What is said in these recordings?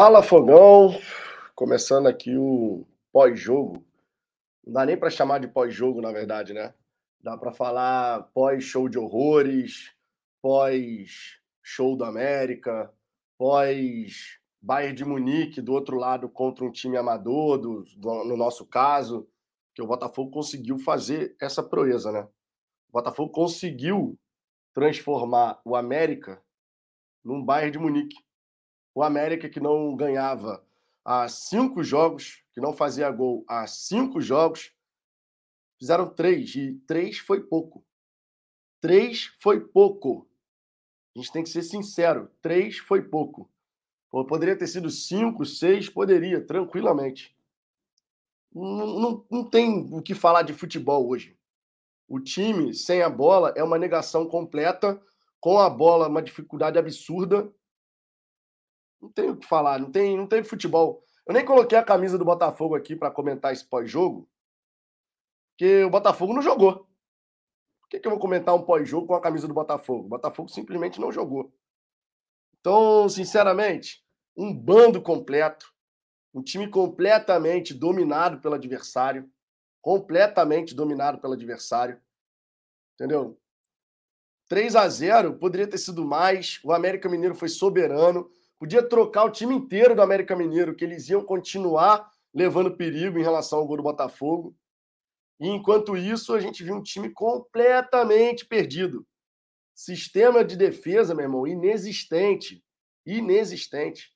Fala Fogão, começando aqui o pós-jogo. Não dá nem para chamar de pós-jogo, na verdade, né? Dá para falar pós-show de horrores, pós-show do América, pós Bayern de Munique do outro lado contra um time amador, do, do, no nosso caso, que o Botafogo conseguiu fazer essa proeza, né? O Botafogo conseguiu transformar o América num Bayern de Munique o América, que não ganhava há cinco jogos, que não fazia gol há cinco jogos, fizeram três, e três foi pouco. Três foi pouco. A gente tem que ser sincero, três foi pouco. Pô, poderia ter sido cinco, seis, poderia, tranquilamente. Não, não, não tem o que falar de futebol hoje. O time sem a bola é uma negação completa, com a bola, uma dificuldade absurda não tem o que falar, não tem, não tem futebol. Eu nem coloquei a camisa do Botafogo aqui para comentar esse pós-jogo, porque o Botafogo não jogou. Por que, que eu vou comentar um pós-jogo com a camisa do Botafogo? O Botafogo simplesmente não jogou. Então, sinceramente, um bando completo, um time completamente dominado pelo adversário, completamente dominado pelo adversário. Entendeu? 3 a 0 poderia ter sido mais. O América Mineiro foi soberano. Podia trocar o time inteiro do América Mineiro, que eles iam continuar levando perigo em relação ao gol do Botafogo. E enquanto isso, a gente viu um time completamente perdido. Sistema de defesa, meu irmão, inexistente. Inexistente.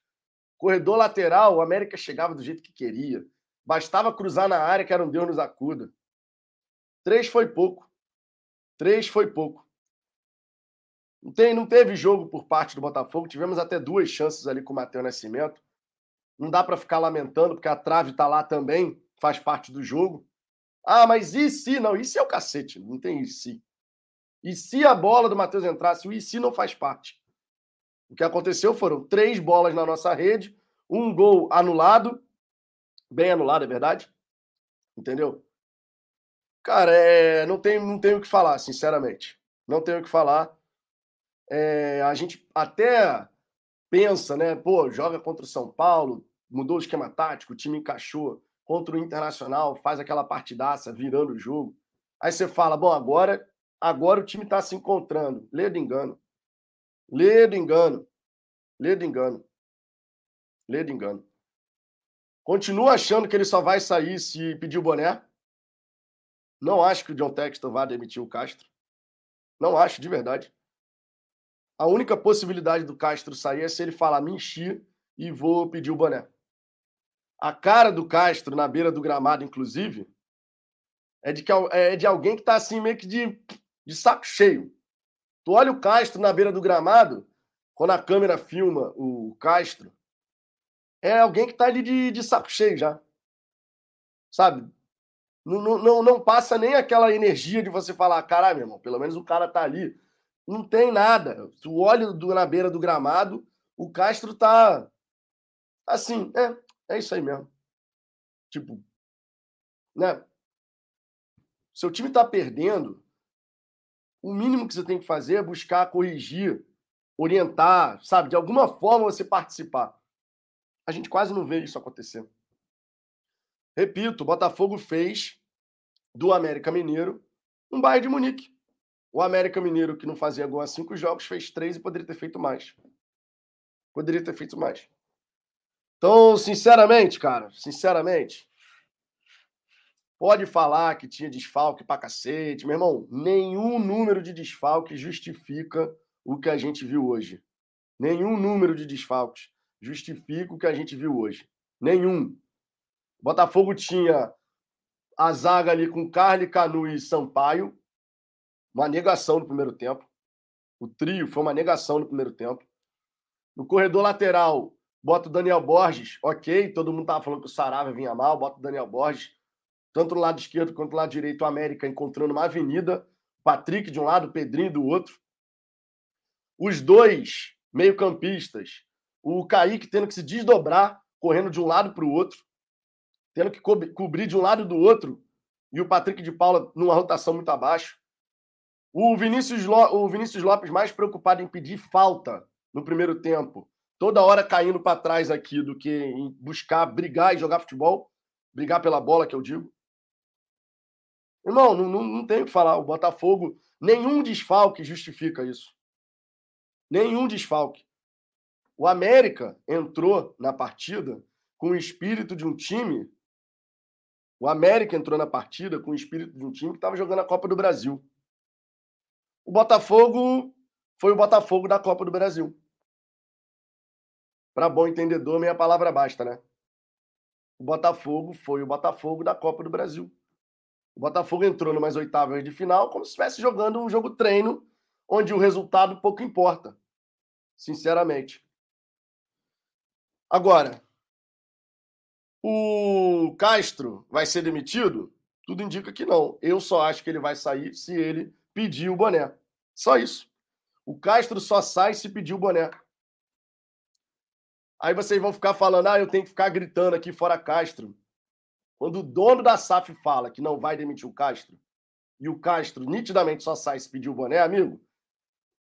Corredor lateral, o América chegava do jeito que queria. Bastava cruzar na área que era um Deus nos acuda. Três foi pouco. Três foi pouco. Não, tem, não teve jogo por parte do Botafogo. Tivemos até duas chances ali com o Matheus Nascimento. Não dá para ficar lamentando, porque a trave está lá também, faz parte do jogo. Ah, mas e se? Não, e se é o cacete, não tem e se. E se a bola do Matheus entrasse? O e se não faz parte. O que aconteceu foram três bolas na nossa rede, um gol anulado, bem anulado, é verdade? Entendeu? Cara, é... não, tem, não tenho o que falar, sinceramente. Não tenho o que falar é, a gente até pensa, né? Pô, joga contra o São Paulo, mudou o esquema tático, o time encaixou. Contra o Internacional, faz aquela partidaça, virando o jogo. Aí você fala, bom, agora, agora o time está se encontrando. Lê do engano. Lê do engano. Lê do engano. Engano. Continua achando que ele só vai sair se pedir o boné? Não acho que o John Textor vá demitir o Castro. Não acho, de verdade. A única possibilidade do Castro sair é se ele falar, me enchi e vou pedir o boné. A cara do Castro, na beira do gramado, inclusive, é de, que, é de alguém que está assim, meio que de, de saco cheio. Tu olha o Castro na beira do gramado, quando a câmera filma o Castro, é alguém que está ali de, de saco cheio já. Sabe? Não, não, não passa nem aquela energia de você falar, caralho, meu irmão, pelo menos o cara tá ali não tem nada. Tu olha do, na beira do gramado, o Castro tá assim, é, é isso aí mesmo. Tipo, né? Seu time tá perdendo, o mínimo que você tem que fazer é buscar corrigir, orientar, sabe? De alguma forma você participar. A gente quase não vê isso acontecer. Repito, o Botafogo fez do América Mineiro um bairro de Munique. O América Mineiro, que não fazia gol há cinco jogos, fez três e poderia ter feito mais. Poderia ter feito mais. Então, sinceramente, cara, sinceramente, pode falar que tinha desfalque pra cacete. Meu irmão, nenhum número de desfalque justifica o que a gente viu hoje. Nenhum número de desfalques justifica o que a gente viu hoje. Nenhum. Botafogo tinha a zaga ali com Carly, Canu e Sampaio, uma negação no primeiro tempo. O trio foi uma negação no primeiro tempo. No corredor lateral, bota o Daniel Borges, ok. Todo mundo estava falando que o Sarava vinha mal, bota o Daniel Borges. Tanto no lado esquerdo quanto no lado direito, o América encontrando uma avenida. Patrick de um lado, Pedrinho do outro. Os dois meio-campistas, o Kaique tendo que se desdobrar, correndo de um lado para o outro, tendo que co cobrir de um lado e do outro, e o Patrick de Paula numa rotação muito abaixo. O Vinícius, o Vinícius Lopes mais preocupado em pedir falta no primeiro tempo toda hora caindo para trás aqui do que em buscar brigar e jogar futebol, brigar pela bola, que eu digo. Irmão, não, não, não tem o que falar. O Botafogo, nenhum desfalque justifica isso. Nenhum desfalque. O América entrou na partida com o espírito de um time. O América entrou na partida com o espírito de um time que estava jogando a Copa do Brasil. O Botafogo foi o Botafogo da Copa do Brasil. Para bom entendedor, meia palavra basta, né? O Botafogo foi o Botafogo da Copa do Brasil. O Botafogo entrou numas oitavas de final como se estivesse jogando um jogo treino, onde o resultado pouco importa. Sinceramente. Agora, o Castro vai ser demitido? Tudo indica que não. Eu só acho que ele vai sair se ele pedir o boné. Só isso. O Castro só sai se pedir o boné. Aí vocês vão ficar falando, ah, eu tenho que ficar gritando aqui fora Castro. Quando o dono da SAF fala que não vai demitir o Castro, e o Castro nitidamente só sai se pedir o boné, amigo,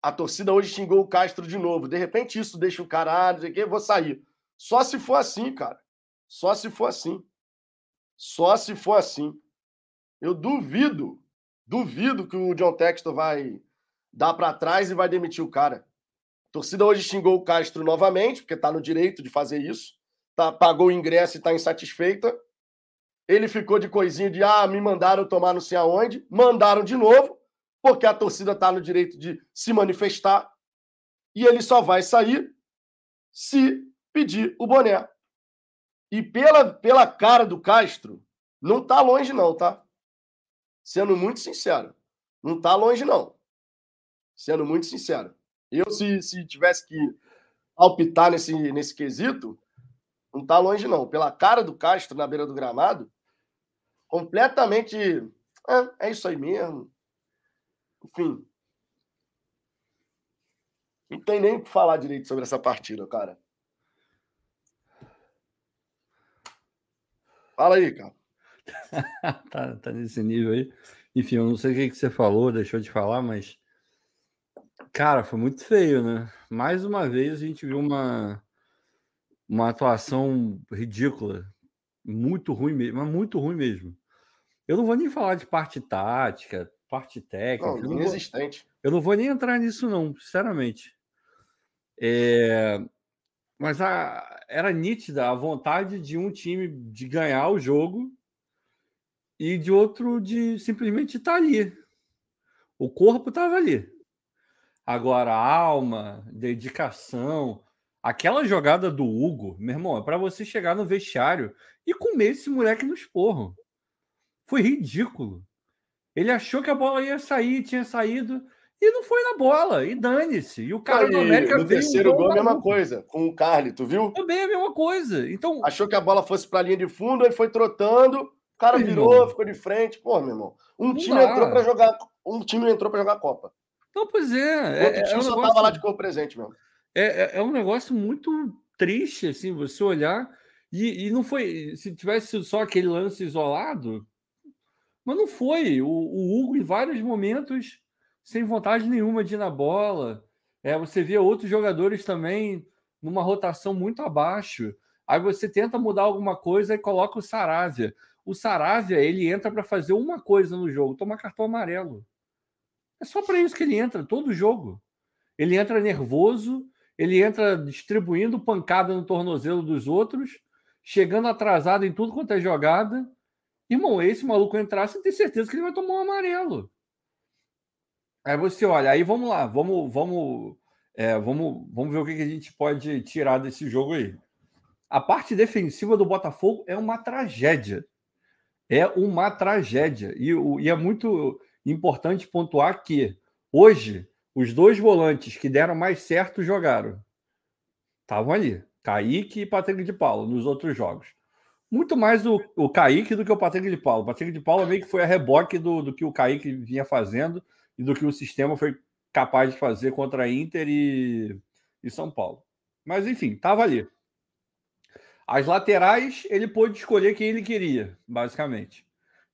a torcida hoje xingou o Castro de novo. De repente isso deixa o cara, ah, não sei o quê, vou sair. Só se for assim, cara. Só se for assim. Só se for assim. Eu duvido, duvido que o John Textor vai dar para trás e vai demitir o cara. A torcida hoje xingou o Castro novamente, porque está no direito de fazer isso. Tá, pagou o ingresso e está insatisfeita. Ele ficou de coisinha de, ah, me mandaram tomar não sei aonde. Mandaram de novo, porque a torcida está no direito de se manifestar. E ele só vai sair se pedir o boné. E pela, pela cara do Castro, não está longe, não, tá? Sendo muito sincero. Não está longe, não. Sendo muito sincero. Eu, se, se tivesse que palpitar nesse, nesse quesito, não está longe, não. Pela cara do Castro na beira do gramado, completamente. É, é isso aí mesmo. Enfim. Não tem nem o que falar direito sobre essa partida, cara. Fala aí, cara. tá, tá nesse nível aí. Enfim, eu não sei o que, que você falou, deixou de falar, mas Cara, foi muito feio, né? Mais uma vez a gente viu uma, uma atuação ridícula. Muito ruim mesmo, mas muito ruim mesmo. Eu não vou nem falar de parte tática, parte técnica. Não, inexistente. eu não vou nem entrar nisso, não, sinceramente. É, mas a, era nítida a vontade de um time de ganhar o jogo e de outro de simplesmente estar tá ali. O corpo estava ali. Agora, alma, dedicação, aquela jogada do Hugo, meu irmão, é para você chegar no vestiário e comer esse moleque no esporro. Foi ridículo. Ele achou que a bola ia sair, tinha saído e não foi na bola. E dane-se. E o cara do América no terceiro um gol, a mesma coisa, com o Carly, tu viu? Também a mesma coisa. Então, achou que a bola fosse para a linha de fundo, ele foi trotando, o cara virou, ficou de frente. Pô, meu irmão, um não time dá. entrou para jogar, um time entrou para jogar Copa. Não, pois é. O outro é, time é um só negócio, tava lá de cor presente mesmo. É, é, é, um negócio muito triste, assim, você olhar. E, e não foi. Se tivesse só aquele lance isolado, mas não foi. O, o, Hugo, em vários momentos, sem vontade nenhuma de ir na bola. É, você vê outros jogadores também numa rotação muito abaixo. Aí você tenta mudar alguma coisa e coloca o Saravia. O Saravia, ele entra para fazer uma coisa no jogo, tomar cartão amarelo. É só para isso que ele entra, todo jogo. Ele entra nervoso, ele entra distribuindo pancada no tornozelo dos outros, chegando atrasado em tudo quanto é jogada. Irmão, esse maluco entrar, você tem certeza que ele vai tomar um amarelo. Aí você olha, aí vamos lá, vamos, vamos, é, vamos, vamos ver o que a gente pode tirar desse jogo aí. A parte defensiva do Botafogo é uma tragédia. É uma tragédia. E, e é muito importante pontuar que hoje os dois volantes que deram mais certo jogaram. Estavam ali. Kaique e Patrick de Paulo nos outros jogos. Muito mais o, o Kaique do que o Patrick de Paulo. O Patrick de Paulo meio que foi a reboque do, do que o Kaique vinha fazendo e do que o sistema foi capaz de fazer contra a Inter e, e São Paulo. Mas enfim, estava ali. As laterais, ele pôde escolher quem ele queria, basicamente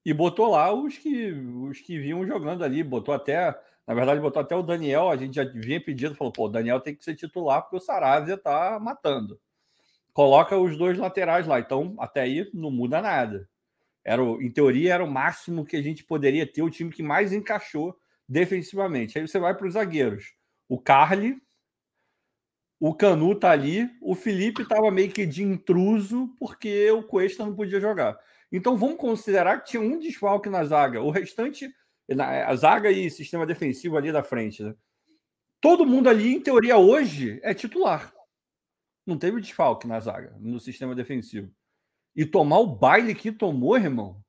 e botou lá os que os que vinham jogando ali, botou até Na verdade, botou até o Daniel, a gente já vinha pedindo, falou, pô, o Daniel tem que ser titular porque o Saravia tá matando. Coloca os dois laterais lá. Então, até aí não muda nada. Era, em teoria, era o máximo que a gente poderia ter, o time que mais encaixou defensivamente. Aí você vai para os zagueiros. O Carly, o Canu tá ali, o Felipe estava meio que de intruso porque o Cuesta não podia jogar. Então vamos considerar que tinha um desfalque na zaga. O restante a zaga e sistema defensivo ali da frente. Né? Todo mundo ali, em teoria, hoje é titular. Não teve desfalque na zaga, no sistema defensivo. E tomar o baile que tomou, irmão,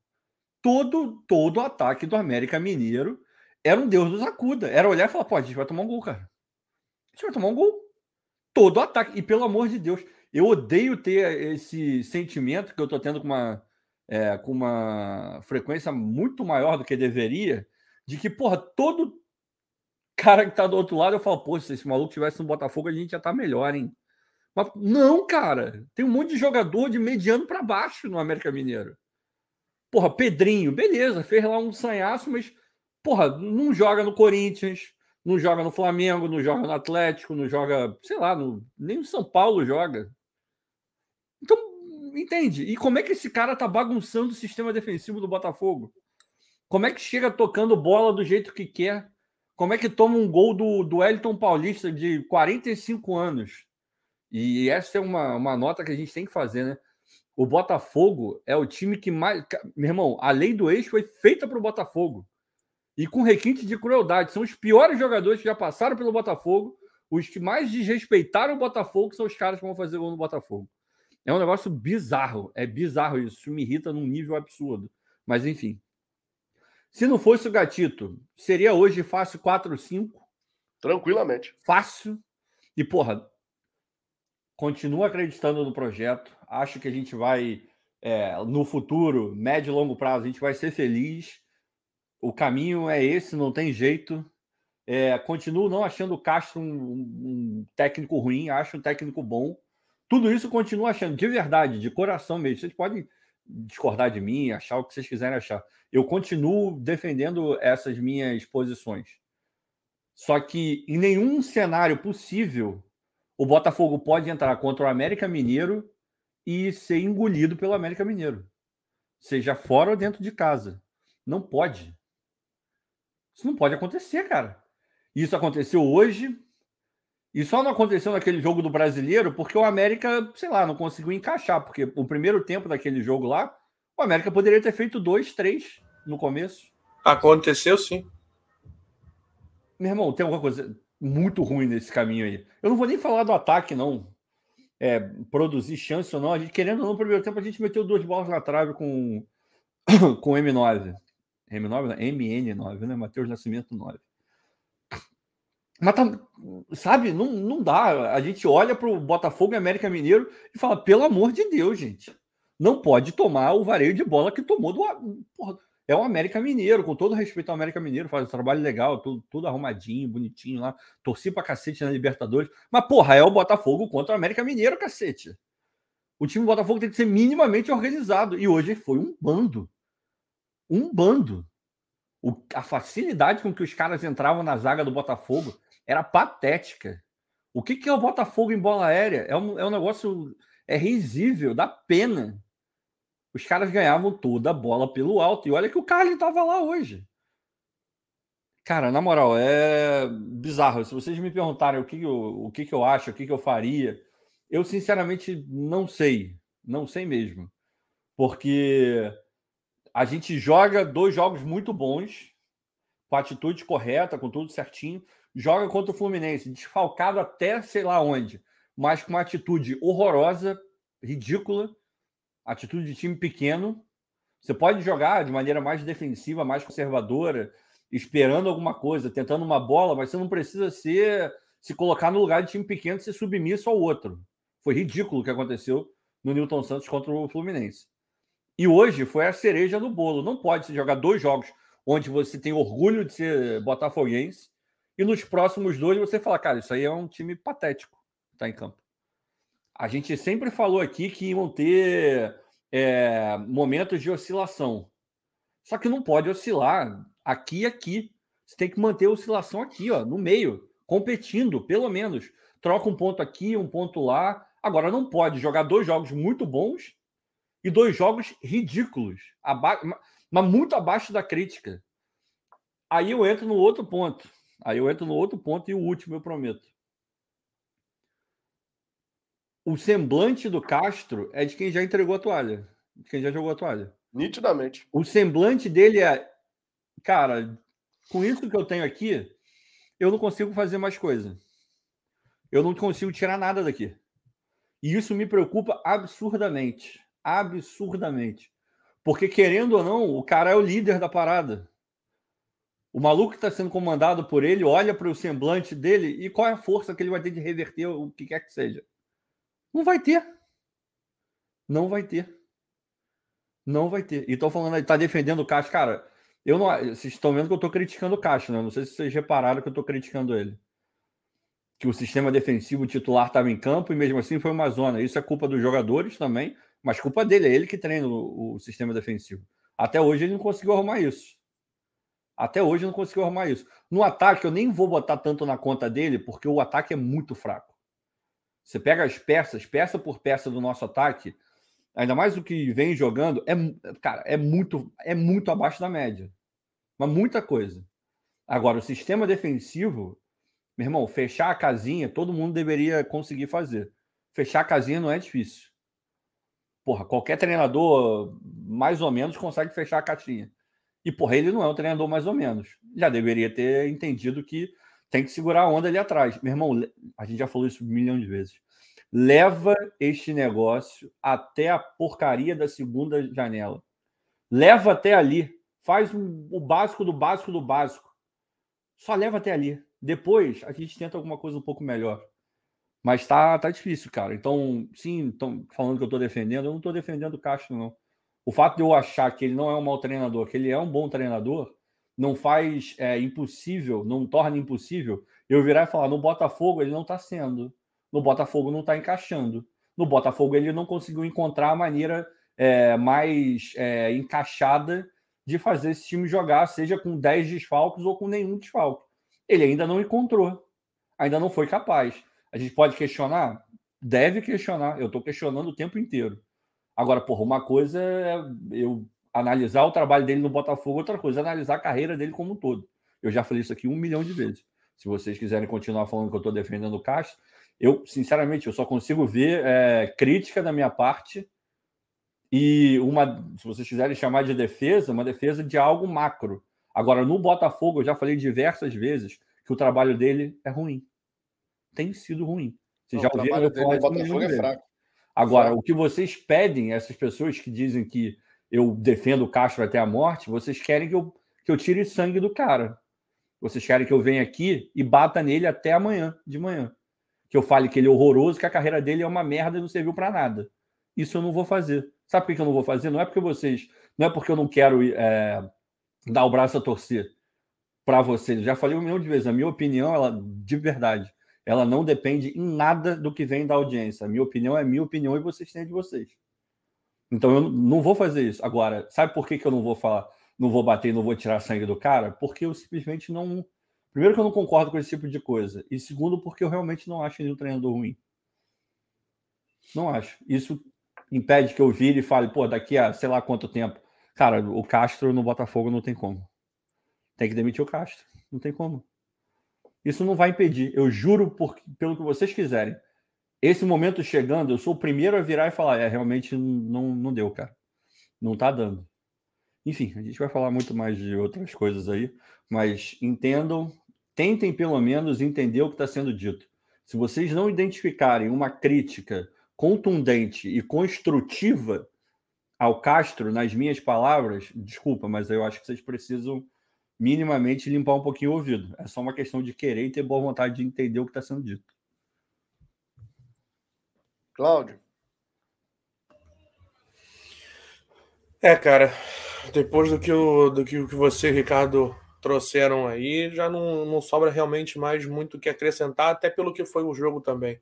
todo todo ataque do América Mineiro era um Deus dos acuda. Era olhar e falar, pô, a gente vai tomar um gol, cara. A gente vai tomar um gol. Todo ataque. E pelo amor de Deus, eu odeio ter esse sentimento que eu tô tendo com uma é, com uma frequência muito maior do que deveria, de que, porra, todo cara que tá do outro lado, eu falo, pô, se esse maluco tivesse no Botafogo, a gente já tá melhor, hein? Mas não, cara, tem um monte de jogador de mediano para baixo no América Mineiro. Porra, Pedrinho, beleza, fez lá um sanhaço, mas, porra, não joga no Corinthians, não joga no Flamengo, não joga no Atlético, não joga, sei lá, no, nem no São Paulo joga. Então, entende? E como é que esse cara tá bagunçando o sistema defensivo do Botafogo? Como é que chega tocando bola do jeito que quer? Como é que toma um gol do, do Elton Paulista de 45 anos? E essa é uma, uma nota que a gente tem que fazer, né? O Botafogo é o time que mais. Meu irmão, a lei do ex foi feita para o Botafogo. E com requinte de crueldade. São os piores jogadores que já passaram pelo Botafogo. Os que mais desrespeitaram o Botafogo são os caras que vão fazer gol no Botafogo. É um negócio bizarro. É bizarro isso. Isso me irrita num nível absurdo. Mas enfim. Se não fosse o Gatito, seria hoje fácil 4 5? Tranquilamente. Fácil. E, porra, continuo acreditando no projeto. Acho que a gente vai, é, no futuro, médio e longo prazo, a gente vai ser feliz. O caminho é esse, não tem jeito. É, continuo não achando o Castro um, um, técnico ruim, acho um técnico bom. Tudo isso continuo achando, de verdade, de coração mesmo. Vocês podem discordar de mim, achar o que vocês quiserem achar. Eu continuo defendendo essas minhas posições. Só que em nenhum cenário possível o Botafogo pode entrar contra o América Mineiro e ser engolido pelo América Mineiro. Seja fora ou dentro de casa. Não pode. Isso não pode acontecer, cara. Isso aconteceu hoje, e só não aconteceu naquele jogo do brasileiro porque o América, sei lá, não conseguiu encaixar. Porque o primeiro tempo daquele jogo lá, o América poderia ter feito dois, três no começo. Aconteceu sim. Meu irmão, tem alguma coisa muito ruim nesse caminho aí. Eu não vou nem falar do ataque, não. É, produzir chance ou não. A gente, querendo ou não, no primeiro tempo, a gente meteu duas bolas na trave com, com M9. M9, não, MN9, né? Matheus Nascimento 9. Mas tá, sabe, não, não dá. A gente olha para o Botafogo e América Mineiro e fala: pelo amor de Deus, gente, não pode tomar o vareio de bola que tomou do. Porra, é o América Mineiro, com todo respeito ao América Mineiro, faz um trabalho legal, tudo, tudo arrumadinho, bonitinho lá. Torci pra cacete na Libertadores. Mas, porra, é o Botafogo contra o América Mineiro, cacete. O time do Botafogo tem que ser minimamente organizado. E hoje foi um bando. Um bando. O, a facilidade com que os caras entravam na zaga do Botafogo era patética. O que, que é o Botafogo em bola aérea? É um, é um negócio é risível, dá pena. Os caras ganhavam toda a bola pelo alto. E olha que o Carlos estava lá hoje. Cara, na moral, é bizarro. Se vocês me perguntarem o que, eu, o que, que eu acho, o que, que eu faria, eu sinceramente não sei. Não sei mesmo. Porque a gente joga dois jogos muito bons, com a atitude correta, com tudo certinho joga contra o Fluminense, desfalcado até sei lá onde, mas com uma atitude horrorosa, ridícula, atitude de time pequeno. Você pode jogar de maneira mais defensiva, mais conservadora, esperando alguma coisa, tentando uma bola, mas você não precisa ser se colocar no lugar de time pequeno e ser submisso ao outro. Foi ridículo o que aconteceu no Newton Santos contra o Fluminense. E hoje foi a cereja do bolo. Não pode se jogar dois jogos onde você tem orgulho de ser botafoguense e nos próximos dois você fala, cara, isso aí é um time patético tá em campo. A gente sempre falou aqui que iam ter é, momentos de oscilação. Só que não pode oscilar aqui e aqui. Você tem que manter a oscilação aqui, ó, no meio, competindo, pelo menos. Troca um ponto aqui, um ponto lá. Agora não pode jogar dois jogos muito bons e dois jogos ridículos, mas muito abaixo da crítica. Aí eu entro no outro ponto. Aí eu entro no outro ponto e o último eu prometo. O semblante do Castro é de quem já entregou a toalha, de quem já jogou a toalha. Nitidamente. O semblante dele é, cara, com isso que eu tenho aqui, eu não consigo fazer mais coisa. Eu não consigo tirar nada daqui. E isso me preocupa absurdamente. Absurdamente. Porque, querendo ou não, o cara é o líder da parada. O maluco que está sendo comandado por ele olha para o semblante dele e qual é a força que ele vai ter de reverter o que quer que seja. Não vai ter. Não vai ter. Não vai ter. E estou falando, está defendendo o Caixa. Cara, eu não, vocês estão vendo que eu estou criticando o Caixa, né? Não sei se vocês repararam que eu estou criticando ele. Que o sistema defensivo titular estava em campo e mesmo assim foi uma zona. Isso é culpa dos jogadores também, mas culpa dele, é ele que treina o, o sistema defensivo. Até hoje ele não conseguiu arrumar isso. Até hoje não conseguiu arrumar isso. No ataque, eu nem vou botar tanto na conta dele, porque o ataque é muito fraco. Você pega as peças, peça por peça do nosso ataque, ainda mais o que vem jogando, é, cara, é muito, é muito abaixo da média. Mas muita coisa. Agora, o sistema defensivo, meu irmão, fechar a casinha, todo mundo deveria conseguir fazer. Fechar a casinha não é difícil. Porra, qualquer treinador, mais ou menos, consegue fechar a caixinha. E, porra, ele não é um treinador mais ou menos. Já deveria ter entendido que tem que segurar a onda ali atrás. Meu irmão, a gente já falou isso um milhão de vezes. Leva este negócio até a porcaria da segunda janela. Leva até ali. Faz um, o básico do básico do básico. Só leva até ali. Depois a gente tenta alguma coisa um pouco melhor. Mas tá, tá difícil, cara. Então, sim, estão falando que eu estou defendendo. Eu não estou defendendo o Castro, não. O fato de eu achar que ele não é um mau treinador, que ele é um bom treinador, não faz é, impossível, não torna impossível eu virar e falar: no Botafogo ele não está sendo, no Botafogo não está encaixando, no Botafogo ele não conseguiu encontrar a maneira é, mais é, encaixada de fazer esse time jogar, seja com 10 desfalques ou com nenhum desfalque. Ele ainda não encontrou, ainda não foi capaz. A gente pode questionar? Deve questionar. Eu estou questionando o tempo inteiro. Agora, porra, uma coisa é eu analisar o trabalho dele no Botafogo, outra coisa é analisar a carreira dele como um todo. Eu já falei isso aqui um milhão de vezes. Se vocês quiserem continuar falando que eu estou defendendo o Castro, eu, sinceramente, eu só consigo ver é, crítica da minha parte e uma, se vocês quiserem chamar de defesa, uma defesa de algo macro. Agora, no Botafogo, eu já falei diversas vezes que o trabalho dele é ruim. Tem sido ruim. Vocês Não, já ouviram eu falar isso um milhão de é fraco. Agora, o que vocês pedem, essas pessoas que dizem que eu defendo o Castro até a morte, vocês querem que eu, que eu tire sangue do cara. Vocês querem que eu venha aqui e bata nele até amanhã, de manhã. Que eu fale que ele é horroroso, que a carreira dele é uma merda e não serviu para nada. Isso eu não vou fazer. Sabe por que eu não vou fazer? Não é porque vocês. Não é porque eu não quero é, dar o braço a torcer para vocês. Eu já falei um milhão de vezes. A minha opinião, ela, de verdade, ela não depende em nada do que vem da audiência. Minha opinião é minha opinião e vocês têm de vocês. Então eu não vou fazer isso. Agora, sabe por que, que eu não vou falar, não vou bater, não vou tirar sangue do cara? Porque eu simplesmente não. Primeiro, que eu não concordo com esse tipo de coisa. E segundo, porque eu realmente não acho ele um treinador ruim. Não acho. Isso impede que eu vire e fale, pô, daqui a sei lá quanto tempo. Cara, o Castro no Botafogo não tem como. Tem que demitir o Castro. Não tem como. Isso não vai impedir. Eu juro por, pelo que vocês quiserem. Esse momento chegando, eu sou o primeiro a virar e falar: é, realmente não, não deu, cara. Não tá dando. Enfim, a gente vai falar muito mais de outras coisas aí, mas entendam, tentem pelo menos entender o que está sendo dito. Se vocês não identificarem uma crítica contundente e construtiva ao Castro, nas minhas palavras, desculpa, mas eu acho que vocês precisam minimamente limpar um pouquinho o ouvido. É só uma questão de querer e ter boa vontade de entender o que está sendo dito. Cláudio. É, cara, depois do que, o, do que, você e o Ricardo trouxeram aí, já não, não sobra realmente mais muito o que acrescentar, até pelo que foi o jogo também.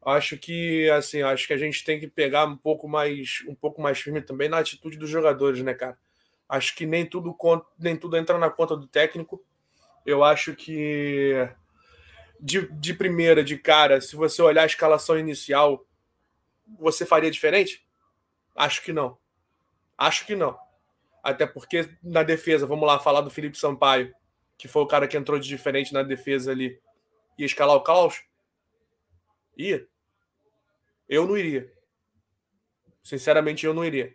Acho que assim, acho que a gente tem que pegar um pouco mais um pouco mais firme também na atitude dos jogadores, né, cara? Acho que nem tudo, nem tudo entra na conta do técnico. Eu acho que de, de primeira, de cara, se você olhar a escalação inicial, você faria diferente? Acho que não. Acho que não. Até porque na defesa, vamos lá falar do Felipe Sampaio, que foi o cara que entrou de diferente na defesa ali, ia escalar o Klaus? Ia. Eu não iria. Sinceramente, eu não iria.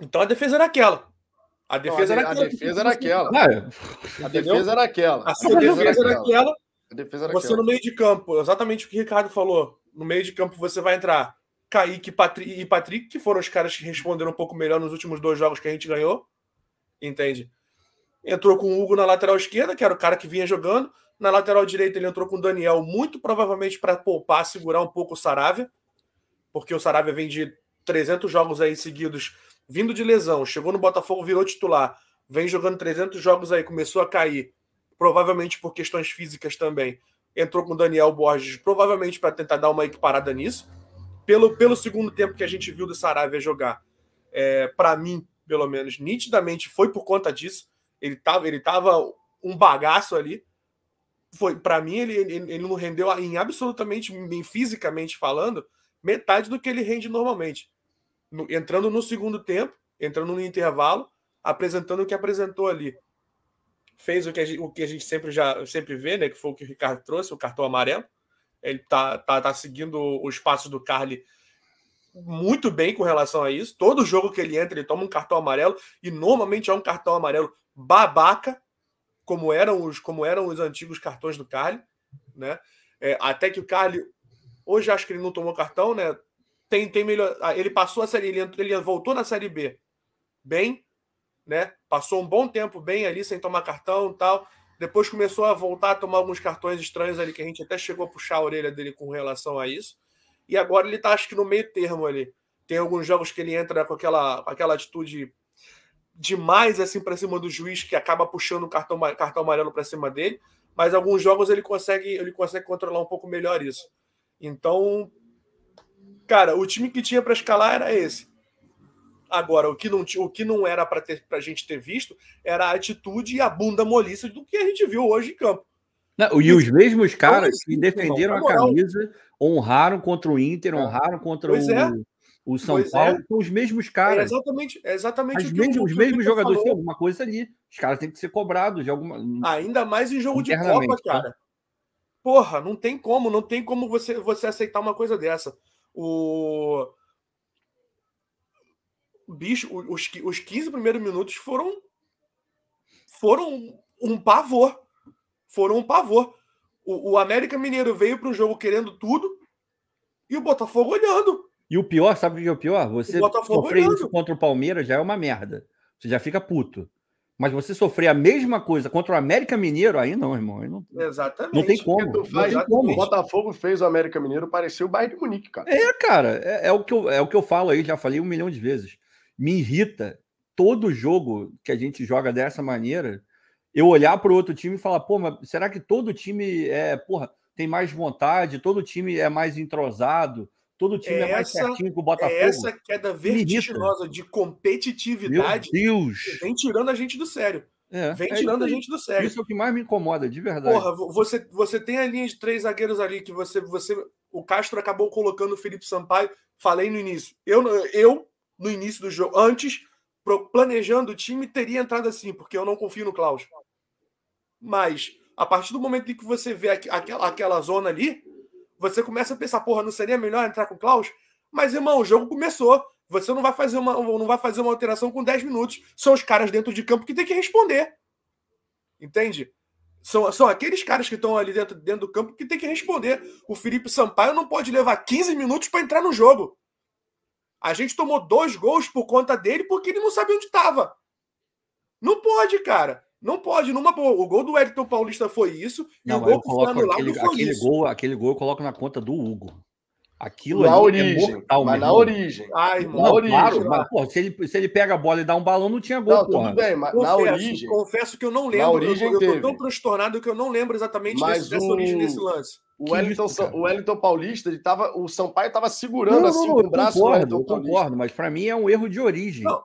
Então a defesa era aquela. A defesa não, a, era aquela. A defesa era aquela. A defesa era aquela. A sua defesa era aquela. Você no meio de campo, exatamente o que o Ricardo falou. No meio de campo você vai entrar Kaique e Patrick, que foram os caras que responderam um pouco melhor nos últimos dois jogos que a gente ganhou. Entende? Entrou com o Hugo na lateral esquerda, que era o cara que vinha jogando. Na lateral direita ele entrou com o Daniel, muito provavelmente para poupar, segurar um pouco o Saravia, porque o Saravia vem de 300 jogos aí seguidos, vindo de lesão, chegou no Botafogo, virou titular, vem jogando 300 jogos aí, começou a cair, provavelmente por questões físicas também. Entrou com o Daniel Borges, provavelmente para tentar dar uma equiparada nisso. Pelo, pelo segundo tempo que a gente viu do Saravia jogar, é, para mim, pelo menos, nitidamente foi por conta disso. Ele tava, ele tava um bagaço ali. Foi para mim ele, ele, ele não rendeu em absolutamente, em fisicamente falando, metade do que ele rende normalmente. No, entrando no segundo tempo, entrando no intervalo, apresentando o que apresentou ali. Fez o que a gente, o que a gente sempre já sempre vê, né? Que foi o que o Ricardo trouxe, o cartão amarelo. Ele tá, tá, tá seguindo os passos do Carly muito bem com relação a isso. Todo jogo que ele entra, ele toma um cartão amarelo e normalmente é um cartão amarelo babaca, como eram os, como eram os antigos cartões do Carly, né? É, até que o Carly hoje acho que ele não tomou cartão, né? Tem, tem melhor. ah, Ele passou a série, ele, ele voltou na série B bem, né? Passou um bom tempo bem ali sem tomar cartão, tal. Depois começou a voltar a tomar alguns cartões estranhos ali que a gente até chegou a puxar a orelha dele com relação a isso. E agora ele tá acho que no meio termo ali. Tem alguns jogos que ele entra com aquela, aquela atitude demais assim para cima do juiz que acaba puxando o cartão, cartão amarelo para cima dele, mas alguns jogos ele consegue ele consegue controlar um pouco melhor isso. Então, cara, o time que tinha para escalar era esse. Agora, o que não, o que não era para a gente ter visto era a atitude e a bunda moliça do que a gente viu hoje em campo. Não, e os mesmos caras assim, que defenderam irmão, a camisa, honraram contra o Inter, honraram contra Pois o, é. o São Pois Paulo, é. são os mesmos É caras. exatamente, é exatamente Os o que o- mesmos, o os mesmos jogadores têm alguma coisa ali. Os caras têm que ser cobrados de alguma. Ainda mais em jogo de Copa, tá? cara. Porra, não tem como, não tem como você, você aceitar uma coisa dessa. O. Bicho, os, os 15 primeiros minutos foram. Foram um pavor. Foram um pavor. O, o América Mineiro veio para o jogo querendo tudo e o Botafogo olhando. E o pior, sabe o que é o pior? Você O Botafogo sofrer olhando. isso contra o Palmeiras já é uma merda. Você já fica puto. Mas você sofrer a mesma coisa contra o América Mineiro, aí não, irmão. Aí não, Exatamente. não tem como. Não faz- tem o como. Botafogo fez o América Mineiro parecer o Bayern de Munique, cara. É, cara, é, é o que eu, é o que eu falo aí, já falei um milhão de vezes. Me irrita todo jogo que a gente joga dessa maneira, eu olhar para o outro time e falar, pô, mas será que todo time é, porra, tem mais vontade, todo time é mais entrosado, todo time é, mais Essa- certinho que o Botafogo? É essa queda vertiginosa de Meu competitividade Deus! vem tirando a gente do sério. É, Vem é tirando a gente do sério. Isso é o que mais me incomoda, de verdade. Porra, vo- você, você tem a linha de três zagueiros ali que você, você. O Castro acabou colocando o Felipe Sampaio. Falei no início. Eu, eu no início do jogo, antes, planejando o time, teria entrado assim, porque eu não confio no Klaus. Mas, a partir do momento em que você vê aqu- aquela, aquela zona ali, você começa a pensar, porra, não seria melhor entrar com o Klaus? Mas, irmão, o jogo começou. Você não vai fazer uma, não vai fazer uma alteração com 10 minutos. São os caras dentro de campo que tem que responder. Entende? São, são aqueles caras que estão ali dentro, dentro do campo que tem que responder. O Felipe Sampaio não pode levar 15 minutos para entrar no jogo. A gente tomou dois gols por conta dele porque ele não sabia onde estava. Não pode, cara. Não pode. Numa boa. O gol do Wellington Paulista foi isso. E Não, o gol que foi anulado aquele, foi aquele isso. gol, aquele gol eu coloco na conta do Hugo. Aquilo Na ali origem. é mortal, mas na origem. Ai. Na Não, origem, claro, lá. mas, porra, se, ele, se ele pega a bola e dá um balão, não tinha gol, Não, porra. tudo bem, mas na Confesso, origem. confesso que eu não lembro. Na origem eu, eu tô tão transtornado que eu não lembro exatamente Mas desse- dessa o- origem desse lance. O Wellington, isso, o Wellington Paulista, ele tava, o Sampaio tava Não, segurando não, assim não, com o braço do concordo, eu concordo, mas para mim é um erro de origem. Não.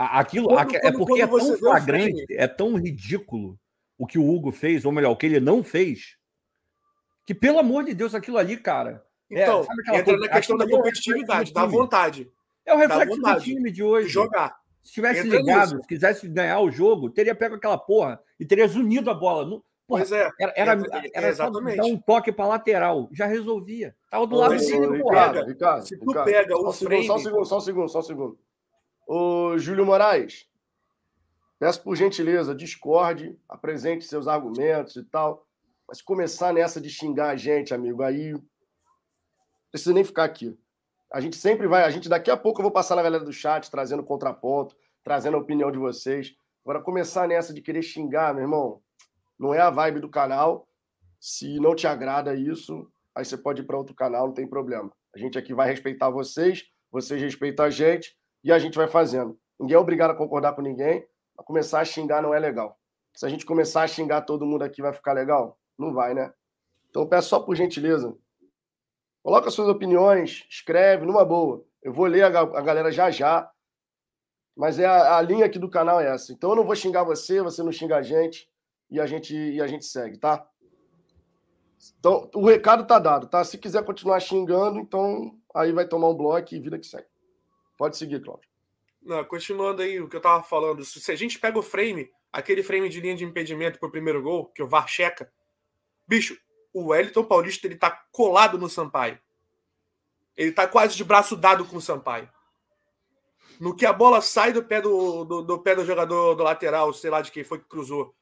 Aquilo Quando- é quando- porque é quando tão flagrante, é tão ridículo o que o Hugo fez, ou melhor, o que ele não fez, que pelo amor de Deus, aquilo ali, cara. É, então, é, entra coisa, na questão da competitividade, da vontade. É o reflexo do time de hoje. De jogar. Se tivesse entra ligado, nisso. se quisesse ganhar o jogo, teria pego aquela porra e teria unido a bola. Porra, pois é. Era, era, é, era exatamente. dar um toque para lateral. Já resolvia. Tava do lado dele, porra. Ricardo, se tu Ricardo, pega o só frame... Só um segundo, só um segundo, só um segundo. Ô, Júlio Moraes, peço por gentileza, discorde, apresente seus argumentos e tal. Mas começar nessa de xingar a gente, amigo, aí não precisa nem ficar aqui. A gente sempre vai, a gente daqui a pouco eu vou passar na galera do chat trazendo contraponto, trazendo a opinião de vocês. Agora começar nessa de querer xingar, meu irmão, não é a vibe do canal. Se não te agrada isso, aí você pode ir para outro canal, não tem problema. A gente aqui vai respeitar vocês, vocês respeitam a gente e a gente vai fazendo. Ninguém é obrigado a concordar com ninguém, mas começar a xingar não é legal. Se a gente começar a xingar todo mundo aqui, vai ficar legal? Não vai, né? Então peço só por gentileza. Coloca suas opiniões, escreve numa boa. Eu vou ler a, a galera já já. Mas é a, a, linha aqui do canal é essa. Então eu não vou xingar você, você não xinga a gente e a gente e a gente segue, tá? Então o recado tá dado, tá? Se quiser continuar xingando, então aí vai tomar um bloco e vida que segue. Pode seguir, Cláudio. Não, continuando aí o que eu tava falando, se a gente pega o frame, aquele frame de linha de impedimento pro primeiro gol, que o VAR checa, Bicho, o Wellington Paulista ele tá colado no Sampaio. Ele tá quase de braço dado com o Sampaio. No que a bola sai do pé do, do, do pé do jogador do lateral, sei lá de quem foi que cruzou,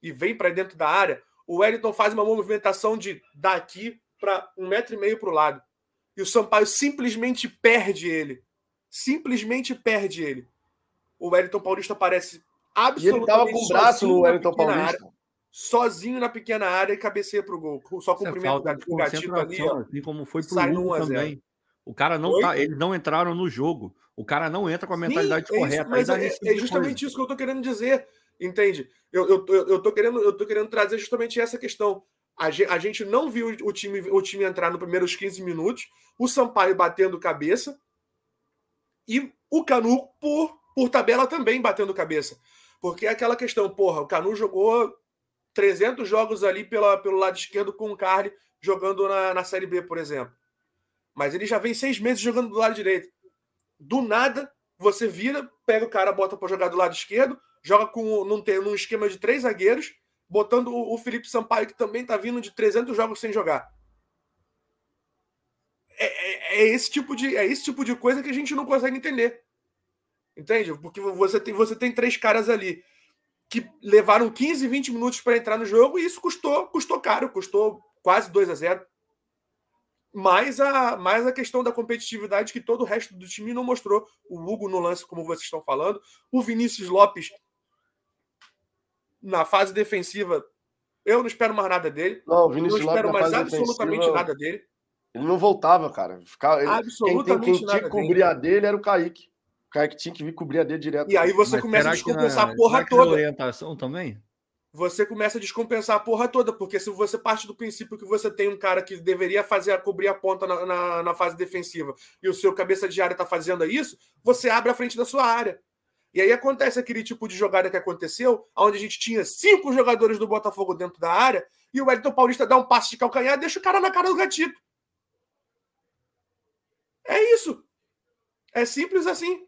e vem para dentro da área, o Wellington faz uma movimentação de daqui para um metro e meio para o lado. E o Sampaio simplesmente perde ele. Simplesmente perde ele. O Wellington Paulista parece absolutamente. E ele tava com o braço no Wellington Paulista sozinho na pequena área e cabeceia para o gol. Só cumprimento é o gatito ali. Ó, assim como foi pro Hugo também. O cara não tá, eles não entraram no jogo. O cara não entra com a mentalidade Sim, é correta. mas é, é, justamente isso que eu tô querendo dizer. Entende? Eu, eu, eu, eu, tô querendo, eu tô querendo trazer justamente essa questão. A gente, a gente não viu o time, o time entrar nos primeiros 15 minutos, o Sampaio batendo cabeça e o Canu, por, por tabela, também batendo cabeça. Porque é aquela questão, porra, o Canu jogou 300 jogos ali pela, pelo lado esquerdo com o Carly jogando na, na Série B, por exemplo. Mas ele já vem seis meses jogando do lado direito. Do nada, você vira, pega o cara, bota para jogar do lado esquerdo, joga com num, num esquema de três zagueiros, botando o, o Felipe Sampaio, que também está vindo de 300 jogos sem jogar. É, esse tipo de, é esse tipo de coisa que a gente não consegue entender. Entende? Porque você tem, você tem três caras ali que levaram 15, 20 minutos para entrar no jogo e isso custou, custou caro, custou quase 2 a 0. Mais a, mais a questão da competitividade que todo o resto do time não mostrou. O Hugo no lance, como vocês estão falando. O Vinícius Lopes, na fase defensiva, eu não espero mais nada dele. Não, o Vinícius não espero mais absolutamente nada dele. Ele não voltava, cara. Ficava, ele, absolutamente quem, quem, quem tinha que cobrir a dele era o Kaique. Cara que tinha que vir cobrir a dele direto. E aí você Mas começa a descompensar na, a porra toda. orientação também? Você começa a descompensar a porra toda, porque se você parte do princípio que você tem um cara que deveria fazer cobrir a ponta na, na, na fase defensiva e o seu cabeça de área tá fazendo isso, você abre a frente da sua área. E aí acontece aquele tipo de jogada que aconteceu, onde a gente tinha cinco jogadores do Botafogo dentro da área e o Wellington Paulista dá um passe de calcanhar e deixa o cara na cara do gatito. É isso. É simples assim.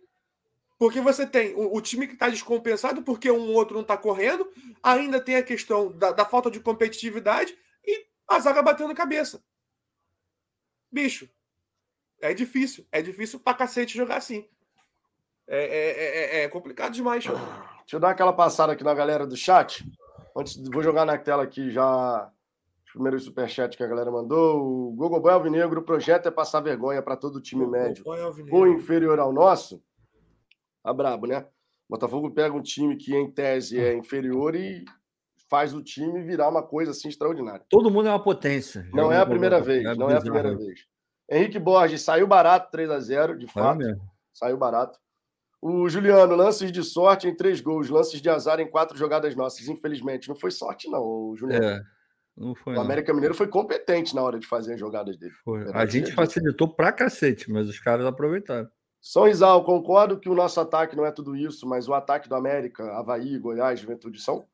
Porque você tem o, o time que está descompensado porque um outro não está correndo, ainda tem a questão da, da, falta de competitividade e a zaga batendo cabeça. Bicho, é difícil. É difícil pra cacete jogar assim. É, é, é, é, é complicado demais. Deixa eu dar aquela passada aqui na galera do chat. Antes, vou jogar na tela aqui já primeiros superchats que a galera mandou. O Gogoboy Alvinegro, o projeto é passar vergonha para todo o time médio ou inferior ao nosso. Tá brabo, né? Botafogo pega um time que, em tese, é inferior e faz o time virar uma coisa assim extraordinária. Todo mundo é uma potência. Não é a primeira vez, não é a primeira vez. Henrique Borges saiu barato 3 a 0 de fato. É saiu barato. O Juliano, lances de sorte em três gols, lances de azar em quatro jogadas nossas. Infelizmente, não foi sorte, não, Juliano. É, não foi, o América Mineiro foi competente na hora de fazer as jogadas dele. A gente facilitou pra cacete, mas os caras aproveitaram. São Isal, concordo que o nosso ataque não é tudo isso, mas o ataque do América, Havaí, Goiás, Juventude são.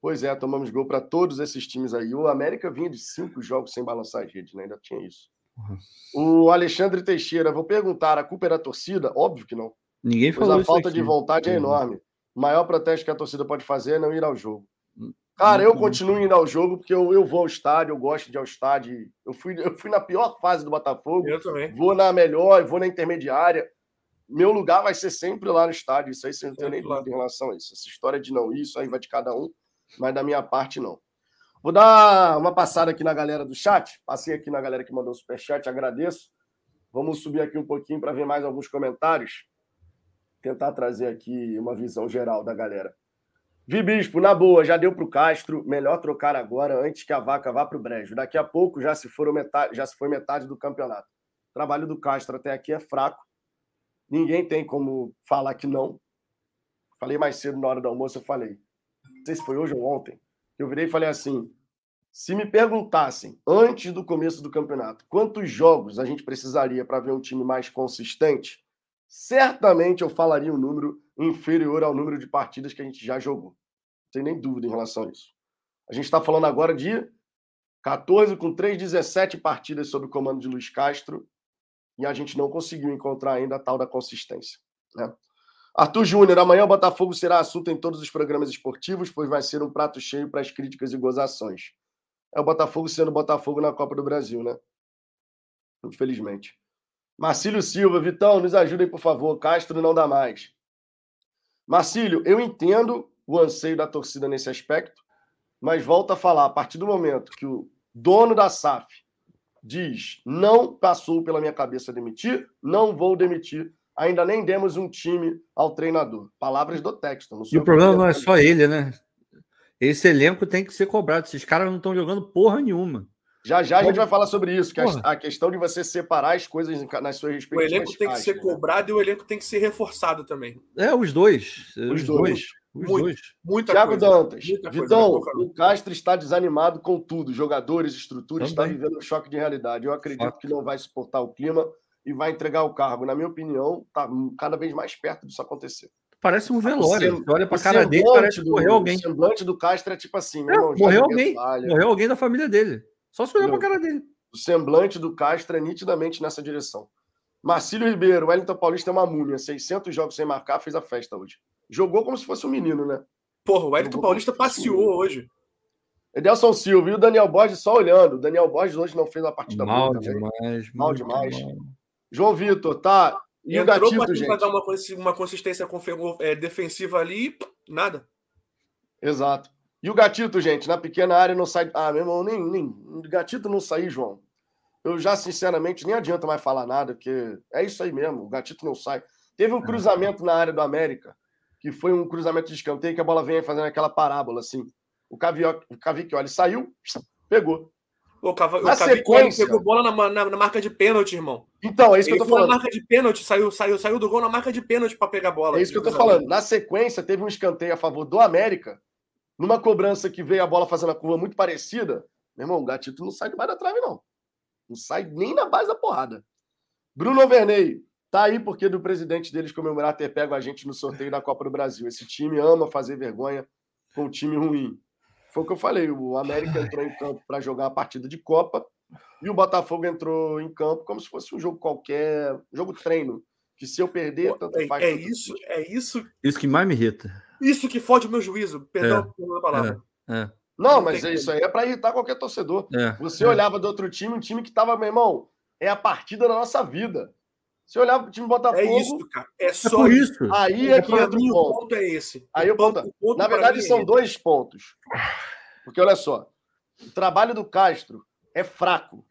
Pois é, tomamos gol para todos esses times aí. O América vinha de cinco jogos sem balançar as redes, né? Ainda tinha isso. Uhum. O Alexandre Teixeira, vou perguntar, a culpa era a torcida? Óbvio que não. Ninguém falou pois a falta de vontade é enorme. O maior protesto que a torcida pode fazer é não ir ao jogo. Cara, eu continuo indo ao jogo porque eu, eu vou ao estádio, eu gosto de ir ao estádio. Eu fui, eu fui na pior fase do Botafogo. Eu também. Vou na melhor, vou na intermediária. Meu lugar vai ser sempre lá no estádio. Isso aí você não tem nem dúvida em relação a isso. Essa história de não isso aí vai de cada um, mas da minha parte, não. Vou dar uma passada aqui na galera do chat. Passei aqui na galera que mandou o superchat, agradeço. Vamos subir aqui um pouquinho para ver mais alguns comentários. Tentar trazer aqui uma visão geral da galera. Vi Bispo, na boa, já deu para o Castro. Melhor trocar agora antes que a vaca vá para o brejo. Daqui a pouco já se, foram metade, já se foi metade do campeonato. O trabalho do Castro até aqui é fraco. Ninguém tem como falar que não. Falei mais cedo na hora do almoço, eu falei. Não sei se foi hoje ou ontem. Eu virei e falei assim: se me perguntassem antes do começo do campeonato quantos jogos a gente precisaria para ver um time mais consistente, certamente eu falaria um número inferior ao número de partidas que a gente já jogou. Não tem nem dúvida em relação a isso. A gente está falando agora de 14 com 3, 17 partidas sob o comando de Luiz Castro e a gente não conseguiu encontrar ainda a tal da consistência. Né? Arthur Júnior, amanhã o Botafogo será assunto em todos os programas esportivos, pois vai ser um prato cheio para as críticas e gozações. É o Botafogo sendo Botafogo na Copa do Brasil, né? Infelizmente. Marcílio Silva, Vitão, nos ajudem, por favor. Castro não dá mais. Marcílio, eu entendo o anseio da torcida nesse aspecto, mas volto a falar, a partir do momento que o dono da SAF diz não passou pela minha cabeça demitir, não vou demitir, ainda nem demos um time ao treinador. Palavras do texto. e o problema não é só ele, né? Esse elenco tem que ser cobrado. Esses caras não estão jogando porra nenhuma. Já já a gente vai falar sobre isso, que a, questão de você separar as coisas nas suas respectivas. O elenco tem que ser né? cobrado e o elenco tem que ser reforçado também. É, os dois. Os, os dois. dois. Os muito, dois. Muita Thiago coisa, Dantas. Vitão, o Castro está desanimado com tudo. Jogadores, estrutura, está vivendo um choque de realidade. Eu acredito Fato. que não vai suportar o clima e vai entregar o cargo. Na minha opinião, está cada vez mais perto disso acontecer. Parece um velório. Você olha para a cara dele, parece que morreu alguém. O semblante do Castro é tipo assim, é, irmão, morreu alguém. Morreu alguém da família dele. Só se olhar para a cara dele. O semblante do Castro é nitidamente nessa direção. Marcílio Ribeiro, Wellington Paulista é uma múmia. 600 jogos sem marcar, fez a festa hoje. Jogou como se fosse um menino, né? Porra, o Wellington Paulista passeou hoje. Edelson Silva e o Daniel Borges só olhando. O Daniel Borges hoje não fez uma partida mal boa demais, Mal demais. Mal. João Vitor, tá. E Entrou o Gatito, gente? dar uma, uma consistência é, defensiva ali, nada. Exato. E o gatito, gente, na pequena área não sai. Ah, meu irmão, nem, nem. Gatito não sair, João. Eu já, sinceramente, nem adianta mais falar nada, porque é isso aí mesmo. O gatito não sai. Teve um cruzamento na área do América, que foi um cruzamento de escanteio, que a bola vem fazendo aquela parábola, assim. O Cavicchioli saiu, pegou. O, Cava, na o sequência... pegou bola na, na, na, marca de pênalti, irmão. Então, é isso Ele que eu tô falando. Na marca de pênalti, saiu, saiu, saiu do gol na marca de pênalti para pegar a bola. É isso que eu tô falando. Na sequência, teve um escanteio a favor do América, numa cobrança que veio a bola fazendo a curva muito parecida, meu irmão, o gatito não sai debaixo da trave, não. Não sai nem na base da porrada. Bruno Vernei, tá aí porque do presidente deles comemorar ter pego a gente no sorteio da Copa do Brasil. Esse time ama fazer vergonha com um time ruim. Foi o que eu falei, o América entrou em campo para jogar a partida de Copa e o Botafogo entrou em campo como se fosse um jogo qualquer, jogo treino. Que se eu perder, tanto é, faz. É isso, é isso. Isso que mais me irrita. Isso que fode o meu juízo, perdão é, pela palavra. É, é. Não, mas é isso aí é para irritar qualquer torcedor. É, Você é. olhava do outro time, um time que tava, meu irmão, é a partida da nossa vida. Você olhava pro time Botafogo. É isso, cara. É só isso. Aí é que entra o ponto. ponto. é esse. Aí o ponto, ponto Na verdade, são dois pontos. Porque olha só, o trabalho do Castro é fraco.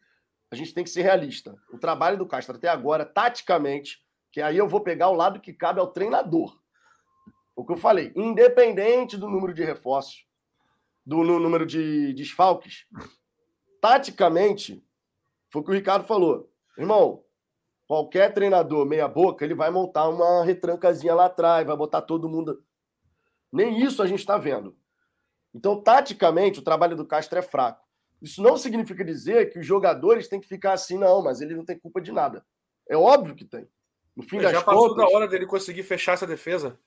A gente tem que ser realista. O trabalho do Castro até agora, taticamente, que aí eu vou pegar o lado que cabe ao treinador. O que eu falei, independente do número de reforços, do número de desfalques, taticamente, foi o que o Ricardo falou. Irmão, qualquer treinador meia-boca, ele vai montar uma retrancazinha lá atrás, vai botar todo mundo. Nem isso a gente está vendo. Então, taticamente, o trabalho do Castro é fraco. Isso não significa dizer que os jogadores têm que ficar assim, não, mas ele não tem culpa de nada. É óbvio que tem. No fim das já passou contas, da hora dele conseguir fechar essa defesa.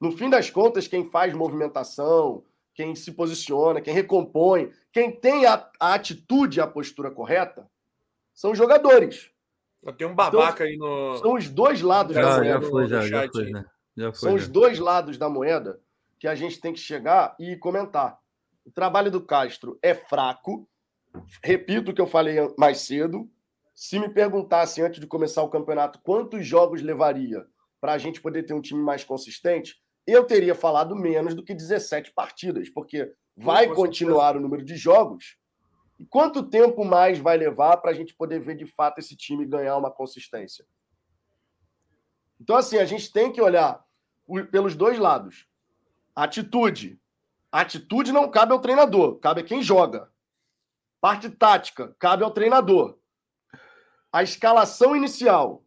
No fim das contas, quem faz movimentação, quem se posiciona, quem recompõe, quem tem a, a atitude e a postura correta, são os jogadores. Tem um babaca então, aí no. São os dois lados já, da moeda. Já foi, já, já foi, né? já foi, São já. os dois lados da moeda que a gente tem que chegar e comentar. O trabalho do Castro é fraco. Repito o que eu falei mais cedo. Se me perguntasse antes de começar o campeonato quantos jogos levaria para a gente poder ter um time mais consistente, eu teria falado menos do que 17 partidas, porque vai continuar o número de jogos. E quanto tempo mais vai levar para a gente poder ver de fato esse time ganhar uma consistência? Então, assim, a gente tem que olhar pelos dois lados. Atitude. Atitude não cabe ao treinador, cabe a quem joga. Parte tática, cabe ao treinador. A escalação inicial.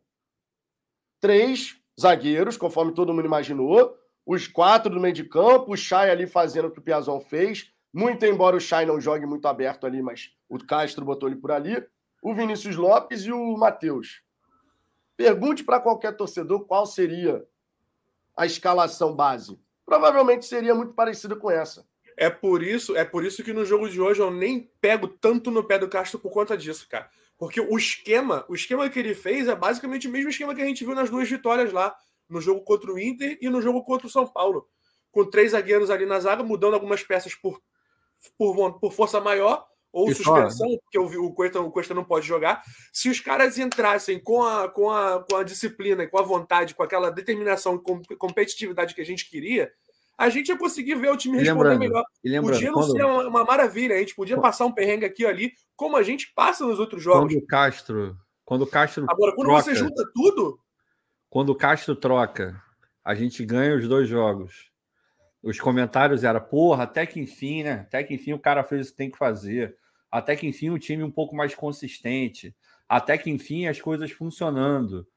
Três zagueiros, conforme todo mundo imaginou os quatro do meio de campo, o Chay ali fazendo o que o Piazon fez, muito embora o Chay não jogue muito aberto ali, mas o Castro botou ele por ali, o Vinícius Lopes e o Matheus. Pergunte para qualquer torcedor qual seria a escalação base. Provavelmente seria muito parecida com essa. É por isso, é por isso que no jogo de hoje eu nem pego tanto no pé do Castro por conta disso, cara. Porque o esquema, o esquema que ele fez é basicamente o mesmo esquema que a gente viu nas duas vitórias lá no jogo contra o Inter e no jogo contra o São Paulo. Com três zagueiros ali na zaga, mudando algumas peças por, por, por força maior ou e suspensão, fora. porque o, o, Cuesta, o Cuesta não pode jogar. Se os caras entrassem com a, com, a, com a disciplina e com a vontade, com aquela determinação e com, competitividade que a gente queria, a gente ia conseguir ver o time responder melhor. podia não quando... ser uma, uma, maravilha, a gente podia passar um perrengue aqui ali, como a gente passa nos outros jogos. Quando o Castro. Quando o Castro. Agora, quando troca... você junta tudo, quando o Castro troca, a gente ganha os dois jogos. Os comentários eram, porra, até que enfim, né? Até que enfim o cara fez o que tem que fazer. Até que enfim o time um pouco mais consistente. Até que enfim as coisas funcionando.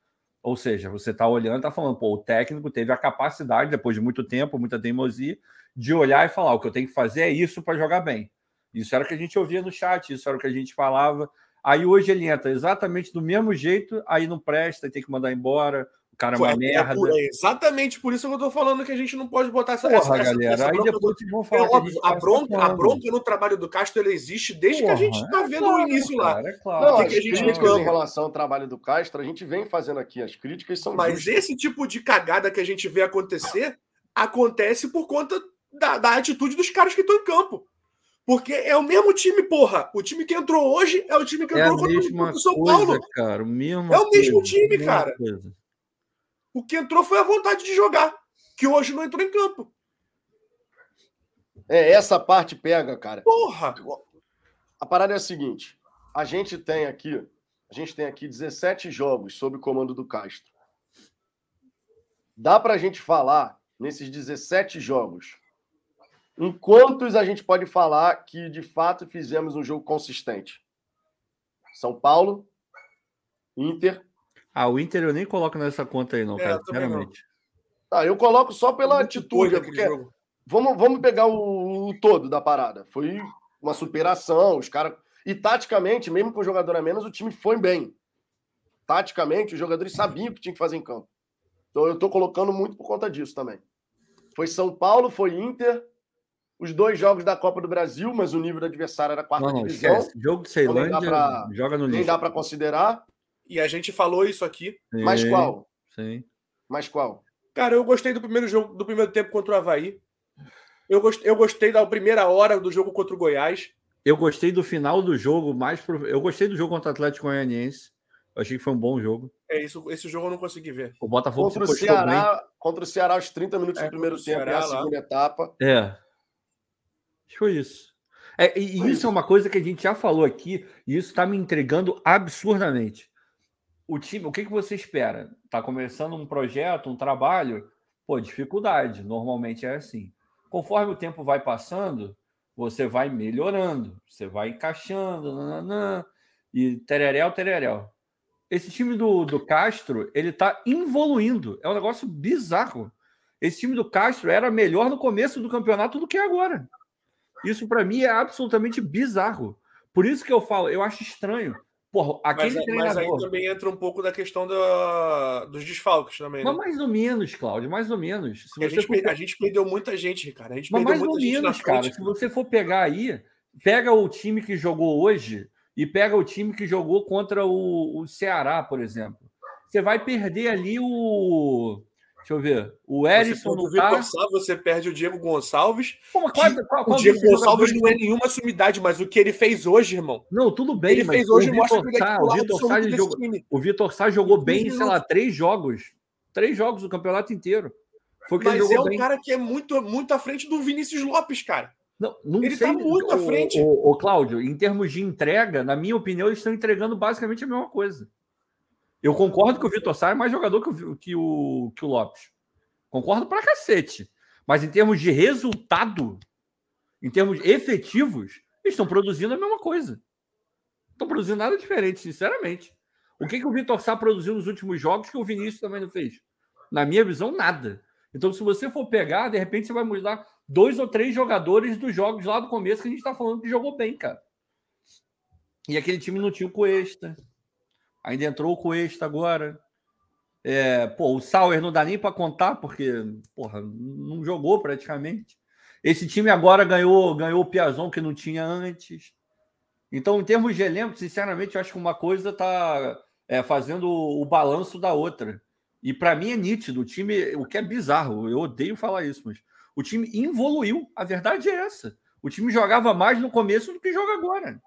Ou seja, você está olhando, está falando, pô, o técnico teve a capacidade, depois de muito tempo, muita teimosia, de olhar e falar: o que eu tenho que fazer é isso para jogar bem. Isso era o que a gente ouvia no chat, isso era o que a gente falava. Aí hoje ele entra exatamente do mesmo jeito, aí não presta, tem que mandar embora, o cara é uma é, merda. É, exatamente por isso que eu tô falando que a gente não pode botar essa. Porra, essa, galera. Essa, depois do... vão falar. É, óbvio, a, a, bronca, a bronca no trabalho do Castro ela existe desde Porra, que a gente tá vendo claro, o início lá. Cara, é claro. Não, que a gente em relação ao trabalho do Castro, a gente vem fazendo aqui. As críticas são. Mas justas. esse tipo de cagada que a gente vê acontecer acontece por conta da, da atitude dos caras que estão em campo. Porque é o mesmo time, porra. O time que entrou hoje é o time que é entrou contra o São coisa, Paulo. Cara, o mesmo é o mesmo coisa, time, cara. Coisa. O que entrou foi a vontade de jogar, que hoje não entrou em campo. É, essa parte pega, cara. Porra! A parada é a seguinte: a gente tem aqui, a gente tem aqui 17 jogos sob o comando do Castro. Dá pra gente falar nesses 17 jogos em quantos a gente pode falar que de fato fizemos um jogo consistente? São Paulo, Inter, ah, o Inter eu nem coloco nessa conta aí, não, é, cara, sinceramente. Tá, eu coloco só pela atitude, porque vamos, vamos pegar o, o, todo da parada. Foi uma superação, os caras. E taticamente, mesmo com o jogador a menos, o time foi bem. Taticamente, os jogadores sabiam o que tinha que fazer em campo. Então eu tô colocando muito por conta disso também. Foi São Paulo, foi Inter, os dois jogos da Copa do Brasil, mas o nível do adversário era quarta não, não, divisão. Esquece. Jogo de Ceilândia, pra, joga no lixo. Nem dá para considerar. E a gente falou isso aqui. Sim, Mas qual? Sim. Mas qual? Cara, eu gostei do primeiro jogo, do primeiro tempo contra o Havaí. Eu gostei, eu gostei da primeira hora do jogo contra o Goiás. Eu gostei do final do jogo, mais pro... eu gostei do jogo contra o Atlético Goianiense. Eu achei que foi um bom jogo. É isso, esse jogo eu não consegui ver. O Botafogo contra o Ceará, bem. contra o Ceará aos 30 minutos é, do primeiro tempo, Ceará, a segunda lá. etapa. É. Acho que foi isso. É, e foi isso, isso é uma coisa que a gente já falou aqui, e isso está me entregando absurdamente o time, o que, que você espera? Tá começando um projeto, um trabalho? Pô, dificuldade, normalmente é assim. Conforme o tempo vai passando, você vai melhorando, você vai encaixando, nananã, e tereréu, tereréu. Esse time do, do Castro, ele tá evoluindo. É um negócio bizarro. Esse time do Castro era melhor no começo do campeonato do que agora. Isso para mim é absolutamente bizarro. Por isso que eu falo, eu acho estranho Porra, aquele mas, treinador. Mas aí também entra um pouco da questão da, dos desfalques também. Mas né? mais ou menos, Cláudio, mais ou menos. a, gente, for... a, gente, perdeu muita gente, Ricardo. A gente mas perdeu mais muita ou menos, cara. Se você for pegar aí, pega o time que jogou hoje e pega o time que jogou contra o, o Ceará, por exemplo. Você vai perder ali o. Deixa eu ver. O Erisson no tá... você perde o Diego Gonçalves. Pô, qual, qual, qual o Diego Gonçalves não é nenhuma sumidade, mas o que ele fez hoje, irmão. Não, tudo bem, ele fez hoje o mostra Vitor Sá, o Vitor Sá jogou, o Vitor Sá jogou bem, sei lá, três jogos. Três jogos do campeonato inteiro. Foi que mas ele jogou é um bem. cara que é muito, muito à frente do Vinícius Lopes, cara. Não, não ele sei, tá muito o, à frente. O, o, Cláudio, em termos de entrega, na minha opinião, eles estão entregando basicamente a mesma coisa. Eu concordo que o Vitor Sá é mais jogador que o, que o, que o Lopes. Concordo pra cacete. Mas em termos de resultado, em termos efetivos, eles estão produzindo a mesma coisa. Não estão produzindo nada diferente, sinceramente. O que, que o Vitor Sá produziu nos últimos jogos que o Vinícius também não fez? Na minha visão, nada. Então, se você for pegar, de repente você vai mudar dois ou três jogadores dos jogos lá do começo que a gente está falando que jogou bem, cara. E aquele time não tinha o Cuesta. Ainda entrou o Cuesta agora. É, pô, o Sauer não dá nem para contar, porque porra, não jogou praticamente. Esse time agora ganhou, ganhou o Piazon que não tinha antes. Então, em termos de elenco, sinceramente, eu acho que uma coisa está é, fazendo o balanço da outra. E para mim é nítido. O time, o que é bizarro, eu odeio falar isso, mas o time evoluiu. A verdade é essa. O time jogava mais no começo do que joga agora.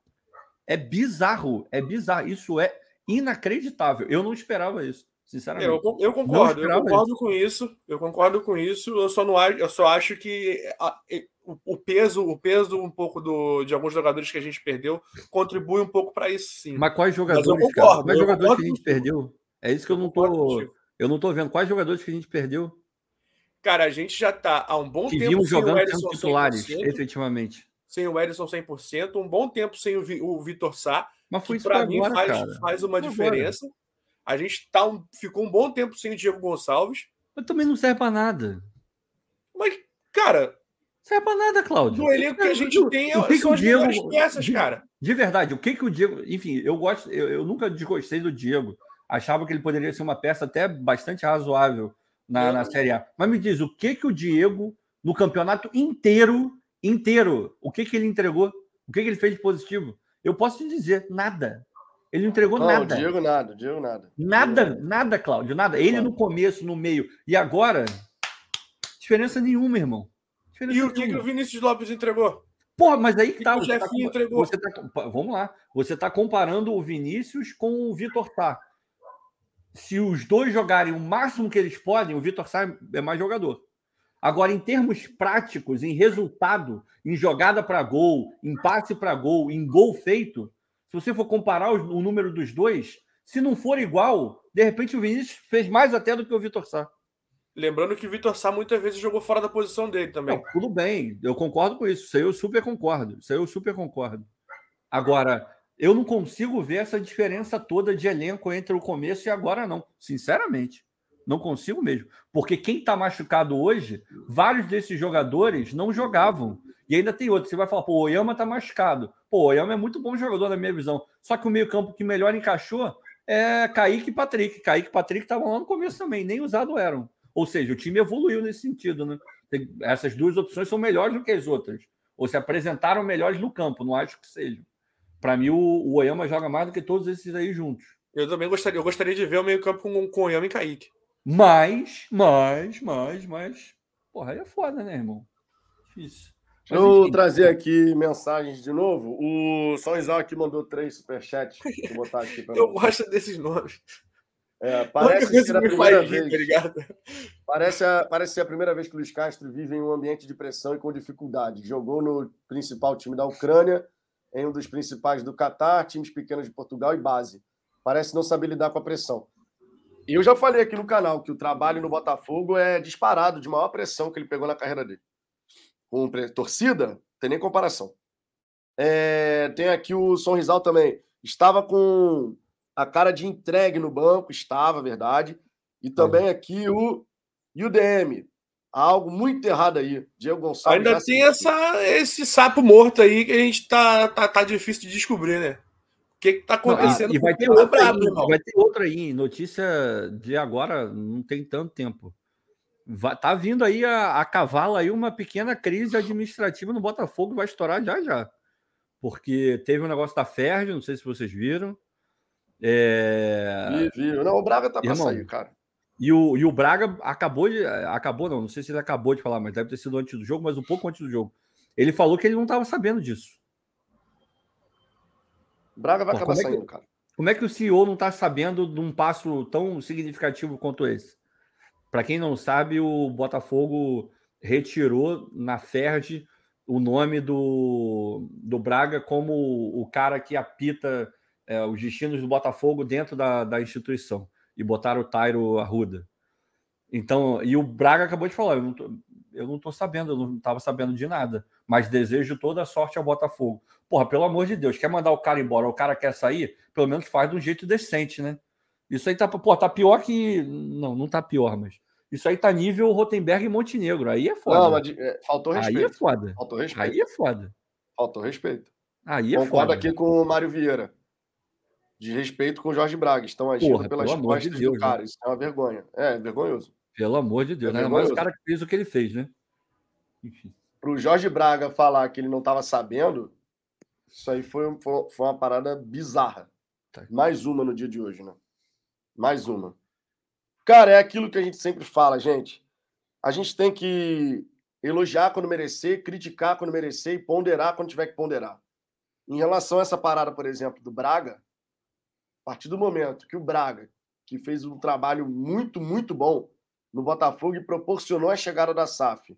É bizarro, é bizarro. Isso é inacreditável. Eu não esperava isso, sinceramente. Eu, eu concordo, eu concordo isso. com isso. Eu concordo com isso. Eu só não eu só acho que a, o, o, peso, o peso um pouco do, de alguns jogadores que a gente perdeu contribui um pouco para isso, sim. Mas quais jogadores, Mas eu concordo, Quais jogadores que a gente perdeu? É isso que eu não tô, eu não tô vendo. Quais jogadores que a gente perdeu? Cara, a gente já tá há um bom que tempo vimos jogando sendo titulares, 100%, efetivamente. Sem o Edson 100%, um bom tempo sem o, o Vitor Sá. Mas foi isso para mim agora, faz, cara. faz uma foi diferença. Agora. A gente tá um, ficou um bom tempo sem o Diego Gonçalves. Mas também não serve para nada. Mas, cara. Serve para nada, Cláudio. No elenco que a gente tem é, o que são que o Diego, peças, de, cara. De verdade, o que que o Diego. Enfim, eu gosto. Eu, eu nunca desgostei do Diego. Achava que ele poderia ser uma peça até bastante razoável na, na Série A. Mas me diz, o que que o Diego, no campeonato inteiro, inteiro, o que que ele entregou? O que que ele fez de positivo? Eu posso te dizer, nada. Ele não entregou não, nada. Diego nada, Diego nada. Nada, Diego nada, Cláudio, nada. Ele no começo, no meio. E agora, diferença nenhuma, irmão. Diferença e o que, que o Vinícius Lopes entregou? Porra, mas aí que tá. O você tá, entregou. Você tá, vamos lá. Você está comparando o Vinícius com o Vitor Tá se os dois jogarem o máximo que eles podem, o Vitor Sá é mais jogador. Agora, em termos práticos, em resultado, em jogada para gol, em passe para gol, em gol feito, se você for comparar o, número dos dois, se não for igual, de repente o Vinícius fez mais até do que o Vitor Sá. Lembrando que o Vitor Sá muitas vezes jogou fora da posição dele também. Não, tudo bem, eu concordo com isso. Isso aí eu super concordo. Isso aí eu super concordo. Agora, eu não consigo ver essa diferença toda de elenco entre o começo e agora, não. Sinceramente. Não consigo mesmo. Porque quem está machucado hoje, vários desses jogadores não jogavam. E ainda tem outro. Você vai falar, pô, o Oyama está machucado. Pô, o Oyama é muito bom jogador, na minha visão. Só que o meio-campo que melhor encaixou é Kaique e Patrick. Kaique e Patrick estavam lá no começo também, nem usado eram. Ou seja, o time evoluiu nesse sentido, né? Essas duas opções são melhores do que as outras. Ou se apresentaram melhores no campo, não acho que sejam. Para mim, o, o Oyama joga mais do que todos esses aí juntos. Eu também gostaria, eu gostaria de ver o meio-campo com, com o Oyama e Kaique. Mas, mas, mas, mas. Porra, aí é foda, né, irmão? Difícil. Deixa eu enfim. trazer aqui mensagens de novo. O São Isaac mandou três superchats. Vou botar aqui pra Eu gosto desses nomes. É, parece ser a primeira vez. Tá parece, a, parece ser a primeira vez que o Luiz Castro vive em um ambiente de pressão e com dificuldade. Jogou no principal time da Ucrânia em um dos principais do Catar, times pequenos de Portugal e base. Parece não saber lidar com a pressão. E eu já falei aqui no canal que o trabalho no Botafogo é disparado de maior pressão que ele pegou na carreira dele. Com torcida, não tem nem comparação. É, tem aqui o Sonrisal também. Estava com a cara de entregue no banco, estava, verdade. E também aqui o, e o DM algo muito errado aí. Diego Gonçalves. Ainda tem essa, esse sapo morto aí que a gente tá, tá, tá difícil de descobrir, né? Que está acontecendo? Não, e, vai ter, outra aí, vai ter outra aí. Notícia de agora, não tem tanto tempo. Vai, tá vindo aí a, a cavalo aí uma pequena crise administrativa no Botafogo, vai estourar já já. Porque teve um negócio da Ferdi, não sei se vocês viram. É... Vi, vi. Não, o Braga tá para sair, cara. E o, e o Braga acabou de. Acabou, não, não sei se ele acabou de falar, mas deve ter sido antes do jogo, mas um pouco antes do jogo. Ele falou que ele não estava sabendo disso. Braga vai Pô, acabar saindo, que, cara. Como é que o CEO não está sabendo de um passo tão significativo quanto esse? Para quem não sabe, o Botafogo retirou na Ferdi o nome do, do Braga como o cara que apita é, os destinos do Botafogo dentro da, da instituição e botaram o Tairo Arruda. Então, e o Braga acabou de falar, eu não tô, eu não tô sabendo, eu não estava sabendo de nada, mas desejo toda a sorte ao Botafogo. Porra, pelo amor de Deus, quer mandar o cara embora, o cara quer sair, pelo menos faz de um jeito decente, né? Isso aí tá, pô, tá pior que. Não, não tá pior, mas. Isso aí tá nível Rotenberg e Montenegro. Aí é foda. Não, mas é, faltou respeito. Aí é foda. Faltou respeito. Aí é foda. Faltou respeito. Aí é Concordo foda. aqui com o Mário Vieira. De respeito com o Jorge Braga. Estão agindo Porra, pelas costas de Deus, do cara. Né? Isso é uma vergonha. É, vergonhoso. Pelo amor de Deus. É Ainda mais o cara que fez o que ele fez, né? Enfim. Pro Jorge Braga falar que ele não estava sabendo, isso aí foi, foi, foi uma parada bizarra. Tá. Mais uma no dia de hoje, né? Mais uma. Cara, é aquilo que a gente sempre fala, gente. A gente tem que elogiar quando merecer, criticar quando merecer e ponderar quando tiver que ponderar. Em relação a essa parada, por exemplo, do Braga, a partir do momento que o Braga, que fez um trabalho muito, muito bom no Botafogo e proporcionou a chegada da SAF,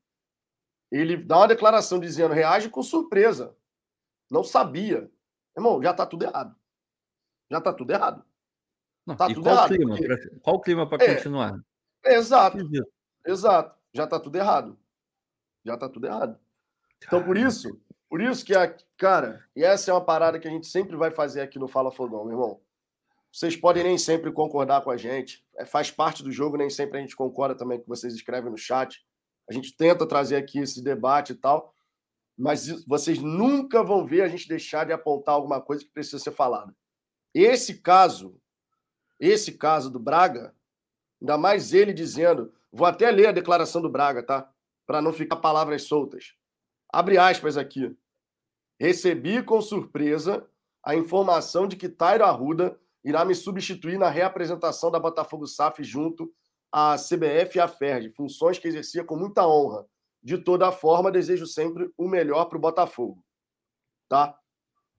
ele dá uma declaração dizendo reage com surpresa. Não sabia. Irmão, já tá tudo errado. Já tá tudo errado. Não, tá tudo qual errado. Clima porque... Qual o clima para é, continuar? Exato. Exato. Já tá tudo errado. Já tá tudo errado. Então, por isso, por isso que, a, cara, e essa é uma parada que a gente sempre vai fazer aqui no Fala Fogão, meu irmão. Vocês podem nem sempre concordar com a gente, é, faz parte do jogo, nem sempre a gente concorda também com o que vocês escrevem no chat. A gente tenta trazer aqui esse debate e tal, mas vocês nunca vão ver a gente deixar de apontar alguma coisa que precisa ser falada. Esse caso, esse caso do Braga, ainda mais ele dizendo, vou até ler a declaração do Braga, tá? Para não ficar palavras soltas. Abre aspas aqui. Recebi com surpresa a informação de que Tairo Arruda irá me substituir na reapresentação da Botafogo SAF junto à CBF e à FERJ, funções que exercia com muita honra. De toda forma, desejo sempre o melhor para o Botafogo. Tá?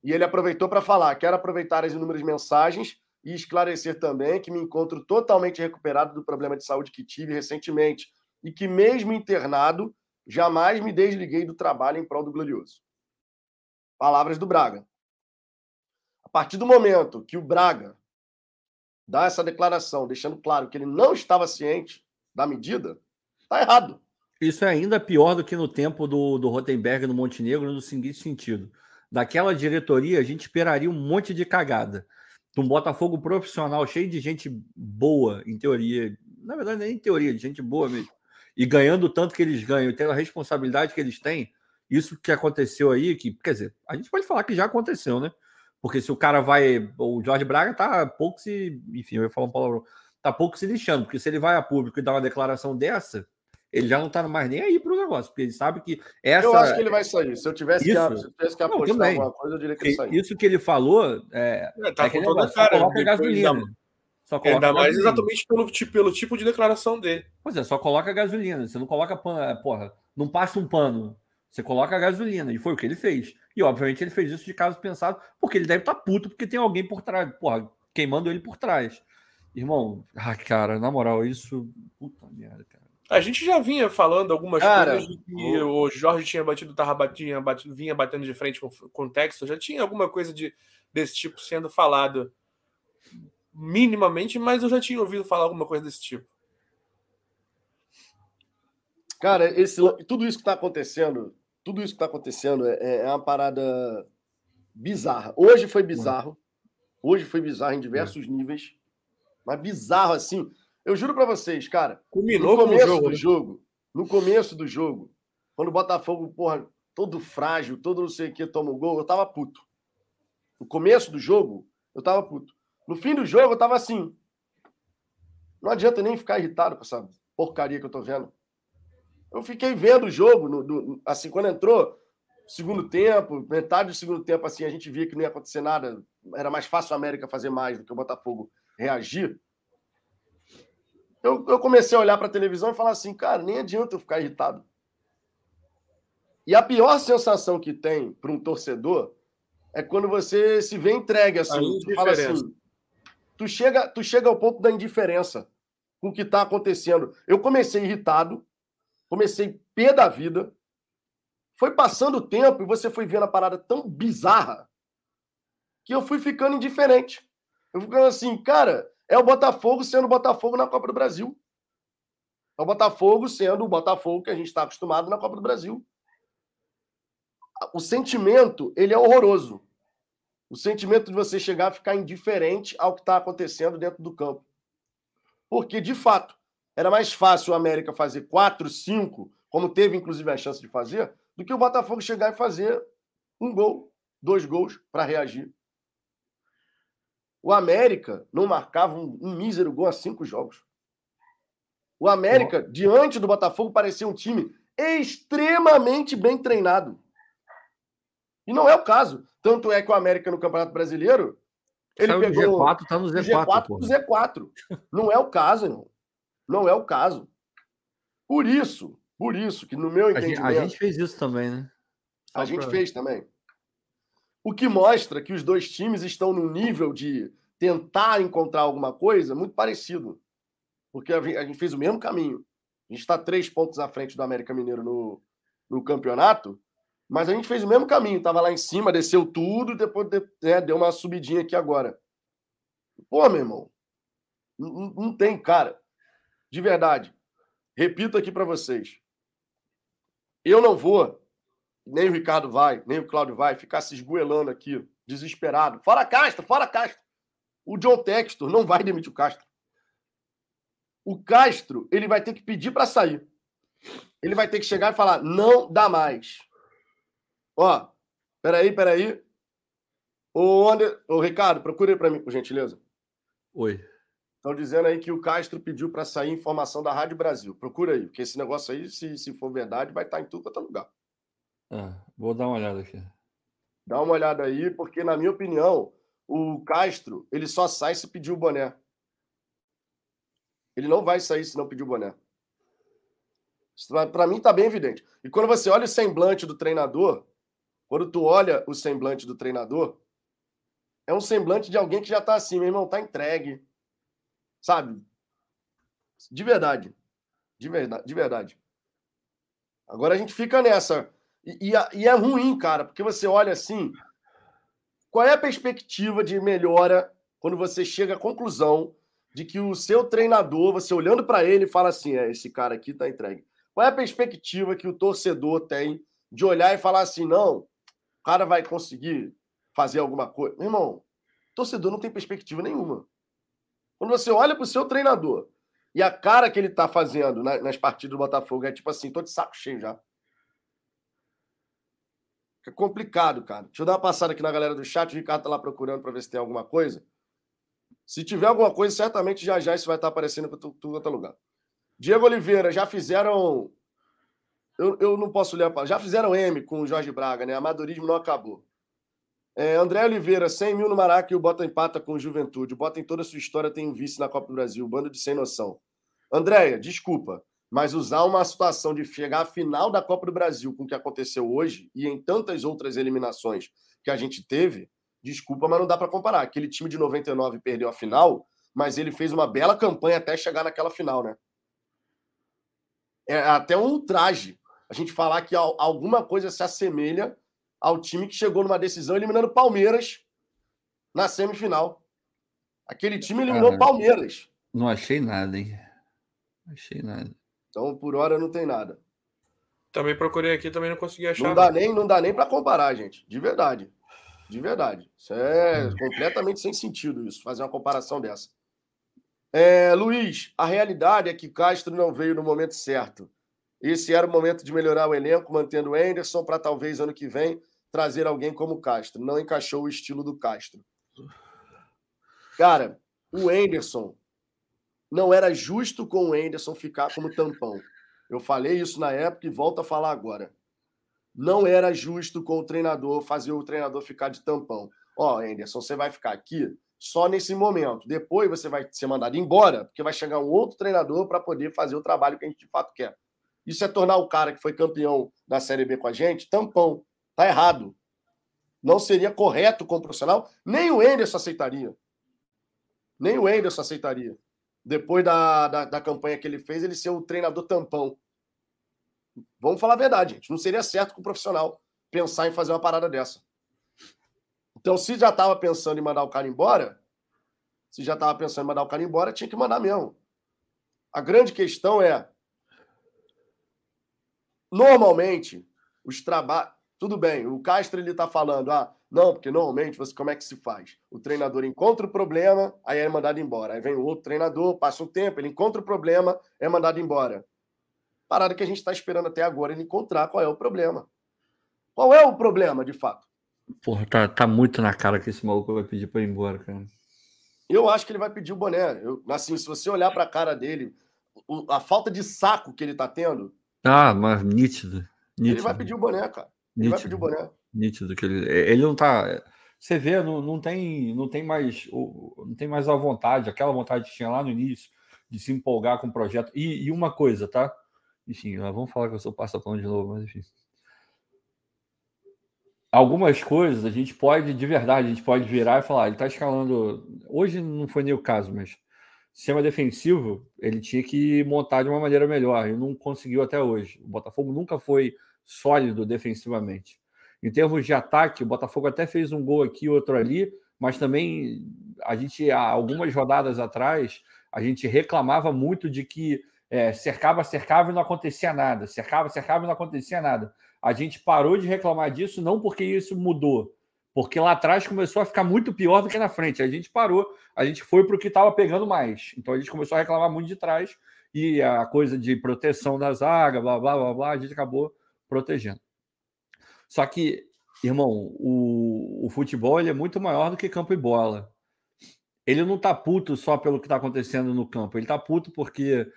E ele aproveitou para falar: quero aproveitar as inúmeras mensagens e esclarecer também que me encontro totalmente recuperado do problema de saúde que tive recentemente e que, mesmo internado, jamais me desliguei do trabalho em prol do Glorioso. Palavras do Braga. A partir do momento que o Braga dá essa declaração, deixando claro que ele não estava ciente da medida, está errado. Isso é ainda pior do que no tempo do, do Rotenberg no Montenegro, no seguinte sentido. Daquela diretoria, a gente esperaria um monte de cagada. De um Botafogo profissional, cheio de gente boa, em teoria. Na verdade, nem em teoria, de gente boa mesmo. E ganhando tanto que eles ganham, tendo a responsabilidade que eles têm. Isso que aconteceu aí, que, quer dizer, a gente pode falar que já aconteceu, né? Porque se o cara vai. O Jorge Braga tá pouco se. Enfim, eu ia falar um palavrão. Tá pouco se lixando, porque se ele vai a público e dá uma declaração dessa, ele já não tá mais nem aí pro negócio, porque ele sabe que essa. Eu acho que ele vai sair. Se eu tivesse, isso, que, se eu tivesse que apostar não, alguma coisa, eu diria que ele sairia. Isso que ele falou é. é tá é com toda cara, só coloca gasolina. Só coloca Ainda mais gasolina. exatamente pelo, tipo, pelo tipo de declaração dele. Pois é, só coloca gasolina. Você não coloca pano, porra, não passa um pano. Você coloca a gasolina, e foi o que ele fez. E, obviamente, ele fez isso de caso pensado, porque ele deve estar tá puto, porque tem alguém por trás, porra, queimando ele por trás. Irmão, ah, cara, na moral, isso. Puta merda, cara. A gente já vinha falando algumas cara, coisas que o Jorge tinha batido, tava batido, batido, vinha batendo de frente com, com o texto, já tinha alguma coisa de, desse tipo sendo falado minimamente, mas eu já tinha ouvido falar alguma coisa desse tipo. Cara, esse, tudo isso que está acontecendo tudo isso que está acontecendo é, é, é, uma parada bizarra. Hoje foi bizarro. Hoje foi bizarro em diversos é. níveis. Mas bizarro assim. Eu juro para vocês, cara. Culminou no começo jogo, do né? jogo. No começo do jogo, quando o Botafogo, porra, todo frágil, todo não sei o que, toma o gol, eu tava puto. No começo do jogo, Eu tava puto. No fim do jogo, eu tava assim. Não adianta nem ficar irritado com essa porcaria que eu tô vendo. Eu fiquei vendo o jogo, no, assim, quando entrou, segundo tempo, metade do segundo tempo, assim, a gente via que não ia acontecer nada. Era mais fácil a América fazer mais do que o Botafogo reagir. Eu, eu comecei a olhar para a televisão e falar assim, cara, nem adianta eu ficar irritado. E a pior sensação que tem para um torcedor é quando você se vê entregue assim, tu fala assim, tu chega, tu chega ao ponto da indiferença com o que está acontecendo. Eu comecei irritado, comecei pé da vida, foi passando o tempo e você foi vendo a parada tão bizarra que eu fui ficando indiferente. Eu fui ficando assim, cara, é o Botafogo sendo o Botafogo na Copa do Brasil. É o Botafogo sendo o Botafogo que a gente está acostumado na Copa do Brasil. O sentimento, ele é horroroso. O sentimento de você chegar a ficar indiferente ao que está acontecendo dentro do campo. Porque, de fato, era mais fácil o América fazer 4, 5, como teve inclusive a chance de fazer, do que o Botafogo chegar e fazer um gol, dois gols para reagir. O América não marcava um, um, mísero gol a cinco jogos. O América, diante do Botafogo, parecia um time extremamente bem treinado. E não é o caso. Tanto é que o América no Campeonato Brasileiro. Ele Saiu pegou. G4, tá no Z4. G4 Z4. Não é o caso, irmão. Não é o caso. Por isso, por isso que, no meu entendimento. A gente, a gente fez isso também, né? Só a gente fez também. O que mostra que os dois times estão no nível de tentar encontrar alguma coisa muito parecido. Porque a gente fez o mesmo caminho. A gente está três pontos à frente do América Mineiro no, no campeonato, mas a gente fez o mesmo caminho. Estava lá em cima, desceu tudo, depois né, deu uma subidinha aqui agora. Pô, meu irmão, não, não tem, cara. De verdade. Repito aqui para vocês. Eu não vou, nem o Ricardo vai, nem o Cláudio vai, ficar se esgoelando aqui, desesperado. Fora Castro, fora Castro. O John Textor não vai demitir o Castro. O Castro, ele vai ter que pedir para sair. Ele vai ter que chegar e falar: não dá mais. Ó, peraí, peraí. Ô, Ander... Ô Ricardo, procure para mim, por gentileza. Oi. Estão dizendo aí que o Castro pediu para sair informação da Rádio Brasil. Procura aí, porque esse negócio aí, se, se for verdade, vai estar em tudo quanto é lugar. É, vou dar uma olhada aqui. Dá uma olhada aí, porque, na minha opinião, o Castro, ele só sai se pedir o boné. Ele não vai sair se não pedir o boné. Para mim tá bem evidente. E quando você olha o semblante do treinador, quando tu olha o semblante do treinador, é um semblante de alguém que já tá assim, meu irmão, tá entregue, Sabe? De verdade. De verdade. De verdade. Agora a gente fica nessa. E, e, e é ruim, cara, porque você olha assim. Qual é a perspectiva de melhora quando você chega à conclusão de que o seu treinador, você olhando para ele, fala assim: é, esse cara aqui tá entregue. Qual é a perspectiva que o torcedor tem de olhar e falar assim: não, o cara vai conseguir fazer alguma coisa? Meu irmão, torcedor não tem perspectiva nenhuma. Quando você olha para o seu treinador e a cara que ele está fazendo nas partidas do Botafogo é tipo assim, tô de saco cheio já. É complicado, cara. Deixa eu dar uma passada aqui na galera do chat. O Ricardo tá lá procurando para ver se tem alguma coisa. Se tiver alguma coisa, certamente já já isso vai estar tá aparecendo para tudo outro lugar. Diego Oliveira, já fizeram. Eu, eu não posso ler a palavra. Já fizeram M com o Jorge Braga, né? Amadorismo não acabou. É, André Oliveira, 100 mil no Maraca e o Bota empata com o Juventude. O Bota em toda a sua história tem um vice na Copa do Brasil. Bando de sem noção. Andréia, desculpa, mas usar uma situação de chegar à final da Copa do Brasil com o que aconteceu hoje e em tantas outras eliminações que a gente teve, desculpa, mas não dá para comparar. Aquele time de 99 perdeu a final, mas ele fez uma bela campanha até chegar naquela final, né? É até um traje a gente falar que alguma coisa se assemelha ao time que chegou numa decisão eliminando Palmeiras na semifinal. Aquele time eliminou Cara, Palmeiras. Não achei nada, hein? Não achei nada. Então, por hora, não tem nada. Também procurei aqui, também não consegui achar. Não dá nem, não dá nem para comparar, gente. De verdade. De verdade. Isso é completamente sem sentido isso, fazer uma comparação dessa. É, Luiz, a realidade é que Castro não veio no momento certo. Esse era o momento de melhorar o elenco, mantendo o Anderson para talvez ano que vem trazer alguém como Castro. Não encaixou o estilo do Castro. Cara, o Enderson não era justo com o Enderson ficar como tampão. Eu falei isso na época e volto a falar agora. Não era justo com o treinador fazer o treinador ficar de tampão. Ó, oh, Enderson, você vai ficar aqui só nesse momento. Depois você vai ser mandado embora, porque vai chegar um outro treinador para poder fazer o trabalho que a gente de fato quer. Isso é tornar o cara que foi campeão da Série B com a gente tampão. Tá errado. Não seria correto com o profissional. Nem o Enderson aceitaria. Nem o Enderson aceitaria. Depois da, da, da campanha que ele fez, ele ser o treinador tampão. Vamos falar a verdade, gente. Não seria certo com o profissional pensar em fazer uma parada dessa. Então, se já estava pensando em mandar o cara embora, se já estava pensando em mandar o cara embora, tinha que mandar mesmo. A grande questão é: normalmente, os trabalhos. Tudo bem, o Castro ele está falando, ah, não, porque normalmente você como é que se faz? O treinador encontra o problema, aí é mandado embora. Aí vem o outro treinador, passa um tempo, ele encontra o problema, é mandado embora. Parada que a gente está esperando até agora ele encontrar qual é o problema. Qual é o problema, de fato? Porra, tá, tá muito na cara que esse maluco vai pedir para ir embora, cara. Eu acho que ele vai pedir o boné. Eu, assim, se você olhar para a cara dele, o, a falta de saco que ele tá tendo. Ah, mas nítido. nítido. Ele vai pedir o boné, cara. Ele nítido, vai pedir o boné. Nítido que ele, ele não tá. Você vê, não, não tem, não tem mais, não tem mais a vontade, aquela vontade que tinha lá no início de se empolgar com o projeto. E, e uma coisa, tá? Enfim, vamos falar que eu sou passapão de novo, mas enfim algumas coisas a gente pode, de verdade, a gente pode virar e falar, ele está escalando. Hoje não foi nem o caso, mas sistema defensivo, ele tinha que montar de uma maneira melhor e não conseguiu até hoje. O Botafogo nunca foi sólido defensivamente. Em termos de ataque, o Botafogo até fez um gol aqui, outro ali, mas também a gente, há algumas rodadas atrás, a gente reclamava muito de que é, cercava, cercava e não acontecia nada, cercava, cercava e não acontecia nada. A gente parou de reclamar disso não porque isso mudou, porque lá atrás começou a ficar muito pior do que na frente. A gente parou, a gente foi para o que estava pegando mais. Então a gente começou a reclamar muito de trás e a coisa de proteção da zaga, blá blá blá blá, a gente acabou protegendo. Só que, irmão, o, o futebol ele é muito maior do que campo e bola. Ele não tá puto só pelo que está acontecendo no campo, ele tá puto porque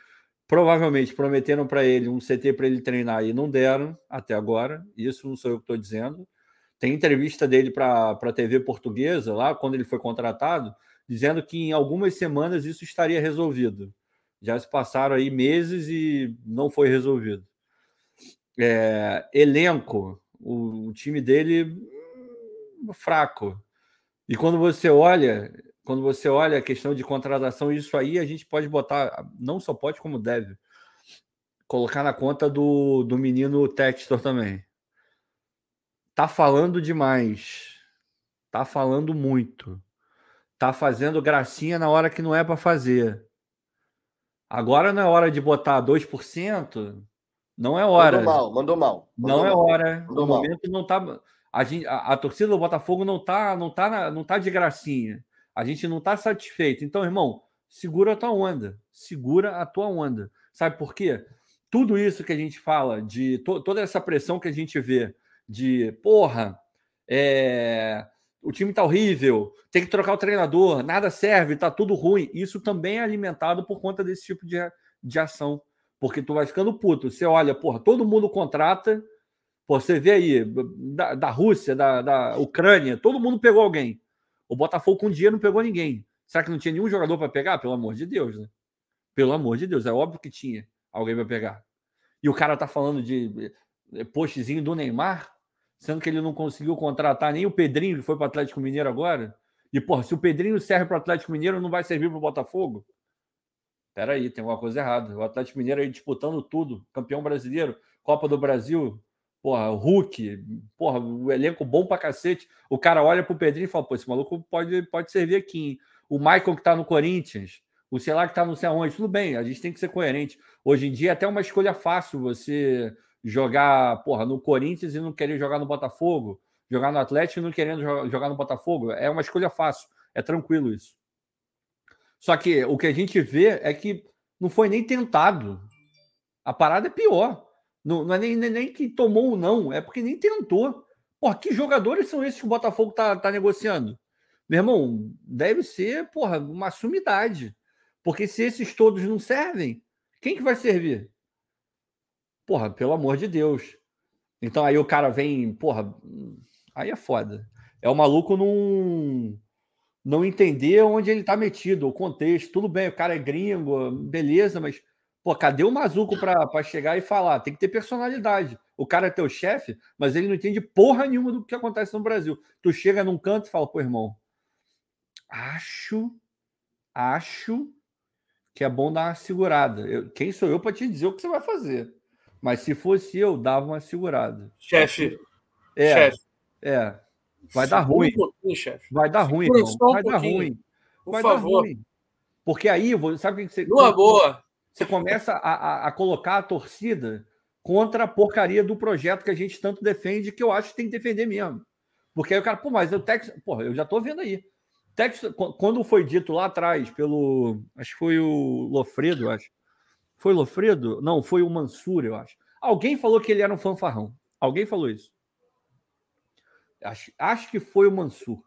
Provavelmente prometeram para ele um CT para ele treinar e não deram até agora. Isso não sou eu que estou dizendo. Tem entrevista dele para a TV portuguesa, lá quando ele foi contratado, dizendo que em algumas semanas isso estaria resolvido. Já se passaram aí meses e não foi resolvido. É, elenco, o, o time dele hum, fraco. E quando você olha, quando você olha a questão de contratação, isso aí a gente pode botar, não só pode, como deve, colocar na conta do, do menino Textor também. Tá falando demais. Tá falando muito. Tá fazendo gracinha na hora que não é para fazer. Agora não é hora de botar 2%. Não é hora. Mandou mal, mandou mal. Mandou não é mal. é hora. Mandou no mal. momento não tá. A, gente, a, a, torcida do Botafogo não tá, não tá, na, não tá de gracinha. A gente não está satisfeito. Então, irmão, segura a tua onda. Segura a tua onda. Sabe por quê? Tudo isso que a gente fala, de to toda essa pressão que a gente vê, de porra, é... o time tá horrível, tem que trocar o treinador, nada serve, tá tudo ruim. Isso também é alimentado por conta desse tipo de, de ação. Porque tu vai ficando puto. Você olha, porra, todo mundo contrata. Você vê aí, da, da Rússia, da, da Ucrânia, todo mundo pegou alguém. O Botafogo com dia não pegou ninguém. Será que não tinha nenhum jogador para pegar? Pelo amor de Deus, né? Pelo amor de Deus, é óbvio que tinha alguém para pegar. E o cara tá falando de eh, postzinho do Neymar, sendo que ele não conseguiu contratar nem o Pedrinho, que foi para o Atlético Mineiro agora. E, porra, se o Pedrinho serve para o Atlético Mineiro, não vai servir para o Botafogo? Peraí, tem alguma coisa errada. O Atlético Mineiro aí disputando tudo, campeão brasileiro, Copa do Brasil, Porra, Hulk, porra, o elenco bom pra cacete. O cara olha pro Pedrinho e fala: pô, esse maluco pode, pode servir aqui. Hein? O Michael que tá no Corinthians, o sei lá que tá não sei aonde, tudo bem, a gente tem que ser coerente. Hoje em dia é até uma escolha fácil você jogar, porra, no Corinthians e não querer jogar no Botafogo, jogar no Atlético e não querendo jogar no Botafogo. É uma escolha fácil, é tranquilo isso. Só que o que a gente vê é que não foi nem tentado. A parada é pior. Não, não é nem, nem, nem, que tomou ou não, é porque nem tentou. Porra, que jogadores são esses que o Botafogo tá, tá negociando? Meu irmão, deve ser, porra, uma sumidade. Porque se esses todos não servem, quem que vai servir? Porra, pelo amor de Deus. Então aí o cara vem, porra, aí é foda. É o maluco não, não entender onde ele tá metido, o contexto. Tudo bem, o cara é gringo, beleza, mas, pô, cadê o Mazuco para chegar e falar? Tem que ter personalidade. O cara é teu chefe, mas ele não entende porra nenhuma do que acontece no Brasil. Tu chega num canto e fala, pô, irmão, acho, acho que é bom dar uma segurada. Eu, quem sou eu para te dizer o que você vai fazer? Mas se fosse eu, dava uma segurada. Chefe. É. Chefe. É. Vai dar ruim. Um vai dar ruim, irmão. Vai dar ruim. Por vai favor. Ruim. Porque aí, sabe o que você. Numa boa. Você começa a, a, a, colocar a torcida contra a porcaria do projeto que a gente tanto defende, que eu acho que tem que defender mesmo. Porque aí o cara, pô, mas o Texas. Porra, eu já tô vendo aí. Texas, quando foi dito lá atrás pelo. Acho que foi o Lofredo, acho. Foi o Lofredo? Não, foi o Mansur, eu acho. Alguém falou que ele era um fanfarrão. Alguém falou isso. Acho, acho que foi o Mansur.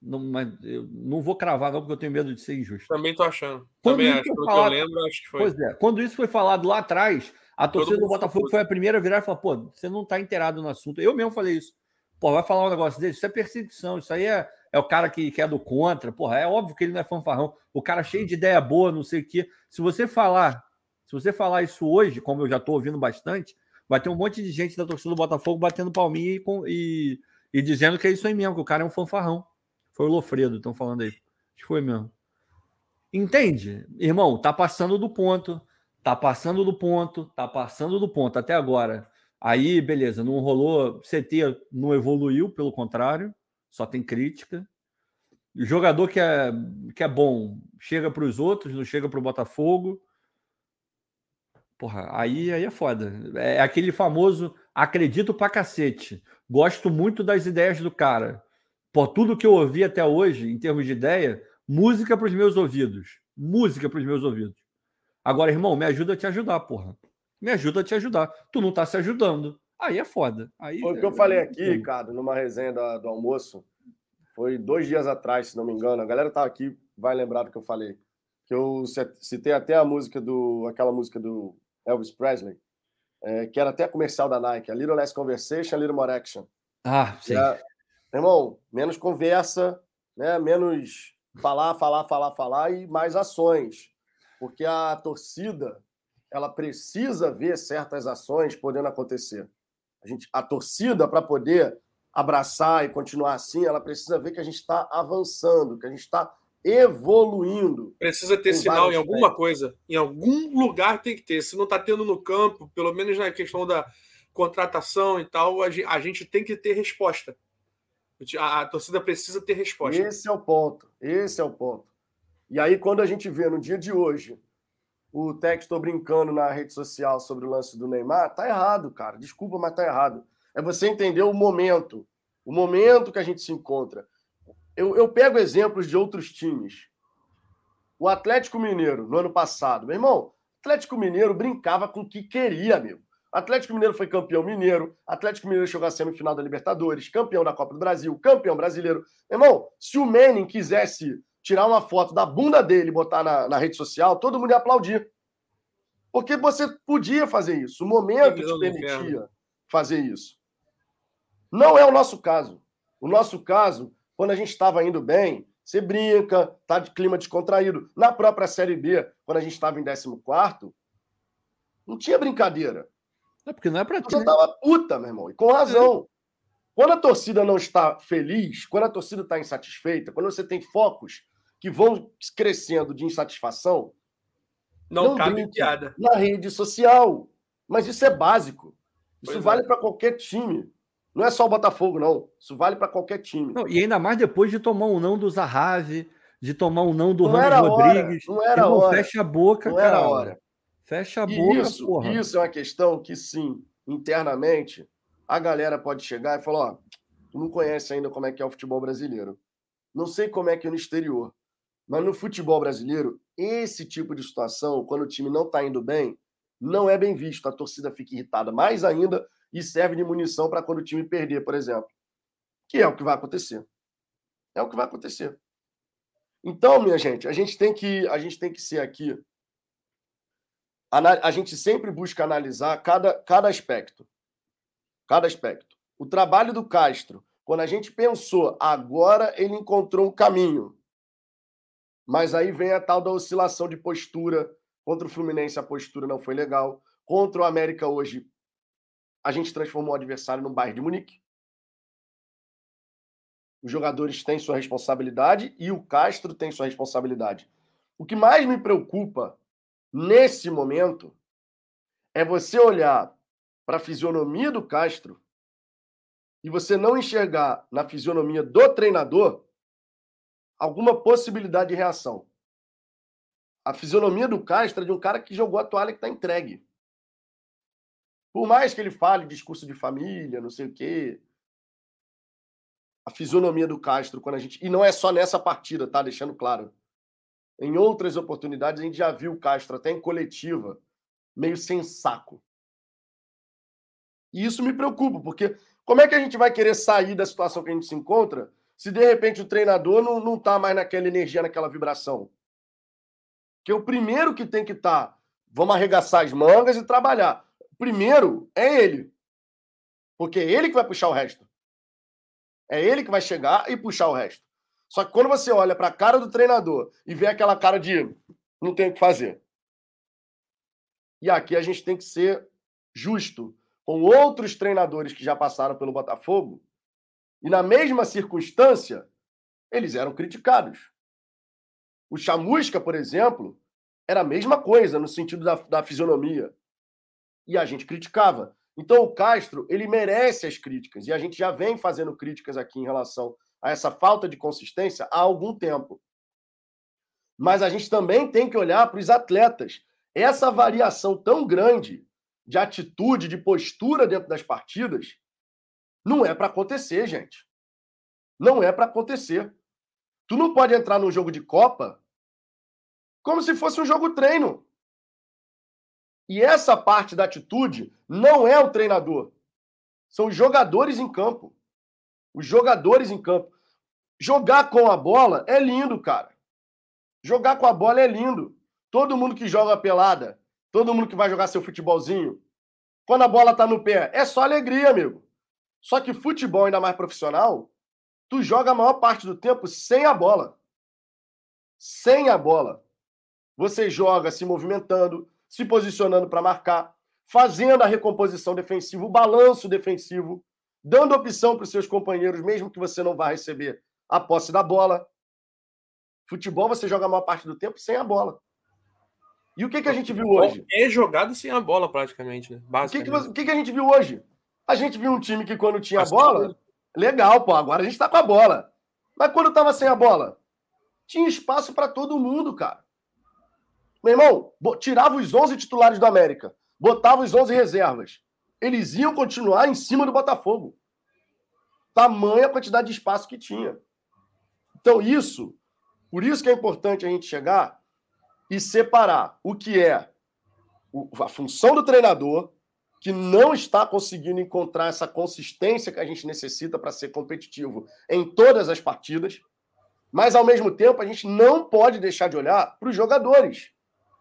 Não, mas eu não vou cravar, não, porque eu tenho medo de ser injusto. Também tô achando. Quando Também acho. Pelo falado, que eu lembro, acho que foi. Pois é. Quando isso foi falado lá atrás, a torcida do Botafogo foi a primeira a virar e falar: pô, você não tá inteirado no assunto. Eu mesmo falei isso. Pô, vai falar um negócio desse? Isso é perseguição. Isso aí é, é o cara que, que é do contra. Porra, é óbvio que ele não é fanfarrão. O cara cheio de ideia boa, não sei o quê. Se você falar se você falar isso hoje, como eu já estou ouvindo bastante, vai ter um monte de gente da torcida do Botafogo batendo palminha e, e, e, dizendo que é isso aí mesmo, que o cara é um fanfarrão. Foi o Lofredo, estão falando aí. Acho que foi mesmo. Entende? Irmão, tá passando do ponto. Tá passando do ponto. Tá passando do ponto até agora. Aí, beleza, não rolou. CT não evoluiu, pelo contrário, só tem crítica. O jogador que é, que é bom chega para os outros, não chega para o Botafogo. Porra, aí, aí é foda. É aquele famoso acredito pra cacete. Gosto muito das ideias do cara. Por tudo que eu ouvi até hoje, em termos de ideia, música para os meus ouvidos. Música para os meus ouvidos. Agora, irmão, me ajuda a te ajudar, porra. Me ajuda a te ajudar. Tu não tá se ajudando. Aí é foda. Aí Foi o que eu falei aqui, Ricardo, numa resenha do, do almoço. Foi dois dias atrás, se não me engano. A galera tá aqui, vai lembrar do que eu falei. Que eu citei até a música do. aquela música do Elvis Presley, é, que era até comercial da Nike, a Little Less Conversation, a Little More Action. Ah, sim. É, irmão, menos conversa, né? menos falar, falar, falar, falar e mais ações. Porque a torcida ela precisa ver certas ações podendo acontecer. A, gente, a torcida, para poder abraçar e continuar assim, ela precisa ver que a gente está avançando, que a gente está evoluindo. Precisa ter sinal em alguma coisa. Em algum lugar tem que ter. Se não está tendo no campo, pelo menos na questão da contratação e tal, a gente tem que ter resposta. A, torcida precisa ter resposta. Esse é o ponto. Esse é o ponto. E aí, quando a gente vê no dia de hoje o texto brincando na rede social sobre o lance do Neymar, tá errado, cara. Desculpa, mas tá errado. É você entender o momento. O momento que a gente se encontra. Eu, eu pego exemplos de outros times. O Atlético Mineiro, no ano passado, meu irmão, o Atlético Mineiro brincava com o que queria, amigo. Atlético Mineiro foi campeão mineiro, Atlético Mineiro chegou à semifinal da Libertadores, campeão da Copa do Brasil, campeão brasileiro. Meu irmão, se o Manning quisesse tirar uma foto da bunda dele e botar na, na rede social, todo mundo ia aplaudir. Porque você podia fazer isso, o momento te permitia fazer isso. Não é o nosso caso. O nosso caso quando a gente estava indo bem, você brinca, tá de clima descontraído. Na própria Série B, quando a gente estava em 14, não tinha brincadeira. É porque não é para ti. Você né? tava puta, meu irmão, e com razão. É. Quando a torcida não está feliz, quando a torcida está insatisfeita, quando você tem focos que vão crescendo de insatisfação, não, não cabe piada. Na rede social. Mas isso é básico. Isso pois vale é. para qualquer time. Não é só o Botafogo, não. Isso vale para qualquer time. Não, e ainda mais depois de tomar um não do Zahavi, de tomar um não do não Ramos Rodrigues. Hora, não era Irmão, hora. Fecha a boca, não cara. Era hora. Fecha a e boca, isso, porra. Isso é uma questão que, sim, internamente, a galera pode chegar e falar: ó, tu não conhece ainda como é que é o futebol brasileiro. Não sei como é que é no exterior. Mas no futebol brasileiro, esse tipo de situação, quando o time não está indo bem, não é bem visto. A torcida fica irritada mais ainda e serve de munição para quando o time perder, por exemplo. Que é o que vai acontecer. É o que vai acontecer. Então, minha gente, a gente tem que, a gente tem que ser aqui. A gente sempre busca analisar cada, cada aspecto. Cada aspecto. O trabalho do Castro, quando a gente pensou, agora ele encontrou um caminho. Mas aí vem a tal da oscilação de postura. Contra o Fluminense a postura não foi legal. Contra o América hoje, a gente transformou o adversário no bairro de Munique. Os jogadores têm sua responsabilidade e o Castro tem sua responsabilidade. O que mais me preocupa nesse momento é você olhar para a fisionomia do Castro e você não enxergar na fisionomia do treinador alguma possibilidade de reação. A fisionomia do Castro é de um cara que jogou a toalha que está entregue. Por mais que ele fale discurso de família, não sei o quê, a fisionomia do Castro quando a gente. E não é só nessa partida, tá? Deixando claro. Em outras oportunidades, a gente já viu o Castro, até em coletiva, meio sem saco. E isso me preocupa, porque como é que a gente vai querer sair da situação que a gente se encontra se de repente o treinador não, não tá mais naquela energia, naquela vibração? Que o primeiro que tem que estar, tá, vamos arregaçar as mangas e trabalhar. Primeiro é ele. Porque é ele que vai puxar o resto. É ele que vai chegar e puxar o resto. Só que quando você olha para a cara do treinador e vê aquela cara de não tem o que fazer. E aqui a gente tem que ser justo com outros treinadores que já passaram pelo Botafogo e na mesma circunstância eles eram criticados. O Chamusca, por exemplo, era a mesma coisa no sentido da, da fisionomia. E a gente criticava. Então o Castro, ele merece as críticas e a gente já vem fazendo críticas aqui em relação a essa falta de consistência há algum tempo. Mas a gente também tem que olhar para os atletas. Essa variação tão grande de atitude, de postura dentro das partidas, não é para acontecer, gente. Não é para acontecer. Tu não pode entrar num jogo de Copa como se fosse um jogo treino. E essa parte da atitude não é o treinador. São os jogadores em campo. Os jogadores em campo. Jogar com a bola é lindo, cara. Jogar com a bola é lindo. Todo mundo que joga pelada, todo mundo que vai jogar seu futebolzinho, quando a bola tá no pé, é só alegria, amigo. Só que futebol ainda mais profissional, tu joga a maior parte do tempo sem a bola. Sem a bola. Você joga se movimentando, se posicionando para marcar, fazendo a recomposição defensiva, o balanço defensivo, dando opção para os seus companheiros, mesmo que você não vá receber a posse da bola. Futebol você joga a maior parte do tempo sem a bola. E o que, que a gente viu hoje? É jogado sem a bola, praticamente, né? O que, que, o que, que a gente viu hoje? A gente viu um time que, quando tinha a bola, legal, pô, agora a gente está com a bola. Mas quando estava sem a bola, tinha espaço para todo mundo, cara. Meu irmão, tirava os 11 titulares do América, botava os 11 reservas. Eles iam continuar em cima do Botafogo. Tamanha quantidade de espaço que tinha. Então, isso, por isso que é importante a gente chegar e separar o que é a função do treinador, que não está conseguindo encontrar essa consistência que a gente necessita para ser competitivo em todas as partidas, mas ao mesmo tempo a gente não pode deixar de olhar para os jogadores.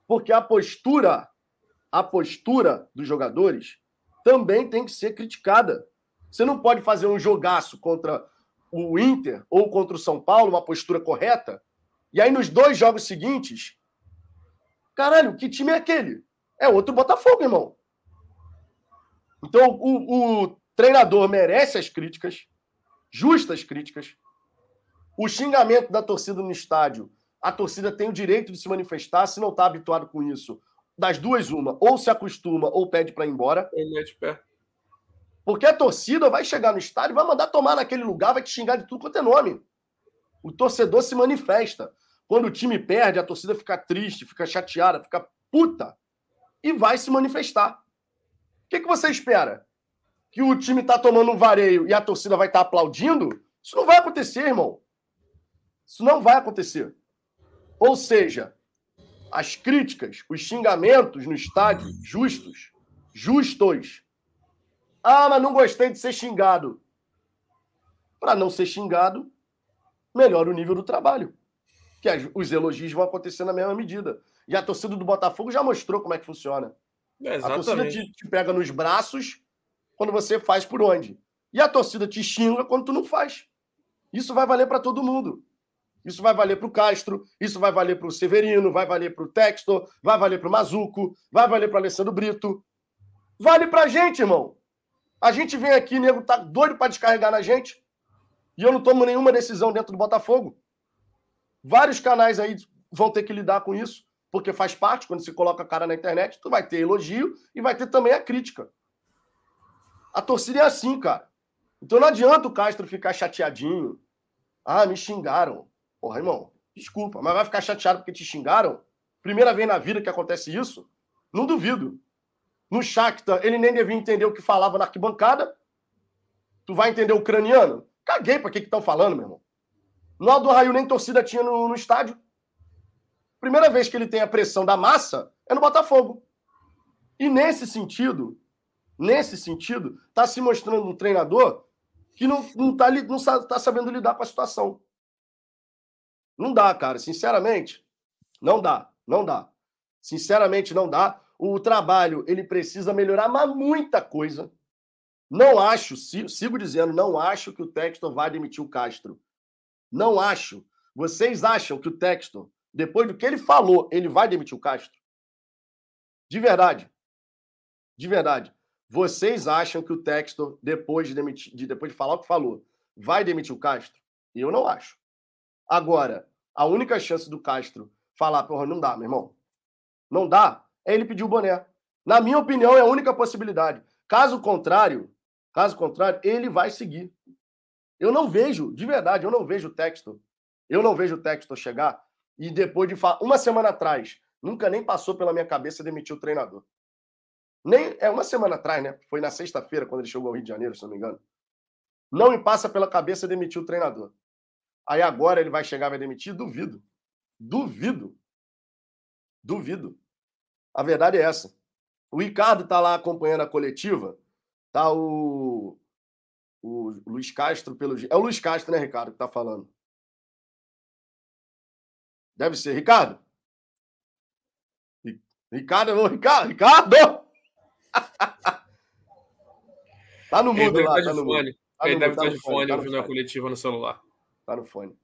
Porque a postura, a postura dos jogadores também tem que ser criticada. Você não pode fazer um jogaço contra o Inter ou contra o São Paulo, uma postura correta, e aí nos dois jogos seguintes, caralho, que time é aquele? É outro Botafogo, irmão. Então o, o treinador merece as críticas, justas críticas. O xingamento da torcida no estádio a torcida tem o direito de se manifestar, se não está habituado com isso. Das duas, uma, ou se acostuma ou pede para ir embora. Porque a torcida vai chegar no estádio, vai mandar tomar naquele lugar, vai te xingar de tudo quanto é nome. O torcedor se manifesta. Quando o time perde, a torcida fica triste, fica chateada, fica puta e vai se manifestar. O que, que você espera? Que o time tá tomando um vareio e a torcida vai estar tá aplaudindo? Isso não vai acontecer, irmão. Isso não vai acontecer. Ou seja, as críticas, os xingamentos no estádio, justos, justos. Ah, mas não gostei de ser xingado. Para não ser xingado, melhora o nível do trabalho. Que os elogios vão acontecer na mesma medida. E a torcida do Botafogo já mostrou como é que funciona. É, a torcida te, te, pega nos braços quando você faz por onde. E a torcida te xinga quando tu não faz. Isso vai valer para todo mundo. Isso vai valer para o Castro, isso vai valer para o Severino, vai valer para o Textor, vai valer para o Mazuco, vai valer para Alessandro Brito. Vale para a gente, irmão. A gente vem aqui, nego tá doido para descarregar na gente. E eu não tomo nenhuma decisão dentro do Botafogo. Vários canais aí vão ter que lidar com isso, porque faz parte, quando você coloca a cara na internet, tu vai ter elogio e vai ter também a crítica. A torcida é assim, cara. Então não adianta o Castro ficar chateadinho. Ah, me xingaram. Porra, irmão, desculpa, mas vai ficar chateado porque te xingaram? Primeira vez na vida que acontece isso? Não duvido. No Shakhtar, ele nem devia entender o que falava na arquibancada. Tu vai entender o ucraniano? Caguei pra que estão falando, meu irmão. No Aldo Raio nem torcida tinha no, no estádio. Primeira vez que ele tem a pressão da massa é no Botafogo. E nesse sentido, nesse sentido, está se mostrando um treinador que não não tá, não tá sabendo lidar com a situação. Não dá, cara. Sinceramente, não dá. Não dá. Sinceramente, não dá. O trabalho, ele precisa melhorar, mas muita coisa. Não acho, sigo dizendo, não acho que o Textor vai demitir o Castro. Não acho. Vocês acham que o Textor, depois do que ele falou, ele vai demitir o Castro? De verdade. De verdade. Vocês acham que o Textor, depois de, demitir, de, depois de falar o que falou, vai demitir o Castro? Eu não acho. Agora, a única chance do Castro falar, porra, não dá, meu irmão. Não dá, é ele pedir o boné. Na minha opinião, é a única possibilidade. Caso contrário, caso contrário, ele vai seguir. Eu não vejo, de verdade, eu não vejo o texto. Eu não vejo o texto chegar e depois de falar, uma semana atrás, nunca nem passou pela minha cabeça demitir o treinador. Nem é uma semana atrás, né? Foi na sexta-feira quando ele chegou ao Rio de Janeiro, se não me engano. Não me passa pela cabeça demitir o treinador. Aí agora ele vai chegar e vai demitir? Duvido. Duvido. Duvido. A verdade é essa. O Ricardo está lá acompanhando a coletiva. Tá o, o Luiz Castro pelo. É o Luiz Castro, né, Ricardo, que está falando. Deve ser. Ricardo? Ricardo, ô, Ricardo, Ricardo! tá no mundo lá, tá no mundo. Tá Ele deve estar tá de fone, tá ouvindo a coletiva no celular. Tá no fone.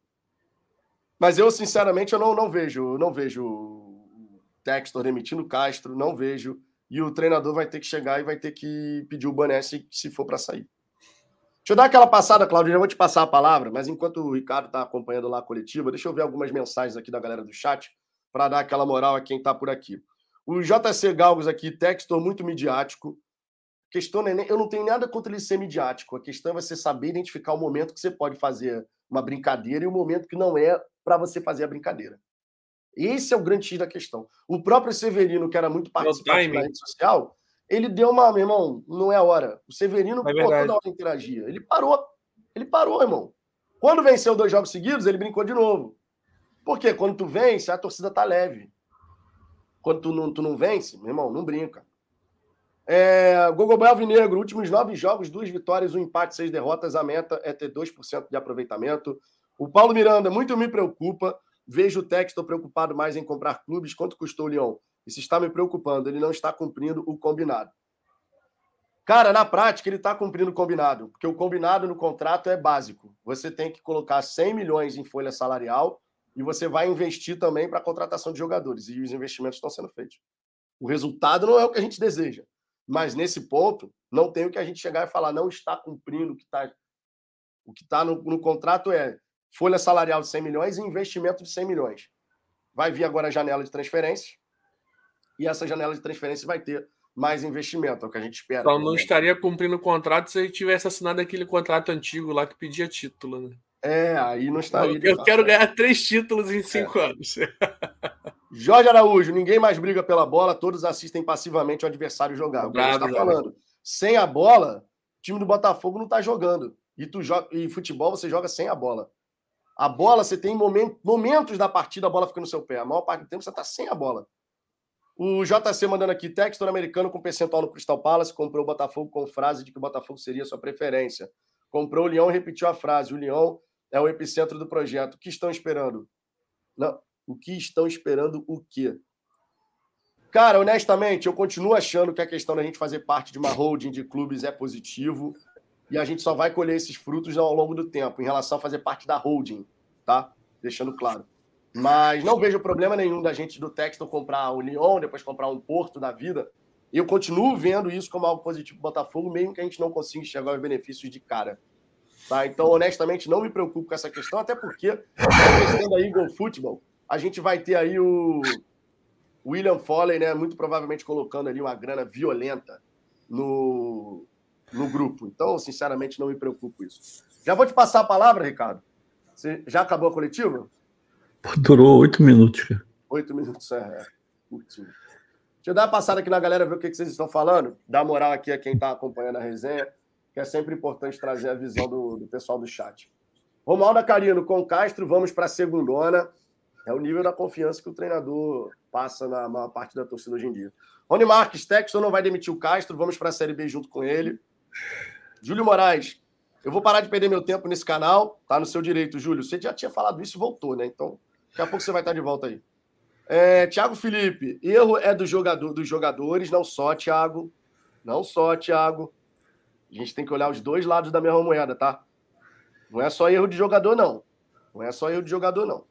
Mas eu, sinceramente, eu não, não vejo, não vejo o Textor demitindo Castro, não vejo. E o treinador vai ter que chegar e vai ter que pedir o Bané se, se for para sair. Deixa eu dar aquela passada, Claudio, já vou te passar a palavra, mas enquanto o Ricardo está acompanhando lá a coletiva, deixa eu ver algumas mensagens aqui da galera do chat para dar aquela moral a quem está por aqui. O JC Galgos aqui, Textor muito midiático. Questão é eu não tenho nada contra ele ser midiático. A questão é você saber identificar o momento que você pode fazer uma brincadeira e o momento que não é para você fazer a brincadeira. Esse é o grande X da questão. O próprio Severino, que era muito participante na rede social, ele deu uma, meu irmão, não é a hora. O Severino, é pô, toda hora interagia. Ele parou. Ele parou, irmão. Quando venceu dois jogos seguidos, ele brincou de novo. Por quê? Quando tu vence, a torcida tá leve. Quando tu não, tu não vence, meu irmão, não brinca. É, Gogobel Alvinegro, últimos nove jogos, duas vitórias, um empate, seis derrotas. A meta é ter 2% de aproveitamento. O Paulo Miranda, muito me preocupa. Vejo o texto, estou preocupado mais em comprar clubes. Quanto custou o Leão? Isso está me preocupando. Ele não está cumprindo o combinado. Cara, na prática, ele está cumprindo o combinado, porque o combinado no contrato é básico. Você tem que colocar 100 milhões em folha salarial e você vai investir também para a contratação de jogadores. E os investimentos estão sendo feitos. O resultado não é o que a gente deseja. Mas nesse ponto, não tem o que a gente chegar e falar, não está cumprindo o que está. O que está no, no contrato é folha salarial de 100 milhões e investimento de 100 milhões. Vai vir agora a janela de transferência e essa janela de transferência vai ter mais investimento, é o que a gente espera. Então não estaria cumprindo o contrato se ele tivesse assinado aquele contrato antigo lá que pedia título, né? É, aí não estaria. Eu, eu quero ganhar três títulos em cinco é. anos. Jorge Araújo, ninguém mais briga pela bola, todos assistem passivamente o adversário jogar. O que está falando. Sem a bola, o time do Botafogo não está jogando. E, tu joga, e futebol você joga sem a bola. A bola, você tem moment, momentos da partida, a bola fica no seu pé. A maior parte do tempo você está sem a bola. O JC mandando aqui, texto americano com percentual no Crystal Palace, comprou o Botafogo com frase de que o Botafogo seria sua preferência. Comprou o Leão e repetiu a frase. O Leão é o epicentro do projeto. O que estão esperando? Não, o que estão esperando o quê? Cara, honestamente, eu continuo achando que a questão da gente fazer parte de uma holding de clubes é positivo e a gente só vai colher esses frutos ao longo do tempo em relação a fazer parte da holding, tá? Deixando claro. Mas não vejo problema nenhum da gente do Texto comprar o Lyon, depois comprar um Porto da vida. Eu continuo vendo isso como algo positivo para o Botafogo, mesmo que a gente não consiga enxergar os benefícios de cara. Tá? Então, honestamente, não me preocupo com essa questão, até porque, a questão da Eagle Football, a gente vai ter aí o William Foley, né, muito provavelmente colocando ali uma grana violenta no, no grupo. Então, sinceramente, não me preocupo com isso. Já vou te passar a palavra, Ricardo. Você já acabou a coletiva? Durou oito minutos. Oito minutos, é. é. Curtinho. Deixa eu dar uma passada aqui na galera, ver o que, vocês estão falando. Dá moral aqui a quem está acompanhando a resenha, que é sempre importante trazer a visão do, do pessoal do chat. Romualdo Carino com Castro, vamos para a segundona. É o nível da confiança que o treinador passa na maior parte da torcida hoje em dia. Rony Marques, Texton não vai demitir o Castro, vamos para a Série B junto com ele. Júlio Moraes, eu vou parar de perder meu tempo nesse canal, tá no seu direito, Júlio. Você já tinha falado isso e voltou, né? Então, daqui a pouco você vai estar de volta aí. É, Tiago Felipe, erro é do jogador, dos jogadores, não só, Tiago. Não só, Tiago. A gente tem que olhar os dois lados da mesma moeda, tá? Não é só erro de jogador, não. Não é só erro de jogador, não.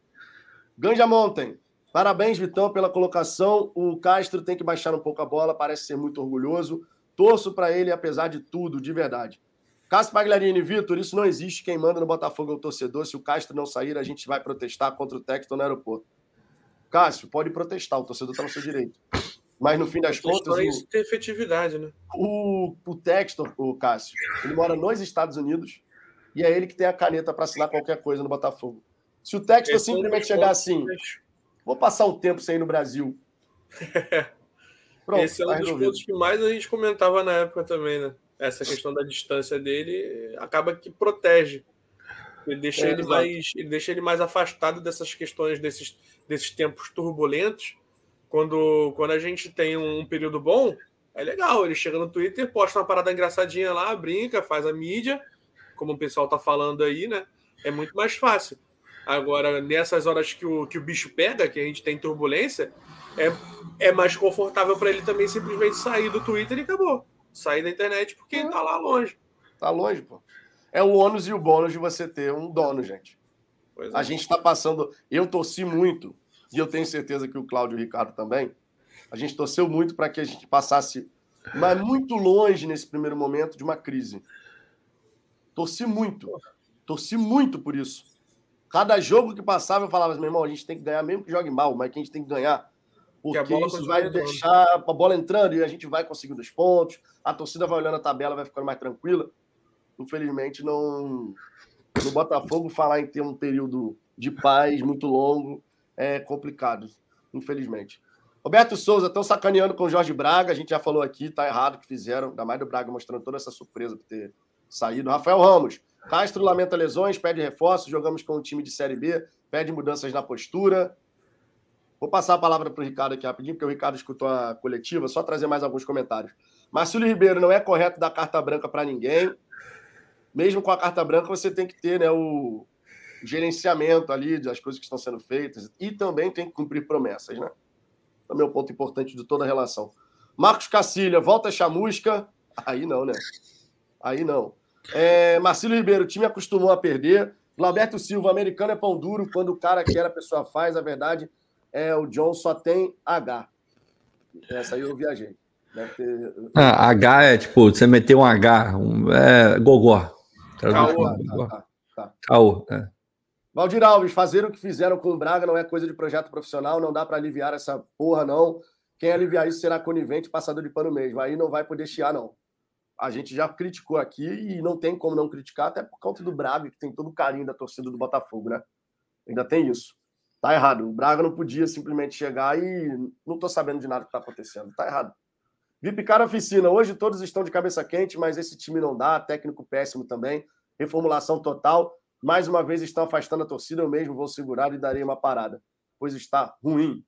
Ganja Mountain. Parabéns, Vitão, pela colocação. O Castro tem que baixar um pouco a bola, parece ser muito orgulhoso. Torço para ele, apesar de tudo, de verdade. Cássio Pagliarini, Vitor, isso não existe. Quem manda no Botafogo é o torcedor. Se o Castro não sair, a gente vai protestar contra o Texton no aeroporto. Cássio, pode protestar, o torcedor está no seu direito. Mas no fim das contas. Isso ter efetividade, né? O, o Textor, o Cássio, ele mora nos Estados Unidos e é ele que tem a caneta para assinar qualquer coisa no Botafogo. Se o Textor simplesmente chegar assim, vou passar um tempo sem ir no Brasil. Pronto, Esse é um tá dos pontos que mais a gente comentava na época também, né? Essa questão da distância dele acaba que protege. Ele deixa, é, ele, mais, ele deixa ele mais afastado dessas questões, desses, desses tempos turbulentos. Quando, quando a gente tem um período bom, é legal. Ele chega no Twitter, posta uma parada engraçadinha lá, brinca, faz a mídia, como o pessoal tá falando aí, né? É muito mais fácil. Agora, nessas horas que o, que o bicho pega, que a gente tem turbulência, é, é mais confortável para ele também simplesmente sair do Twitter e acabou. Sair da internet porque é. tá lá longe. Tá longe, pô. É o ônus e o bônus de você ter um dono, gente. a é. gente está passando. Eu torci muito, e eu tenho certeza que o Cláudio e o Ricardo também. A gente torceu muito para que a gente passasse, mas muito longe nesse primeiro momento de uma crise. Torci muito. Torci muito por isso. Cada jogo que passava, eu falava, meu irmão, a gente tem que ganhar, mesmo que jogue mal, mas que a gente tem que ganhar. Porque isso vai deixar a bola entrando e a gente vai conseguindo os pontos, a torcida vai olhando a tabela, vai ficando mais tranquila. Infelizmente, não. No Botafogo, falar em ter um período de paz muito longo é complicado, infelizmente. Roberto Souza, estão sacaneando com o Jorge Braga, a gente já falou aqui, tá errado o que fizeram, ainda mais do Braga mostrando toda essa surpresa por ter saído. Rafael Ramos, Castro lamenta lesões, pede reforços, jogamos com um time de Série B, pede mudanças na postura. Vou passar a palavra para o Ricardo aqui rapidinho, porque o Ricardo escutou a coletiva, só trazer mais alguns comentários. Marcílio Ribeiro, não é correto dar carta branca para ninguém. Mesmo com a carta branca, você tem que ter né, o gerenciamento ali das coisas que estão sendo feitas e também tem que cumprir promessas, né? Também é um ponto importante de toda a relação. Marcos Cacilha, volta chamusca. Aí não, né? Aí não. É, Marcelo Ribeiro, o time acostumou a perder. Glauberto Silva, americano é pão duro. Quando o cara quer, a pessoa faz. A verdade é o John só tem H. Essa aí eu viajei. Ter... Ah, H é tipo, você meteu um H, um, é gogó. Caô. Tá, tá. Caô, é. Valdir Alves, fazer o que fizeram com o Braga não é coisa de projeto profissional, não dá para aliviar essa porra, não. Quem aliviar isso será conivente, passador de pano mesmo. Aí não vai poder chiar, não a gente já criticou aqui e não tem como não criticar, até por conta do Braga, que tem todo o carinho da torcida do Botafogo, né? Ainda tem isso. Tá errado. O Braga não podia simplesmente chegar e não tô sabendo de nada que tá acontecendo. Tá errado. Cara Oficina, hoje todos estão de cabeça quente, mas esse time não dá, técnico péssimo também, reformulação total. Mais uma vez estão afastando a torcida, eu mesmo vou segurar e darei uma parada, pois está ruim.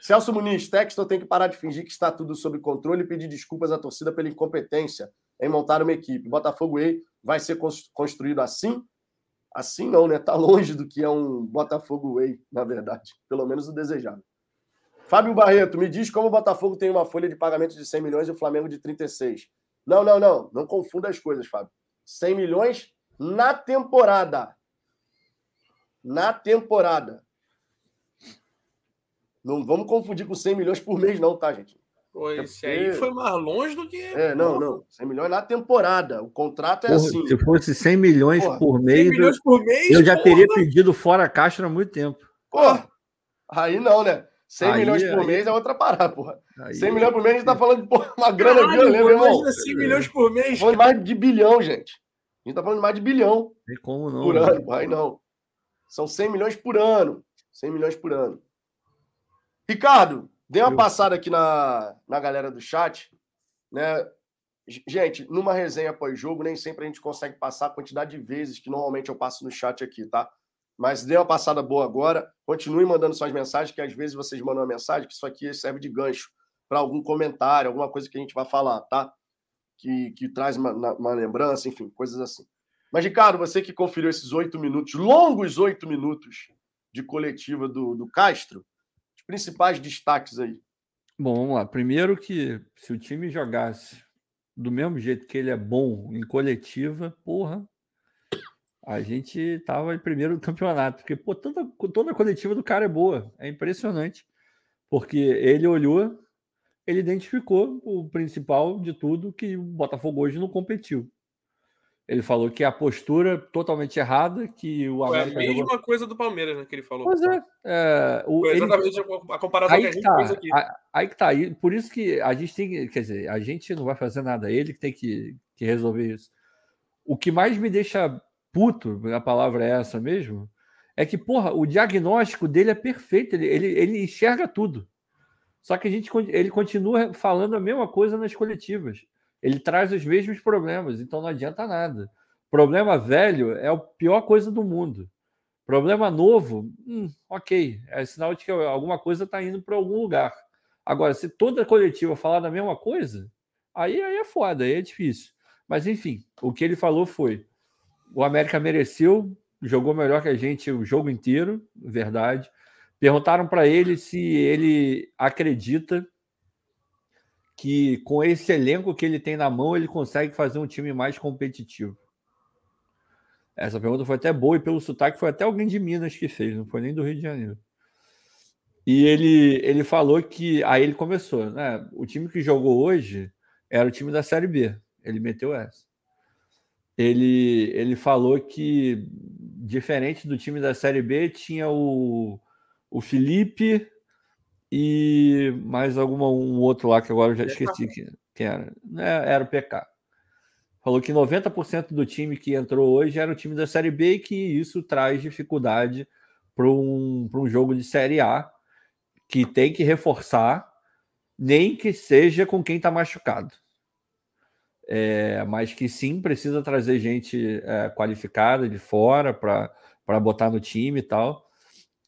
Celso Muniz, Textor tem que parar de fingir que está tudo sob controle e pedir desculpas à torcida pela incompetência em montar uma equipe. Botafogo Way vai ser construído assim? assim não, né? Tá longe do que é um Botafogo Way, na verdade. Pelo menos o desejado. Fábio Barreto, me diz como o Botafogo tem uma folha de pagamento de 100 milhões e o Flamengo de 36. Não, não, não. Não confunda as coisas, Fábio. 100 milhões na temporada. Na temporada. Não vamos confundir com 100 milhões por mês, não, tá, gente? Pô, esse aí foi mais longe do que. É, não, não. 100 milhões na temporada. O contrato é Porra, assim. Se fosse 100 milhões Porra, por mês, 100 milhões por mês? eu já porra. teria pedido fora a caixa há muito tempo. Porra, aí não, né? 100 Aí- milhões por aí- mês é outra parada, porra. Aí- 100 milhões por mês a gente tá falando de porra, uma grana violenta, pô, meu irmão. Imagina 100 milhões por mês. Falando mais de bilhão, gente. A gente tá falando de mais de bilhão Tem como não. por né? ano. Aí não. São 100 milhões por ano. 100 milhões por ano. Ricardo, dê uma passada aqui na, na galera do chat. Né? Gente, numa resenha pós-jogo, nem sempre a gente consegue passar a quantidade de vezes que normalmente eu passo no chat aqui, tá? Mas dê uma passada boa agora. Continue mandando suas mensagens, que às vezes vocês mandam uma mensagem, que isso aqui serve de gancho para algum comentário, alguma coisa que a gente vai falar, tá? Que, que traz uma, uma lembrança, enfim, coisas assim. Mas, Ricardo, você que conferiu esses oito minutos, longos oito minutos de coletiva do, do Castro, principais destaques aí. Bom, vamos lá. Primeiro que se o time jogasse do mesmo jeito que ele é bom em coletiva, porra, a gente tava em primeiro do campeonato. Porque, pô, toda, toda a coletiva do cara é boa. É impressionante. Porque ele olhou, ele identificou o principal de tudo, que o Botafogo hoje não competiu. Ele falou que a postura totalmente errada, que o Foi a América jogou- mesma coisa do Palmeiras, né? Que ele falou. Pois é. é, o, Foi ele- exatamente a comparação Aí que a gente tá, fez aqui. a- aí que tá. aí- Por isso que a gente tem que. Quer dizer, a gente não vai fazer nada, ele que tem que, que resolver isso. O que mais me deixa puto, a palavra é essa mesmo, é que, porra, o diagnóstico dele é perfeito, ele, ele, ele enxerga tudo. Só que a gente, ele continua falando a mesma coisa nas coletivas. Ele traz os mesmos problemas, então não adianta nada. Problema velho é a pior coisa do mundo. Problema novo, hum, ok, é sinal de que alguma coisa está indo para algum lugar. Agora, se toda coletiva falar da mesma coisa, aí, aí é foda, aí é difícil. Mas enfim, o que ele falou foi: o América mereceu, jogou melhor que a gente o jogo inteiro, verdade. Perguntaram para ele se ele acredita que com esse elenco que ele tem na mão ele consegue fazer um time mais competitivo. Essa pergunta foi até boa e pelo sotaque foi até alguém de Minas que fez, não foi nem do Rio de Janeiro. E ele, ele falou que. Aí ele começou, né? O time que jogou hoje era o time da Série B. Ele meteu essa. Ele, ele falou que, diferente do time da Série B, tinha o, o Felipe e mais alguma um outro lá que agora eu já esqueci quem, era. É, Era o PK. Falou que 90% do time que entrou hoje era o time da Série B e que isso traz dificuldade para um, pra um jogo de Série A que tem que reforçar, nem que seja com quem está machucado. É, mas que sim precisa trazer gente é, qualificada de fora para botar no time e tal.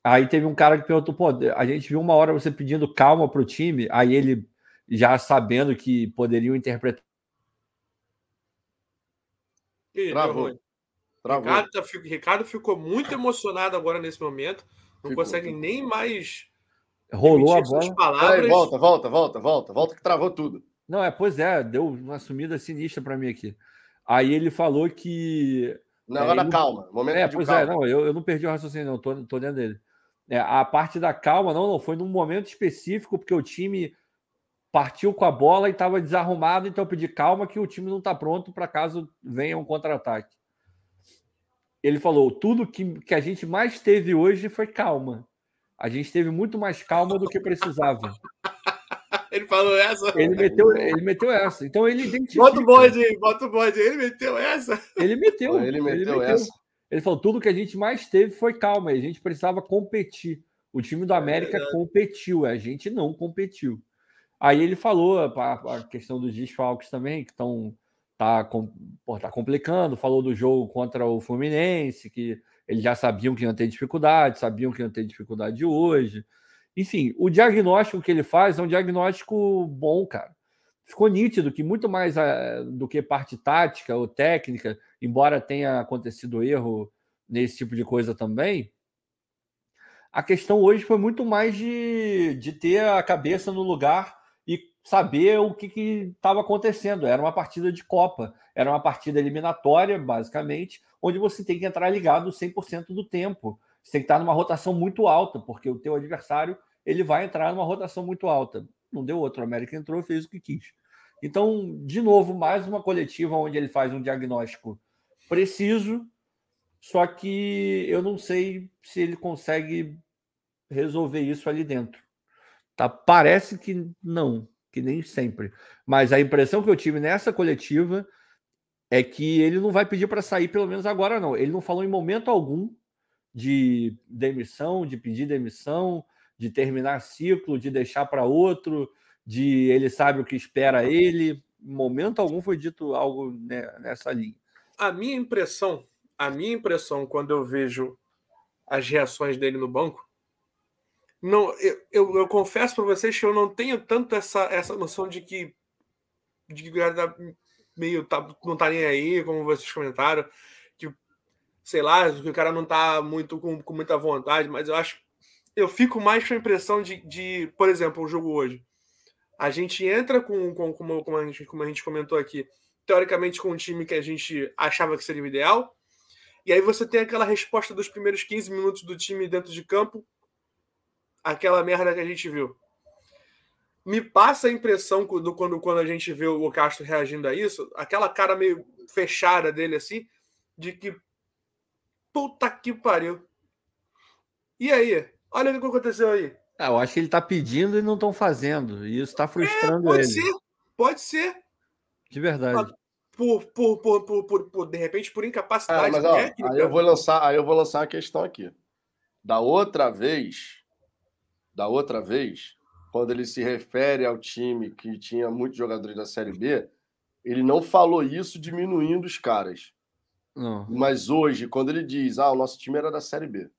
Aí teve um cara que perguntou: pô, a gente viu uma hora você pedindo calma para o time, aí ele já sabendo que poderiam interpretar. Ih, deu Travou. Travou. Ricardo, tá- Ricardo ficou muito emocionado agora nesse momento. Não Ficou. consegue nem mais. Rolou a bola. palavras. Peraí, volta, volta, volta, volta. Volta que travou tudo. Não, é, pois é, deu uma sumida sinistra para mim aqui. Aí ele falou que. Não, É, agora ele- calma. Momento É, de pois calma. é, não, eu, eu não perdi o raciocínio, não, tô, tô dentro dele. É, a parte da calma, não, não, foi num momento específico, porque o time partiu com a bola e estava desarrumado, então eu pedi calma que o time não está pronto para caso venha um contra-ataque. Ele falou: tudo que, que a gente mais teve hoje foi calma. A gente teve muito mais calma do que precisava. Ele falou essa. Ele meteu, ele meteu essa. Então ele identifica. Bota o bode aí, bota o bode. aí. Ele meteu essa. Ele meteu. Ele meteu essa. Ele falou: tudo que a gente mais teve foi calma. A gente precisava competir. O time do América competiu, a gente não competiu. Aí ele falou a, a questão dos desfalques também, que estão tá, pô, tá complicando. Falou do jogo contra o Fluminense, que eles já sabiam que iam ter dificuldade, sabiam que iam ter dificuldade hoje. Enfim, o diagnóstico que ele faz é um diagnóstico bom, cara. Ficou nítido que muito mais a, do que parte tática ou técnica, embora tenha acontecido erro nesse tipo de coisa também. A questão hoje foi muito mais de, de ter a cabeça no lugar e saber o que estava acontecendo. Era uma partida de Copa, era uma partida eliminatória, basicamente, onde você tem que entrar ligado 100% do tempo. Você tem que estar numa rotação muito alta, porque o teu adversário ele vai entrar numa rotação muito alta. Não deu outro, o América entrou fez o que quis. Então, de novo, mais uma coletiva onde ele faz um diagnóstico preciso, só que eu não sei se ele consegue resolver isso ali dentro. Tá? Parece que não, que nem sempre. Mas a impressão que eu tive nessa coletiva é que ele não vai pedir para sair, pelo menos agora não. Ele não falou em momento algum de demissão, de pedir demissão, de terminar ciclo, de deixar para outro, de ele sabe o que espera ele. Em momento algum foi dito algo nessa linha. A minha impressão a minha impressão quando eu vejo as reações dele no banco, não, eu, eu, eu confesso para vocês que eu não tenho tanto essa, essa noção de que de que tá meio tá, não tá nem aí, como vocês comentaram, que sei lá, que o cara não tá muito com, com muita vontade, mas eu acho eu fico mais com a impressão de, de por exemplo, o jogo hoje. A gente entra com, com como, como, a gente, como a gente comentou aqui, teoricamente com um time que a gente achava que seria o ideal, e aí você tem aquela resposta dos primeiros 15 minutos do time dentro de campo, aquela merda que a gente viu. Me passa a impressão do, quando, quando a gente vê o Castro reagindo a isso, aquela cara meio fechada dele assim, de que puta que pariu. E aí? Olha o que aconteceu aí. Ah, eu acho que ele tá pedindo e não estão fazendo. E isso está frustrando é, pode ele. Ser, pode ser. De verdade por, por, por, por, por, por de repente, por incapacidade ah, mas, ó, técnica. Aí eu vou lançar, aí eu vou lançar uma questão aqui. Da outra vez, da outra vez, quando ele se refere ao time que tinha muitos jogadores da Série B, ele não falou isso diminuindo os caras. Não. Mas hoje, quando ele diz, ah, o nosso time era da Série B.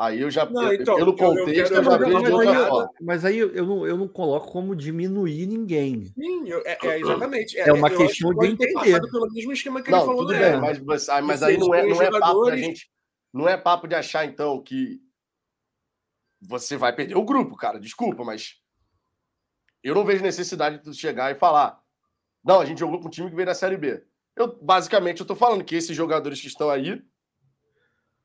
Aí eu já, não, então, pelo contexto, eu, eu, eu já vejo de outra forma. Mas aí eu não, eu não coloco como diminuir ninguém. Sim, é, é, exatamente. É, é uma questão de entender. Pelo mesmo esquema que não, ele falou. Tudo bem, mas, mas, mas aí não é, não é papo de gente. Não é papo de achar, então, que você vai perder o grupo, cara. Desculpa, mas eu não vejo necessidade de chegar e falar. Não, a gente jogou com um time que veio da Série B. Eu, basicamente, eu tô falando que esses jogadores que estão aí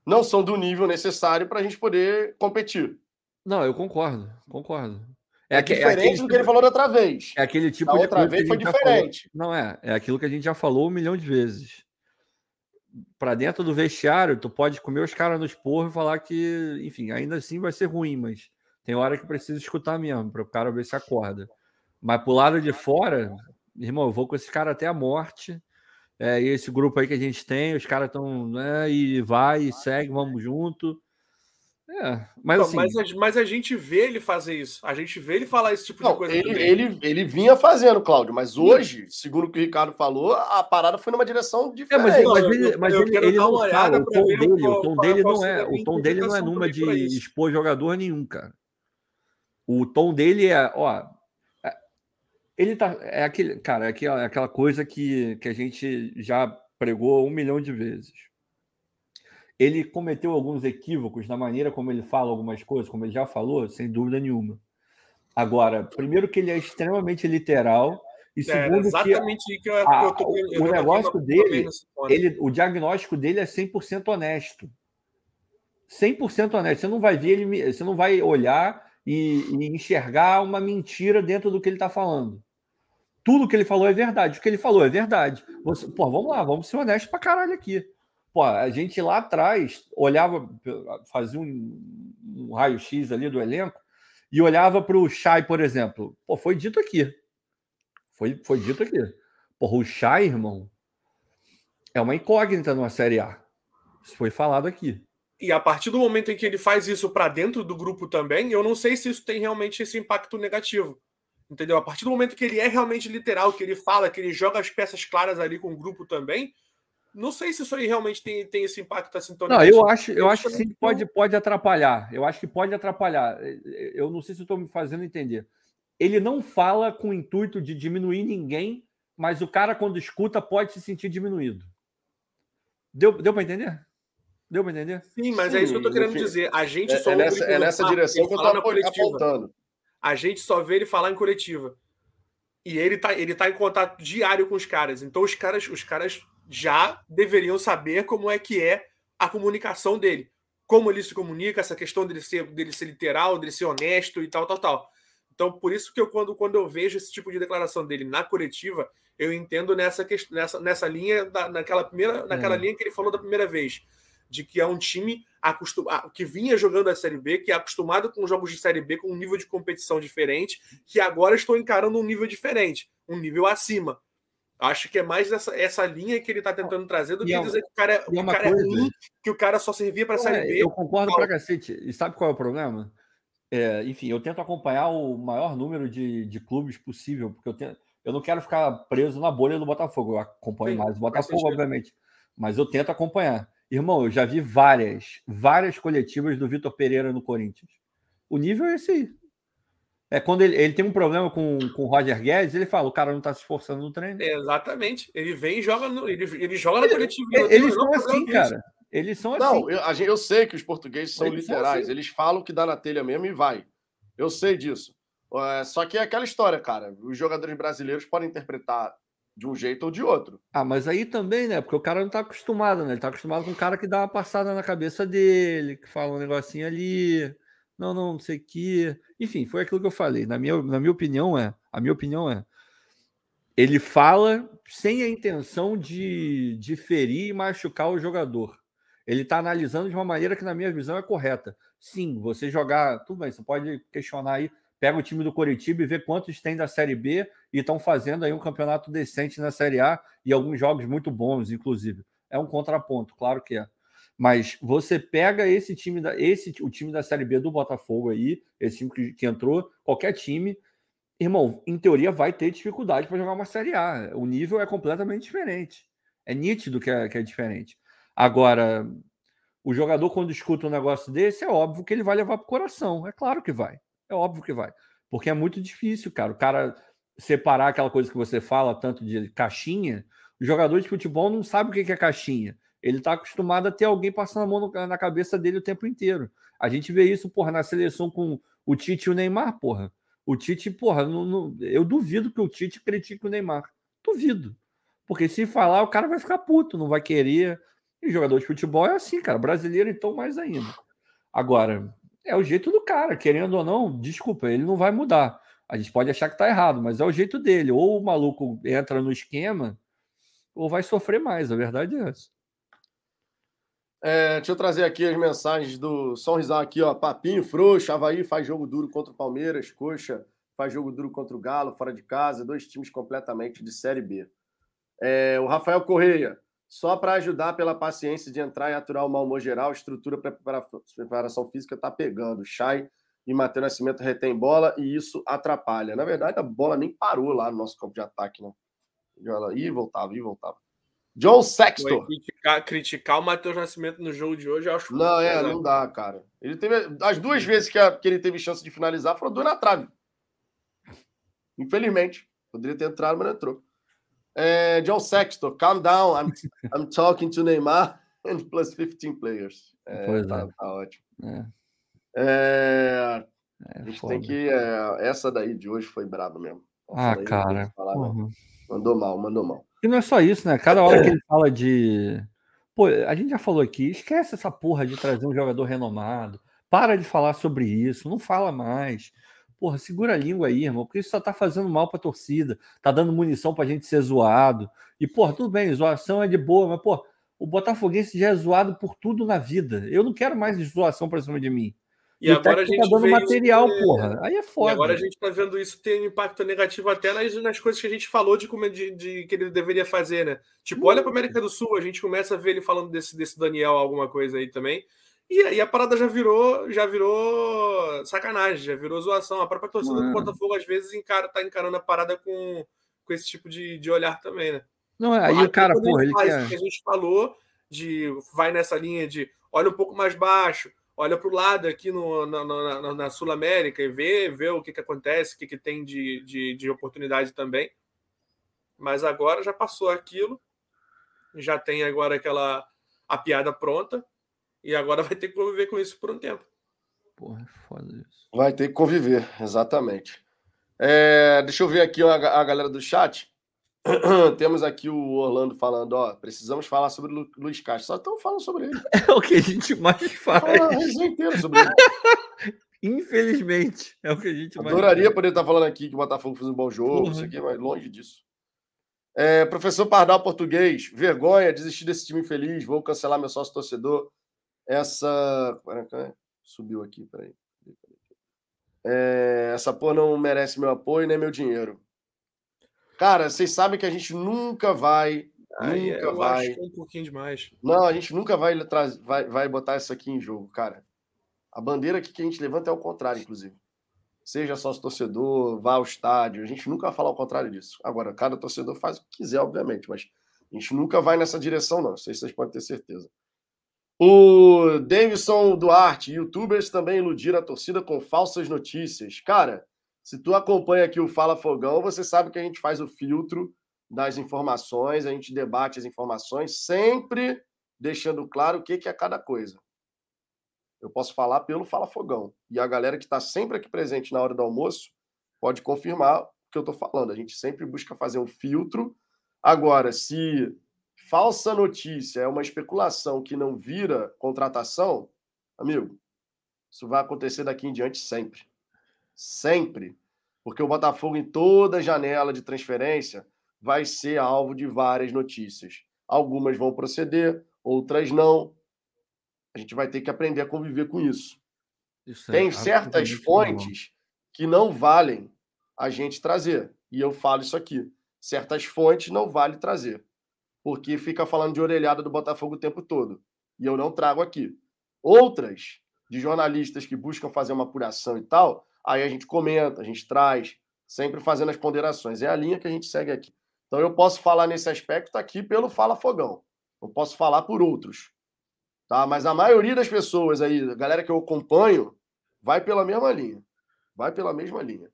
não são do nível necessário para a gente poder competir. Não, eu concordo, concordo. É, é diferente é do que ele falou da outra vez. É aquele tipo da de outra vez foi diferente. Não é, é aquilo que a gente já falou um milhão de vezes. Para dentro do vestiário, tu pode comer os caras no esporro e falar que, enfim, ainda assim vai ser ruim, mas tem hora que precisa escutar mesmo, para o cara ver se acorda. Mas pro lado de fora, irmão, eu vou com esse cara até a morte é, e esse grupo aí que a gente tem, os caras estão, né, e vai, e segue, vamos junto. É, mas, assim, mas, a, mas, a, gente vê ele fazer isso. A gente vê ele falar esse tipo não, de coisa. Ele, ele, ele, vinha fazendo, Cláudio, mas hoje, segundo o que o Ricardo falou, a parada foi numa direção diferente. É, mas, mas ele, mas ele, ele não fala, o tom dele, o tom dele não é, o tom dele não é numa de expor jogador nenhum, cara. O tom dele é, ó, ele tá. É aquele, cara, é aquela, é aquela coisa que, que a gente já pregou um milhão de vezes. Ele cometeu alguns equívocos na maneira como ele fala algumas coisas, como ele já falou, sem dúvida nenhuma. Agora, primeiro que ele é extremamente literal, e é, segundo é, que, a, eu tô, eu o negócio dele, ele, o diagnóstico dele é 100% honesto. 100% honesto. Você não vai ver ele, você não vai olhar e, e enxergar uma mentira dentro do que ele está falando tudo que ele falou é verdade. O que ele falou é verdade. Você, pô, vamos lá, vamos ser honestos pra caralho aqui. Pô, a gente lá atrás olhava, fazia um, um raio-x ali do elenco e olhava para o Chay, por exemplo. Pô, foi dito aqui. Foi, foi dito aqui. Porra, o Chay, irmão, é uma incógnita numa Série A. Isso foi falado aqui. E a partir do momento em que ele faz isso para dentro do grupo também, eu não sei se isso tem realmente esse impacto negativo. Entendeu? A partir do momento que ele é realmente literal, que ele fala, que ele joga as peças claras ali com o grupo também, não sei se isso aí realmente tem, tem esse impacto assim tão Não, eu acho, eu acho que sim, pode, pode atrapalhar. Eu acho que pode atrapalhar. Eu não sei se estou me fazendo entender. Ele não fala com o intuito de diminuir ninguém, mas o cara, quando escuta, pode se sentir diminuído. Deu, deu para entender? Deu para entender? Sim, mas Sim, é isso que eu tô querendo dizer. A gente é, só é nessa, é nessa direção que eu tô apontando. A gente só vê ele falar em coletiva. E ele tá, ele tá em contato diário com os caras. Então os caras, os caras já deveriam saber como é que é a comunicação dele. Como ele se comunica, essa questão dele ser, dele ser literal, dele ser honesto e tal, tal, tal. Então, por isso que eu, quando, quando eu vejo esse tipo de declaração dele na coletiva, eu entendo nessa, nessa, nessa linha, da, naquela, primeira, naquela é. linha que ele falou da primeira vez, de que é um time acostumado, que vinha jogando a Série B, que é acostumado com jogos de Série B, com um nível de competição diferente, que agora estou encarando um nível diferente, um nível acima. Acho que é mais essa, essa linha que ele está tentando trazer do que é, dizer que o cara, é, que o cara é ruim, que o cara só servia para a Série B. Eu concordo para cacete. E sabe qual é o problema? É, enfim, eu tento acompanhar o maior número de, de clubes possível, porque eu, tento, eu não quero ficar preso na bolha do Botafogo. Eu acompanho Sim, mais o Botafogo, obviamente, mas eu tento acompanhar. Irmão, eu já vi várias, várias coletivas do Vitor Pereira no Corinthians. O nível é esse aí. É quando ele, ele tem um problema com, com o Roger Guedes, ele fala: o cara não está se esforçando no treino. É, exatamente. Ele vem e joga no, ele, ele joga na coletiva. Eles são assim, cara. Eles são assim. Não, eu, eu sei que os portugueses são eles literais. São assim. Eles falam que dá na telha mesmo e vai. Eu sei disso. É, só que é aquela história, cara. Os jogadores brasileiros podem interpretar de um jeito ou de outro. Ah, mas aí também, né? Porque o cara não tá acostumado, né? Ele tá acostumado com um cara que dá uma passada na cabeça dele, que fala um negocinho ali. Não, não, não sei o que. Enfim, foi aquilo que eu falei. Na minha, na minha opinião, é. A minha opinião é. Ele fala sem a intenção de, de ferir e machucar o jogador. Ele está analisando de uma maneira que, na minha visão, é correta. Sim, você jogar. Tudo bem, você pode questionar aí. Pega o time do Coritiba e vê quantos tem da Série B e estão fazendo aí um campeonato decente na Série A e alguns jogos muito bons, inclusive. É um contraponto, claro que é. Mas você pega esse time da esse o time da Série B do Botafogo aí, esse time que, que entrou, qualquer time, irmão, em teoria vai ter dificuldade para jogar uma Série A. O nível é completamente diferente. É nítido que é, que é diferente. Agora, o jogador, quando escuta um negócio desse, é óbvio que ele vai levar para o coração. É claro que vai. É óbvio que vai. Porque é muito difícil, cara. O cara separar aquela coisa que você fala, tanto de caixinha. O jogador de futebol não sabe o que é caixinha. Ele está acostumado a ter alguém passando a mão na cabeça dele o tempo inteiro. A gente vê isso, porra, na seleção com o Tite e o Neymar, porra. O Tite, porra, não, não, eu duvido que o Tite critique o Neymar. Duvido. Porque se falar, o cara vai ficar puto, não vai querer. E jogador de futebol é assim, cara. Brasileiro, então, mais ainda. Agora, é o jeito do cara, querendo ou não, desculpa, ele não vai mudar. A gente pode achar que tá errado, mas é o jeito dele. Ou o maluco entra no esquema, ou vai sofrer mais. A verdade é essa. É, deixa eu trazer aqui as mensagens do São aqui, ó. Papinho frouxo, Havaí faz jogo duro contra o Palmeiras, Coxa faz jogo duro contra o Galo, fora de casa, dois times completamente de Série B. É, o Rafael Correia, só para ajudar pela paciência de entrar e aturar o mau humor geral, estrutura para preparação física está pegando. Chay e Matheus Nascimento retém bola e isso atrapalha. Na verdade, a bola nem parou lá no nosso campo de ataque, né? E voltava, e voltava. John Sexton. Criticar, criticar, o Matheus Nascimento no jogo de hoje, eu acho. Não, é, não dá, cara. Ele teve. As duas vezes que, a, que ele teve chance de finalizar foram duas na trave. Infelizmente. Poderia ter entrado, mas não entrou. É, John Sexton, calm down. I'm, I'm talking to Neymar and plus 15 players. É, pois tá, é. tá ótimo. É. É, é a gente foda. tem que. É, essa daí de hoje foi brabo mesmo. Essa ah, cara. Falar, uhum. Mandou mal, mandou mal. E não é só isso, né? Cada hora que ele fala de. Pô, a gente já falou aqui, esquece essa porra de trazer um jogador renomado. Para de falar sobre isso, não fala mais. Porra, segura a língua aí, irmão, porque isso só tá fazendo mal pra torcida, tá dando munição pra gente ser zoado. E, porra, tudo bem, zoação é de boa, mas, pô, o Botafoguense já é zoado por tudo na vida. Eu não quero mais zoação pra cima de mim. E, e agora a gente tá dando material, ter... porra. Aí é foda. E agora a gente tá vendo isso ter um impacto negativo até nas, nas coisas que a gente falou de, como, de, de que ele deveria fazer, né? Tipo, olha para América do Sul, a gente começa a ver ele falando desse, desse Daniel alguma coisa aí também. E aí a parada já virou, já virou sacanagem, já virou zoação. A própria torcida Mano. do Botafogo às vezes encara, tá encarando a parada com, com esse tipo de, de olhar também, né? Não, é, aí o cara, porra, ele quer... que a gente falou de vai nessa linha de olha um pouco mais baixo, olha para o lado aqui no, na, na, na Sul América e vê, vê o que, que acontece, o que, que tem de, de, de oportunidade também. Mas agora já passou aquilo, já tem agora aquela a piada pronta. E agora vai ter que conviver com isso por um tempo. Porra, é foda isso. Vai ter que conviver, exatamente. É, deixa eu ver aqui a, a galera do chat. Temos aqui o Orlando falando, ó, precisamos falar sobre o Lu- Luiz Castro. Só estão falando sobre ele. É o que a gente mais faz. Fala a inteira sobre ele. Infelizmente, é o que a gente mais Adoraria poder estar falando aqui que o Botafogo fez um bom jogo, isso aqui, mas longe disso. É, professor Pardal Português, vergonha, desistir desse time infeliz, vou cancelar meu sócio torcedor. Essa. Subiu aqui, peraí. É, essa porra não merece meu apoio nem meu dinheiro. Cara, vocês sabem que a gente nunca vai. Aí nunca vai. é um pouquinho demais. Não, a gente nunca vai, vai, vai botar isso aqui em jogo, cara. A bandeira que a gente levanta é o contrário, inclusive. Seja sócio torcedor, vá ao estádio. A gente nunca vai falar o contrário disso. Agora, cada torcedor faz o que quiser, obviamente, mas a gente nunca vai nessa direção, não. Isso aí vocês podem ter certeza. O Davidson Duarte, youtubers também iludiram a torcida com falsas notícias. Cara, se tu acompanha aqui o Fala Fogão, você sabe que a gente faz o filtro das informações, a gente debate as informações, sempre deixando claro o que que é cada coisa. Eu posso falar pelo Fala Fogão. E a galera que está sempre aqui presente na hora do almoço pode confirmar o que eu estou falando. A gente sempre busca fazer um filtro. Agora, se falsa notícia é uma especulação que não vira contratação, amigo, isso vai acontecer daqui em diante sempre. Sempre. Porque o Botafogo, em toda janela de transferência, vai ser alvo de várias notícias. Algumas vão proceder, outras não. A gente vai ter que aprender a conviver com isso. Isso é Tem certas absolutamente normal. fontes que não valem a gente trazer. E eu falo isso aqui. Certas fontes não vale trazer. Porque fica falando de orelhada do Botafogo o tempo todo. E eu não trago aqui. Outras, de jornalistas que buscam fazer uma apuração e tal, aí a gente comenta, a gente traz, sempre fazendo as ponderações. É a linha que a gente segue aqui. Então eu posso falar nesse aspecto aqui pelo Fala Fogão. Não posso falar por outros. Tá? Mas a maioria das pessoas aí, a galera que eu acompanho, vai pela mesma linha. Vai pela mesma linha.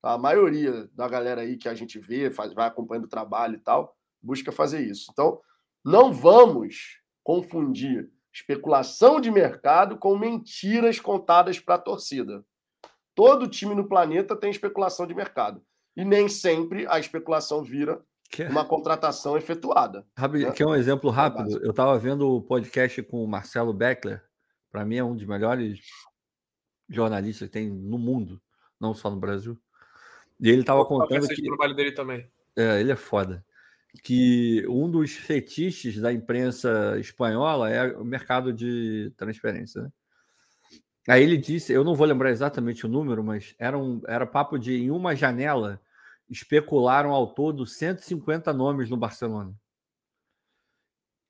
Tá? A maioria da galera aí que a gente vê, faz, vai acompanhando o trabalho e tal, busca fazer isso. Então, não vamos confundir especulação de mercado com mentiras contadas para a torcida. Todo time no planeta tem especulação de mercado. E nem sempre a especulação vira Quer, uma contratação efetuada. rapi- né? quer um exemplo rápido? básico. Eu estava vendo o podcast com o Marcelo Beckler. Para mim é um dos melhores jornalistas que tem no mundo, não só no Brasil. E ele estava contando que o trabalho dele também. É, ele é foda. Que um dos fetiches da imprensa espanhola é o mercado de transferência. Né? Aí ele disse, eu não vou lembrar exatamente o número, mas era, um, era papo de em uma janela especularam ao todo 150 nomes no Barcelona.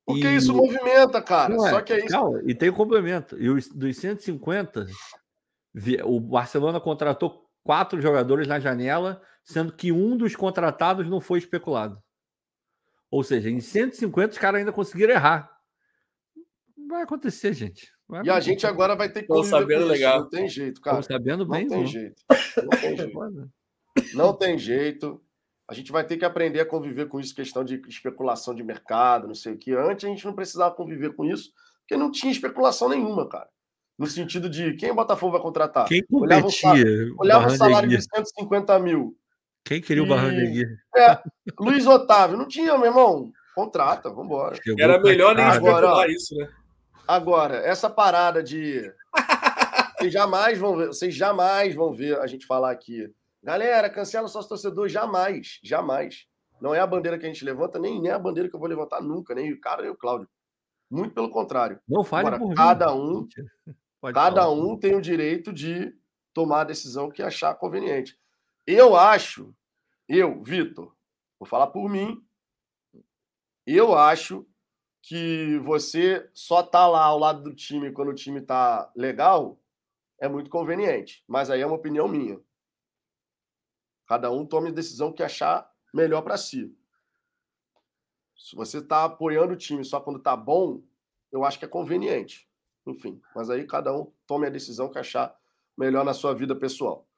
Porque E- isso movimenta, cara. Não é, Só que é isso. calma, e tem o complemento. E os, dos 150, vi- o Barcelona contratou quatro jogadores na janela, sendo que um dos contratados não foi especulado. Ou seja, em 150 os caras ainda conseguiram errar. Vai acontecer, gente. Vai E a gente agora vai ter que Tô sabendo legal. Não tem jeito, cara. Sabendo Não bem. tem não. jeito. Não tem jeito. Não tem jeito. A gente vai ter que aprender a conviver com isso, questão de especulação de mercado, não sei o que. Antes a gente não precisava conviver com isso, porque não tinha especulação nenhuma, cara. No sentido de quem o Botafogo vai contratar? Quem Olhava o sa- competia? Olhava o salário de Barrandeguir. 150 mil. Quem queria o e- Barrandeguir? Luiz Otávio, não tinha, meu irmão. Contrata, vambora. Chegou Era melhor nem. Agora, isso, né? Agora, essa parada de. Vocês jamais vão ver, vocês jamais vão ver a gente falar aqui. Galera, cancela o sócio torcedor. Jamais, jamais. Não é a bandeira que a gente levanta, nem, nem a bandeira que eu vou levantar nunca, nem o cara nem o Cláudio. Muito pelo contrário. Não fale Agora, por mim. cada um- Mentira. Pode Cada falar. um tem o direito de tomar a decisão que achar conveniente. Eu acho, eu, Vitor, vou falar por mim, eu acho que você só tá lá ao lado do time quando o time tá legal é muito conveniente. Mas aí é uma opinião minha. Cada um tome a decisão que achar melhor para si. Se você está apoiando o time só quando tá bom, eu acho que é conveniente. Enfim, mas aí cada um tome a decisão que achar melhor na sua vida pessoal.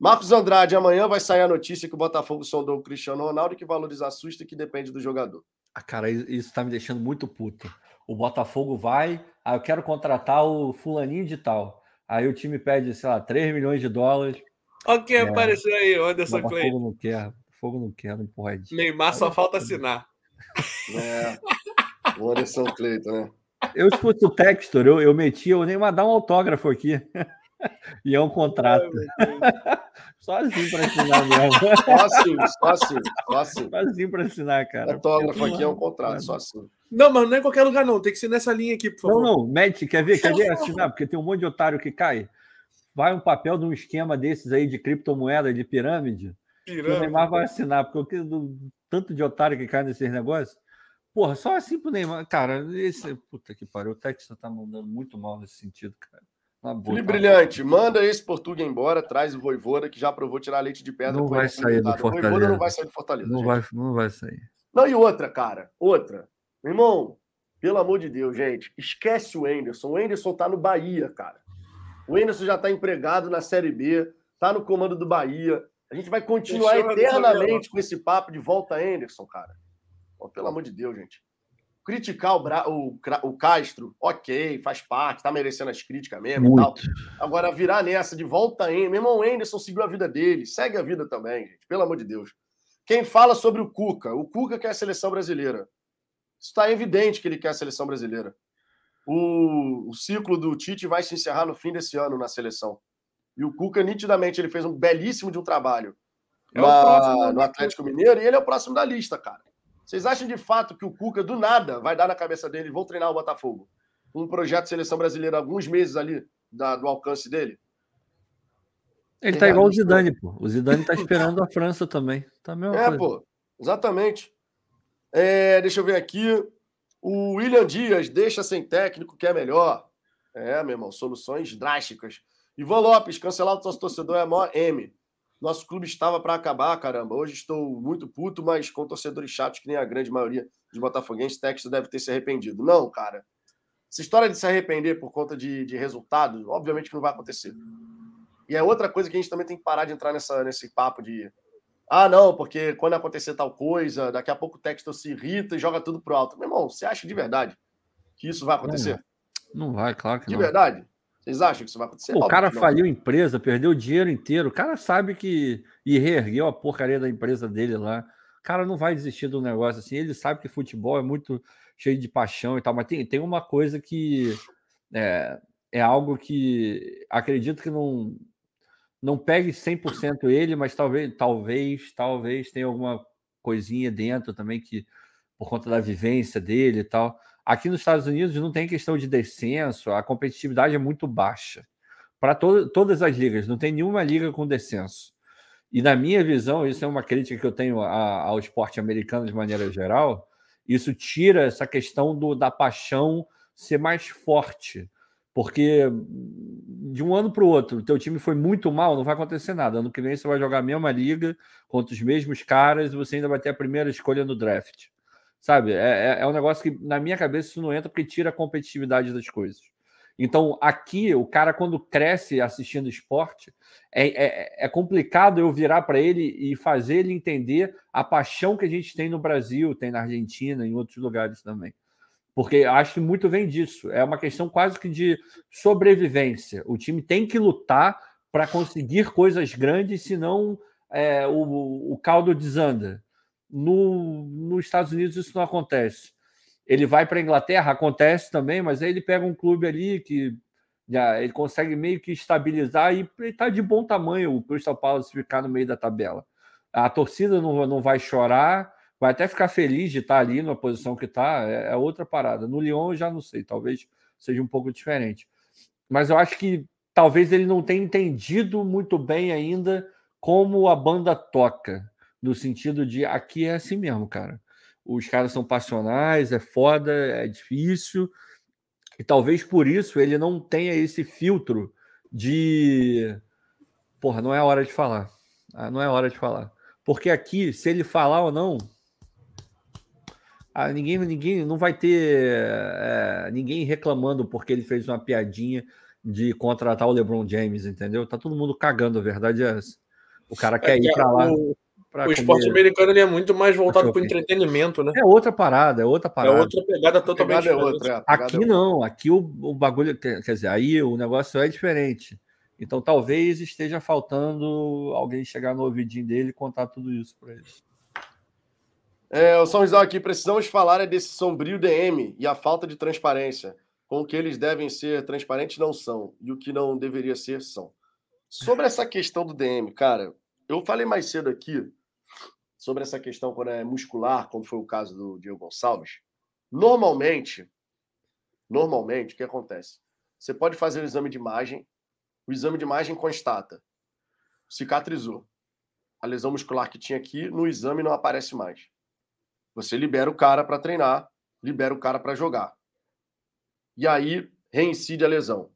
Marcos Andrade, amanhã vai sair a notícia que o Botafogo sondou o Cristiano Ronaldo e que valoriza e que depende do jogador. Ah, cara, isso tá me deixando muito puto. O Botafogo vai, Ah, eu quero contratar o fulaninho de tal. Aí o time pede, sei lá, 3 milhões de dólares. Olha quem é, apareceu aí, Anderson Clay. Fogo não quer, fogo não quer, não pode. Neymar só falta assinar. É. O Anderson Cleiton, né? Eu, se fosse o Textor, eu, eu metia o Neymar, dá um autógrafo aqui. e é um contrato. só assim para assinar mesmo. Só assim, só assim, só assim. Só assim para assinar, cara. Autógrafo aqui é um contrato, só assim. Não, mas não é em qualquer lugar, não. Tem que ser nessa linha aqui, por favor. Não, não, mete, quer ver? Quer ver assinar? Porque tem um monte de otário que cai. Vai um papel de um esquema desses aí de criptomoeda, de pirâmide. pirâmide. O Neymar vai assinar, porque do tanto de otário que cai nesses negócios. Porra, só assim pro Neymar. Cara, esse. Puta que pariu. O Texas tá mandando muito mal nesse sentido, cara. Felipe Brilhante, manda esse Portuga embora, traz o Voivoda, que já provou tirar leite de pedra. Não vai sair do Fortaleza. O Voivoda não vai sair do Fortaleza. Não vai, não vai sair. Não, e outra, cara, outra. Meu irmão, pelo amor de Deus, gente, esquece o Enderson. O Enderson tá no Bahia, cara. O Enderson já tá empregado na Série B, tá no comando do Bahia. A gente vai continuar eternamente com esse papo de volta a Enderson, cara. Oh, pelo amor de Deus, gente. Criticar o, Bra... o, o Castro, ok, faz parte, tá merecendo as críticas mesmo Muito. e tal. Agora, virar nessa de volta em. Meu irmão Anderson seguiu a vida dele, segue a vida também, gente, pelo amor de Deus. Quem fala sobre o Cuca? O Cuca quer a seleção brasileira. Está evidente que ele quer a seleção brasileira. O, o ciclo do Tite vai se encerrar no fim desse ano na seleção. E o Cuca, nitidamente, ele fez um belíssimo de um trabalho é na, no Atlético Mineiro e ele é o próximo da lista, cara. Vocês acham de fato que o Cuca, do nada, vai dar na cabeça dele, vou treinar o Botafogo? Um projeto de seleção brasileira, alguns meses ali da, do alcance dele? Ele tá igual o Zidane, pô. O Zidane tá esperando a França também. Tá é, coisa. pô, exatamente. É, deixa eu ver aqui. O William Dias deixa sem técnico, que é melhor. É, meu irmão, soluções drásticas. Ivan Lopes, cancelar o nosso torcedor é a maior M. Nosso clube estava para acabar, caramba. Hoje estou muito puto, mas com torcedores chatos, que nem a grande maioria dos botafoguenses, Texas deve ter se arrependido. Não, cara. Essa história de se arrepender por conta de, de resultados, obviamente que não vai acontecer. E é outra coisa que a gente também tem que parar de entrar nessa, nesse papo de ah, não, porque quando acontecer tal coisa, daqui a pouco o Texas se irrita e joga tudo pro alto. Meu irmão, você acha de verdade que isso vai acontecer? Não, não vai, claro que de não. De verdade? Vocês acham que isso vai acontecer? Pô, o cara faliu a empresa, perdeu o dinheiro inteiro. O cara sabe que. E reergueu a porcaria da empresa dele lá. O cara não vai desistir do negócio assim. Ele sabe que futebol é muito cheio de paixão e tal, mas tem, tem uma coisa que é, é algo que acredito que não, não pegue 100% ele, mas talvez, talvez, talvez tenha alguma coisinha dentro também que por conta da vivência dele e tal. Aqui nos Estados Unidos não tem questão de descenso, a competitividade é muito baixa. Para to todas as ligas, não tem nenhuma liga com descenso. E na minha visão, isso é uma crítica que eu tenho a, ao esporte americano de maneira geral, isso tira essa questão do, da paixão ser mais forte. Porque de um ano para o outro, o teu time foi muito mal, não vai acontecer nada. Ano que vem você vai jogar a mesma liga contra os mesmos caras e você ainda vai ter a primeira escolha no draft. Sabe? É, é, é um negócio que, na minha cabeça, isso não entra porque tira a competitividade das coisas. Então, aqui, o cara, quando cresce assistindo esporte, é, é, é complicado eu virar para ele e fazer ele entender a paixão que a gente tem no Brasil, tem na Argentina, em outros lugares também. Porque acho que muito vem disso. É uma questão quase que de sobrevivência. O time tem que lutar para conseguir coisas grandes, senão é, o, o caldo desanda. No, nos Estados Unidos isso não acontece. Ele vai para a Inglaterra, acontece também, mas aí ele pega um clube ali que já, ele consegue meio que estabilizar e está de bom tamanho o Crystal Palace ficar no meio da tabela. A torcida não, não vai chorar, vai até ficar feliz de estar tá ali na posição que está, é, é outra parada. No Lyon eu já não sei, talvez seja um pouco diferente. Mas eu acho que talvez ele não tenha entendido muito bem ainda como a banda toca no sentido de aqui é assim mesmo, cara. Os caras são passionais, é foda, é difícil. E talvez por isso ele não tenha esse filtro de. Porra, não é hora de falar. Ah, não é hora de falar. Porque aqui, se ele falar ou não, ah, ninguém, ninguém não vai ter é, ninguém reclamando porque ele fez uma piadinha de contratar o LeBron James, entendeu? Tá todo mundo cagando, a verdade é essa. O cara quer é ir para lá. O, o esporte comer. americano ele é muito mais voltado para o entretenimento, né? É outra parada, é outra é parada. É outra pegada totalmente pegada é outra, é, Aqui é não, aqui o, o bagulho, quer dizer, aí o negócio é diferente. Então talvez esteja faltando alguém chegar no ouvidinho dele e contar tudo isso para ele. É, o São Rizal aqui, precisamos falar é desse sombrio DM e a falta de transparência. Com o que eles devem ser transparentes não são, e o que não deveria ser são. Sobre essa questão do DM, cara, eu falei mais cedo aqui sobre essa questão quando é muscular, como foi o caso do Diego Gonçalves. Normalmente, normalmente, o que acontece? Você pode fazer o exame de imagem, o exame de imagem constata, cicatrizou. A lesão muscular que tinha aqui, no exame não aparece mais. Você libera o cara para treinar, libera o cara para jogar. E aí reincide a lesão.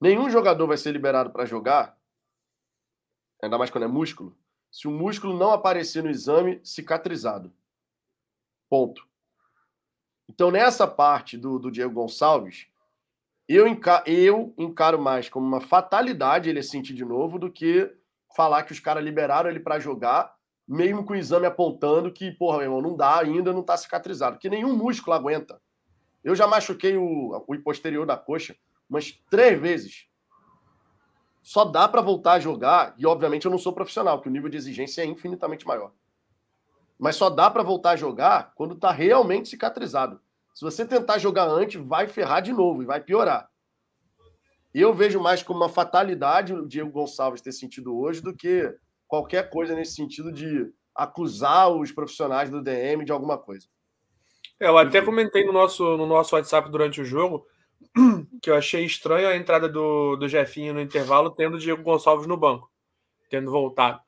Nenhum jogador vai ser liberado para jogar, ainda mais quando é músculo, se o músculo não aparecer no exame cicatrizado. Ponto. Então, nessa parte do, do Diego Gonçalves, eu, enca eu encaro mais como uma fatalidade ele sentir de novo do que falar que os caras liberaram ele para jogar, mesmo com o exame apontando que, porra, meu irmão, não dá ainda, não está cicatrizado, porque nenhum músculo aguenta. Eu já machuquei o, o posterior da coxa umas três vezes. Só dá para voltar a jogar, e obviamente eu não sou profissional, que o nível de exigência é infinitamente maior. Mas só dá para voltar a jogar quando está realmente cicatrizado. Se você tentar jogar antes, vai ferrar de novo e vai piorar. Eu vejo mais como uma fatalidade o Diego Gonçalves ter sentido hoje do que qualquer coisa nesse sentido de acusar os profissionais do DM de alguma coisa. É, eu até comentei no nosso, no nosso WhatsApp durante o jogo que eu achei estranho a entrada do, do Jefinho no intervalo, tendo o Diego Gonçalves no banco, tendo voltado.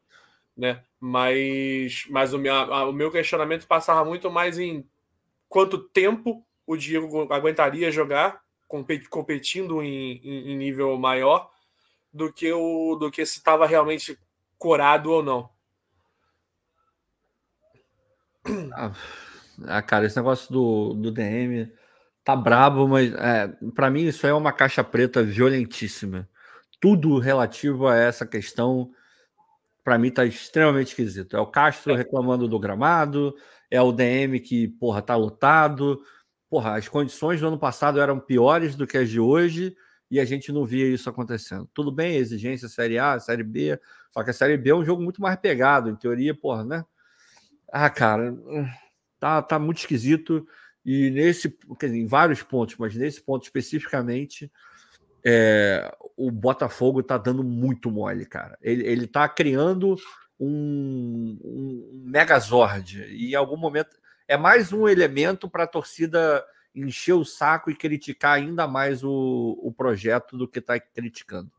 Né? Mas, mas o, meu, o meu questionamento passava muito mais em quanto tempo o Diego aguentaria jogar, competindo em, em, em nível maior, do que, o, do que se estava realmente corado ou não. Ah, cara, esse negócio do, do DM tá brabo, mas é, para mim isso é uma caixa preta violentíssima. Tudo relativo a essa questão, para mim tá extremamente esquisito. É o Castro é. reclamando do gramado, é o DM que, porra, tá lotado. Porra, as condições do ano passado eram piores do que as de hoje e a gente não via isso acontecendo. Tudo bem, exigência Série A, Série B, só que a Série B é um jogo muito mais pegado, em teoria, porra, né? Ah, cara, tá, tá muito esquisito. E nesse, quer dizer, em vários pontos, mas nesse ponto especificamente, é, o Botafogo está dando muito mole, cara. Ele, ele tá criando um, um megazord. E em algum momento é mais um elemento para a torcida encher o saco e criticar ainda mais o, o projeto do que está criticando.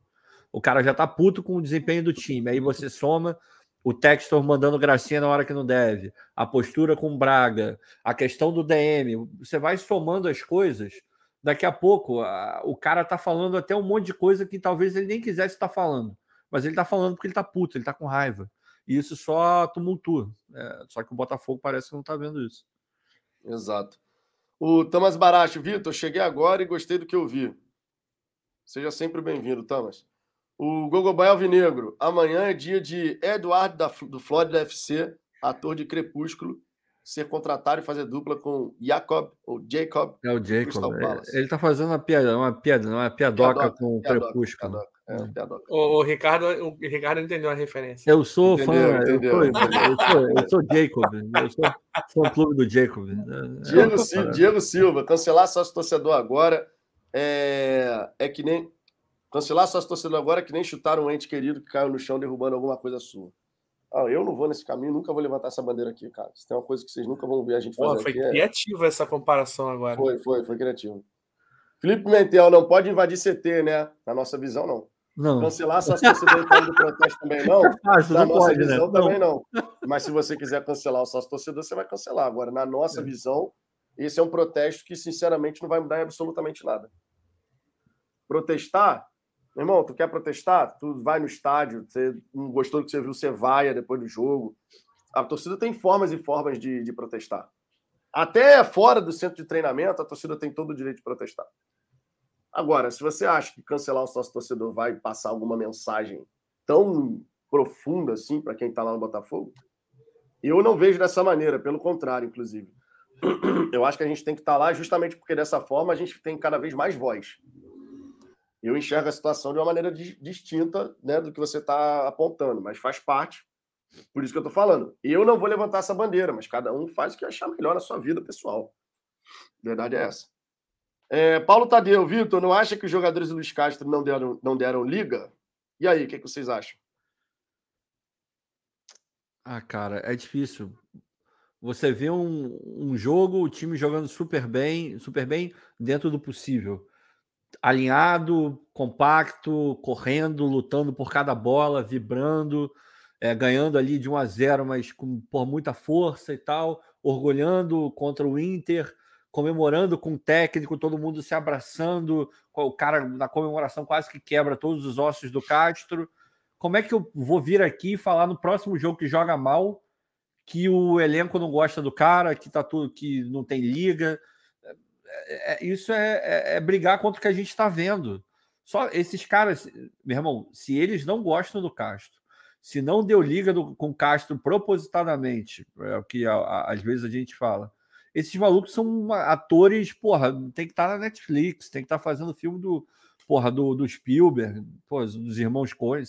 O cara já tá puto com o desempenho do time. Aí você soma o Textor mandando gracinha na hora que não deve, a postura com Braga, a questão do DM, você vai somando as coisas, daqui a pouco a, o cara tá falando até um monte de coisa que talvez ele nem quisesse estar tá falando, mas ele tá falando porque ele tá puto, ele tá com raiva. E isso só tumultua. É, só que o Botafogo parece que não tá vendo isso. Exato. O Thomas Baracho, Vitor, cheguei agora e gostei do que eu vi. Seja sempre bem-vindo, Thomas. O Gogobai Alvinegro. Amanhã é dia de Eduardo da, do Florida FC, ator de Crepúsculo, ser contratado e fazer dupla com Jacob ou Jacob. É o Jacob. É, ele tá fazendo uma piada, uma piada, uma piadoca, piadoca com o Crepúsculo. Piadoca, é, piadoca. O, o, Ricardo, o Ricardo entendeu a referência. Eu sou entendeu, fã, entendeu. Eu, sou, eu, sou, eu sou Jacob, eu sou fã clube do Jacob. Diego, é Silva, Diego Silva, cancelar sócio torcedor agora é, é que nem Cancelar sócio torcedor agora que nem chutar um ente querido que caiu no chão derrubando alguma coisa sua. Ah, eu não vou nesse caminho, nunca vou levantar essa bandeira aqui, cara. Se tem uma coisa que vocês nunca vão ver a gente fazer foi aqui. Criativa é... essa comparação agora. Foi, foi, foi criativo. Felipe Mentel, não pode invadir CT, né? Na nossa visão, não. Não. Cancelar sócio torcedor então do protesto também não. É fácil, na nossa pode, né? visão né? também não. não. Mas se você quiser cancelar o sócio torcedor, você vai cancelar. Agora, na nossa é. visão, esse é um protesto que, sinceramente, não vai mudar absolutamente nada. Protestar meu irmão, tu quer protestar? Tu vai no estádio, você não gostou do que você viu, você vai depois do jogo. A torcida tem formas e formas de, de protestar. Até fora do centro de treinamento, a torcida tem todo o direito de protestar. Agora, se você acha que cancelar o sócio torcedor vai passar alguma mensagem tão profunda assim para quem está lá no Botafogo, Eu não vejo dessa maneira, pelo contrário, inclusive. Eu acho que a gente tem que estar lá justamente porque dessa forma a gente tem cada vez mais voz. Eu enxergo a situação de uma maneira distinta né, do que você está apontando, mas faz parte. Por isso que eu estou falando. Eu não vou levantar essa bandeira, mas cada um faz o que achar melhor na sua vida pessoal. A verdade é essa. É, Paulo Tadeu, Vitor, não acha que os jogadores do Luiz Castro não deram, não deram liga? E aí, o que, que vocês acham? Ah, cara, é difícil. Você vê um, um jogo, o time jogando super bem, super bem dentro do possível. Alinhado, compacto, correndo, lutando por cada bola, vibrando, é, ganhando ali de 1 a 0, mas com por muita força e tal, orgulhando contra o Inter comemorando com o técnico, todo mundo se abraçando, o cara na comemoração quase que quebra todos os ossos do Castro. Como é que eu vou vir aqui e falar no próximo jogo que joga mal que o elenco não gosta do cara, que tá tudo que não tem liga? É, é, isso é, é, é brigar contra o que a gente está vendo. Só esses caras, meu irmão, se eles não gostam do Castro, se não deu liga do, com o Castro propositadamente, é o que a, a, às vezes a gente fala, esses malucos são atores, porra, tem que estar na Netflix, tem que estar fazendo filme do, porra, do, do Spielberg, porra, dos irmãos Coen.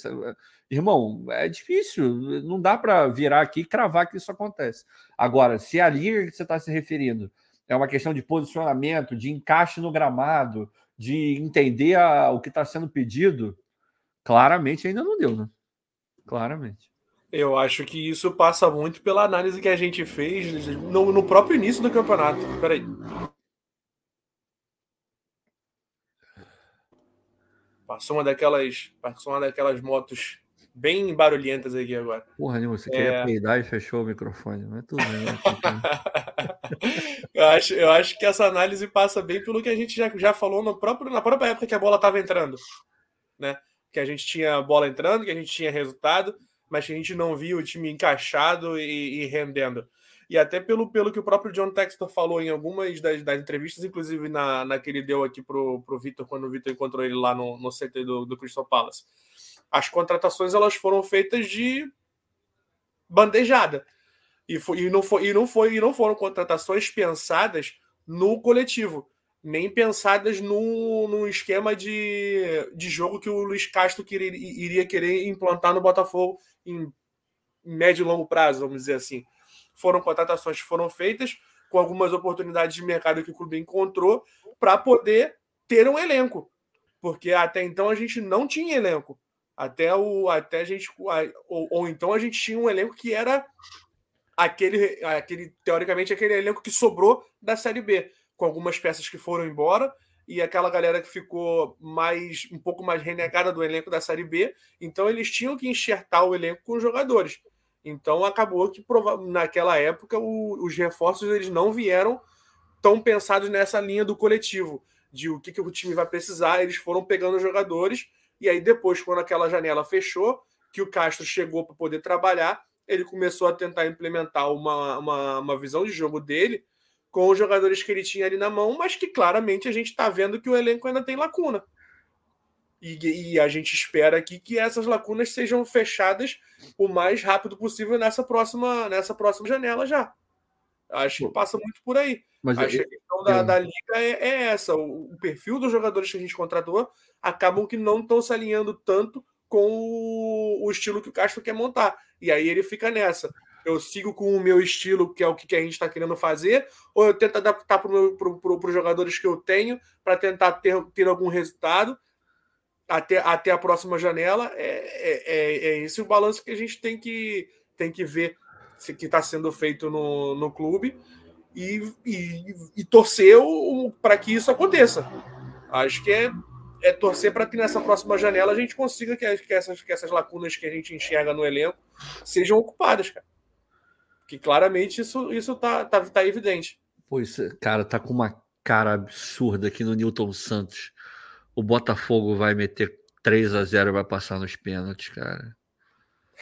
Irmão, é difícil, não dá para virar aqui e cravar que isso acontece. Agora, se a liga que você está se referindo é uma questão de posicionamento, de encaixe no gramado, de entender a, o que está sendo pedido, claramente ainda não deu, né? Claramente. Eu acho que isso passa muito pela análise que a gente fez no, no próprio início do campeonato. Peraí. Passou uma daquelas, passou uma daquelas motos bem barulhentas aqui agora. Porra nenhuma, você é... queria peidar e fechou o microfone, mas tudo bem. Né? eu, acho, eu acho que essa análise passa bem pelo que a gente já, já falou no próprio, na própria época que a bola estava entrando. Né? Que a gente tinha bola entrando, que a gente tinha resultado mas que a gente não via o time encaixado e, e, rendendo. E até pelo, pelo que o próprio John Textor falou em algumas das, das entrevistas, inclusive na, na que ele deu aqui pro, pro Vitor, quando o Vitor encontrou ele lá no, no CT do, do Crystal Palace. As contratações elas foram feitas de bandejada. E, foi, e, não, foi, e, não, foi, e não foram contratações pensadas no coletivo nem pensadas num, esquema de, de jogo que o Luiz Castro iria querer implantar no Botafogo em médio e longo prazo, vamos dizer assim. Foram contratações que foram feitas com algumas oportunidades de mercado que o clube encontrou para poder ter um elenco. Porque até então a gente não tinha elenco. Até o até a gente ou, ou então a gente tinha um elenco que era aquele aquele teoricamente aquele elenco que sobrou da série B com algumas peças que foram embora e aquela galera que ficou mais um pouco mais renegada do elenco da Série B. Então eles tinham que enxertar o elenco com os jogadores. Então acabou que naquela época o, os reforços eles não vieram tão pensados nessa linha do coletivo, de o que, que o time vai precisar. Eles foram pegando os jogadores e aí depois, quando aquela janela fechou, que o Castro chegou para poder trabalhar, ele começou a tentar implementar uma, uma, uma visão de jogo dele com os jogadores que ele tinha ali na mão, mas que claramente a gente está vendo que o elenco ainda tem lacuna. E, e, a gente espera aqui que essas lacunas sejam fechadas o mais rápido possível nessa próxima, nessa próxima janela já. Acho que passa muito por aí. Mas Acho que a questão da, da liga é, é essa. O, o, perfil dos jogadores que a gente contratou acabam que não estão se alinhando tanto com o, o estilo que o Castro quer montar. E aí ele fica nessa eu sigo com o meu estilo, que é o que a gente está querendo fazer, ou eu tento adaptar para os jogadores que eu tenho para tentar ter, ter algum resultado até, até a próxima janela. É, é, é, é esse o balanço que a gente tem que, tem que ver que está sendo feito no, no clube e, e, e torcer para que isso aconteça. Acho que é, é torcer para que nessa próxima janela a gente consiga que, que, essas, que essas lacunas que a gente enxerga no elenco sejam ocupadas, cara que claramente isso, isso tá, tá, tá evidente. Pois, cara, tá com uma cara absurda aqui no Newton Santos. O Botafogo vai meter 3 a 0 e vai passar nos pênaltis, cara.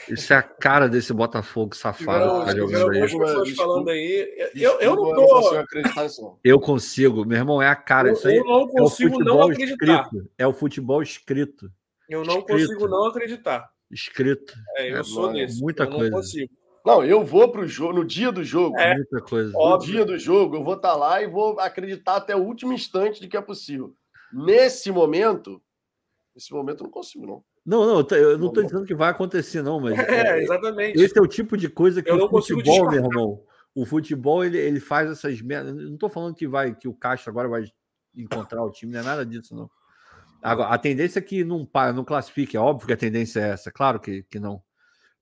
Isso é a cara desse Botafogo safado. Não, tá jogando aí. pessoas falando aí. Eu, eu não tô. Eu consigo, meu irmão, é a cara. Isso aí eu não consigo é não acreditar. Escrito. É o futebol escrito. Eu não escrito. consigo não acreditar. Escrito. É, eu é, sou desse. Muita eu coisa. Não consigo. Não, eu vou pro jogo, no dia do jogo. É, muita coisa. No dia do jogo, eu vou estar tá lá e vou acreditar até o último instante de que é possível. Nesse momento, nesse momento eu não consigo, não. Não, não, eu não estou dizendo que vai acontecer, não, mas. É, exatamente. Esse é o tipo de coisa que eu o futebol, meu irmão. O futebol, ele, ele faz essas merdas. Não estou falando que vai que o Castro agora vai encontrar o time, não é nada disso, não. Agora, a tendência é que não, não classifique, é óbvio que a tendência é essa, claro que, que não.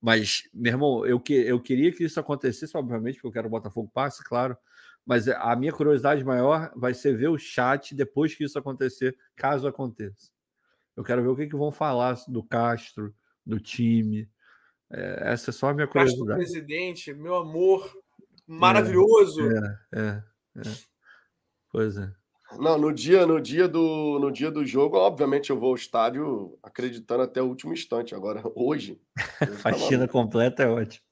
Mas, meu irmão, eu, que, eu queria que isso acontecesse, obviamente, porque eu quero o Botafogo passe, claro. Mas a minha curiosidade maior vai ser ver o chat depois que isso acontecer, caso aconteça. Eu quero ver o que, que vão falar do Castro, do time. É, essa é só a minha curiosidade. Castro, presidente, meu amor, maravilhoso. É, é, é. Pois é. Não, no dia, no dia do, no dia do jogo, obviamente eu vou ao estádio acreditando até o último instante. Agora, hoje. hoje tá Faxina tá completa é ótimo.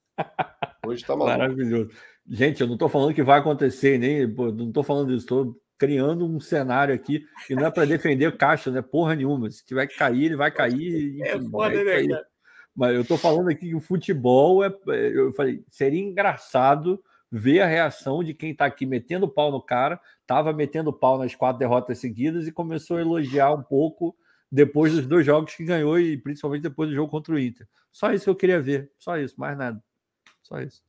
Hoje tá maluco. Maravilhoso. Gente, eu não estou falando que vai acontecer, nem não estou falando disso, estou criando um cenário aqui e não é para defender o Caixa, né? Porra nenhuma. Se tiver que cair, ele vai cair. É enfim, é foda, né, cara? Mas eu estou falando aqui que o futebol é. Eu falei, seria engraçado ver a reação de quem está aqui metendo pau no cara, estava metendo pau nas quatro derrotas seguidas e começou a elogiar um pouco depois dos dois jogos que ganhou e principalmente depois do jogo contra o Inter. Só isso que eu queria ver, só isso, mais nada. Só isso.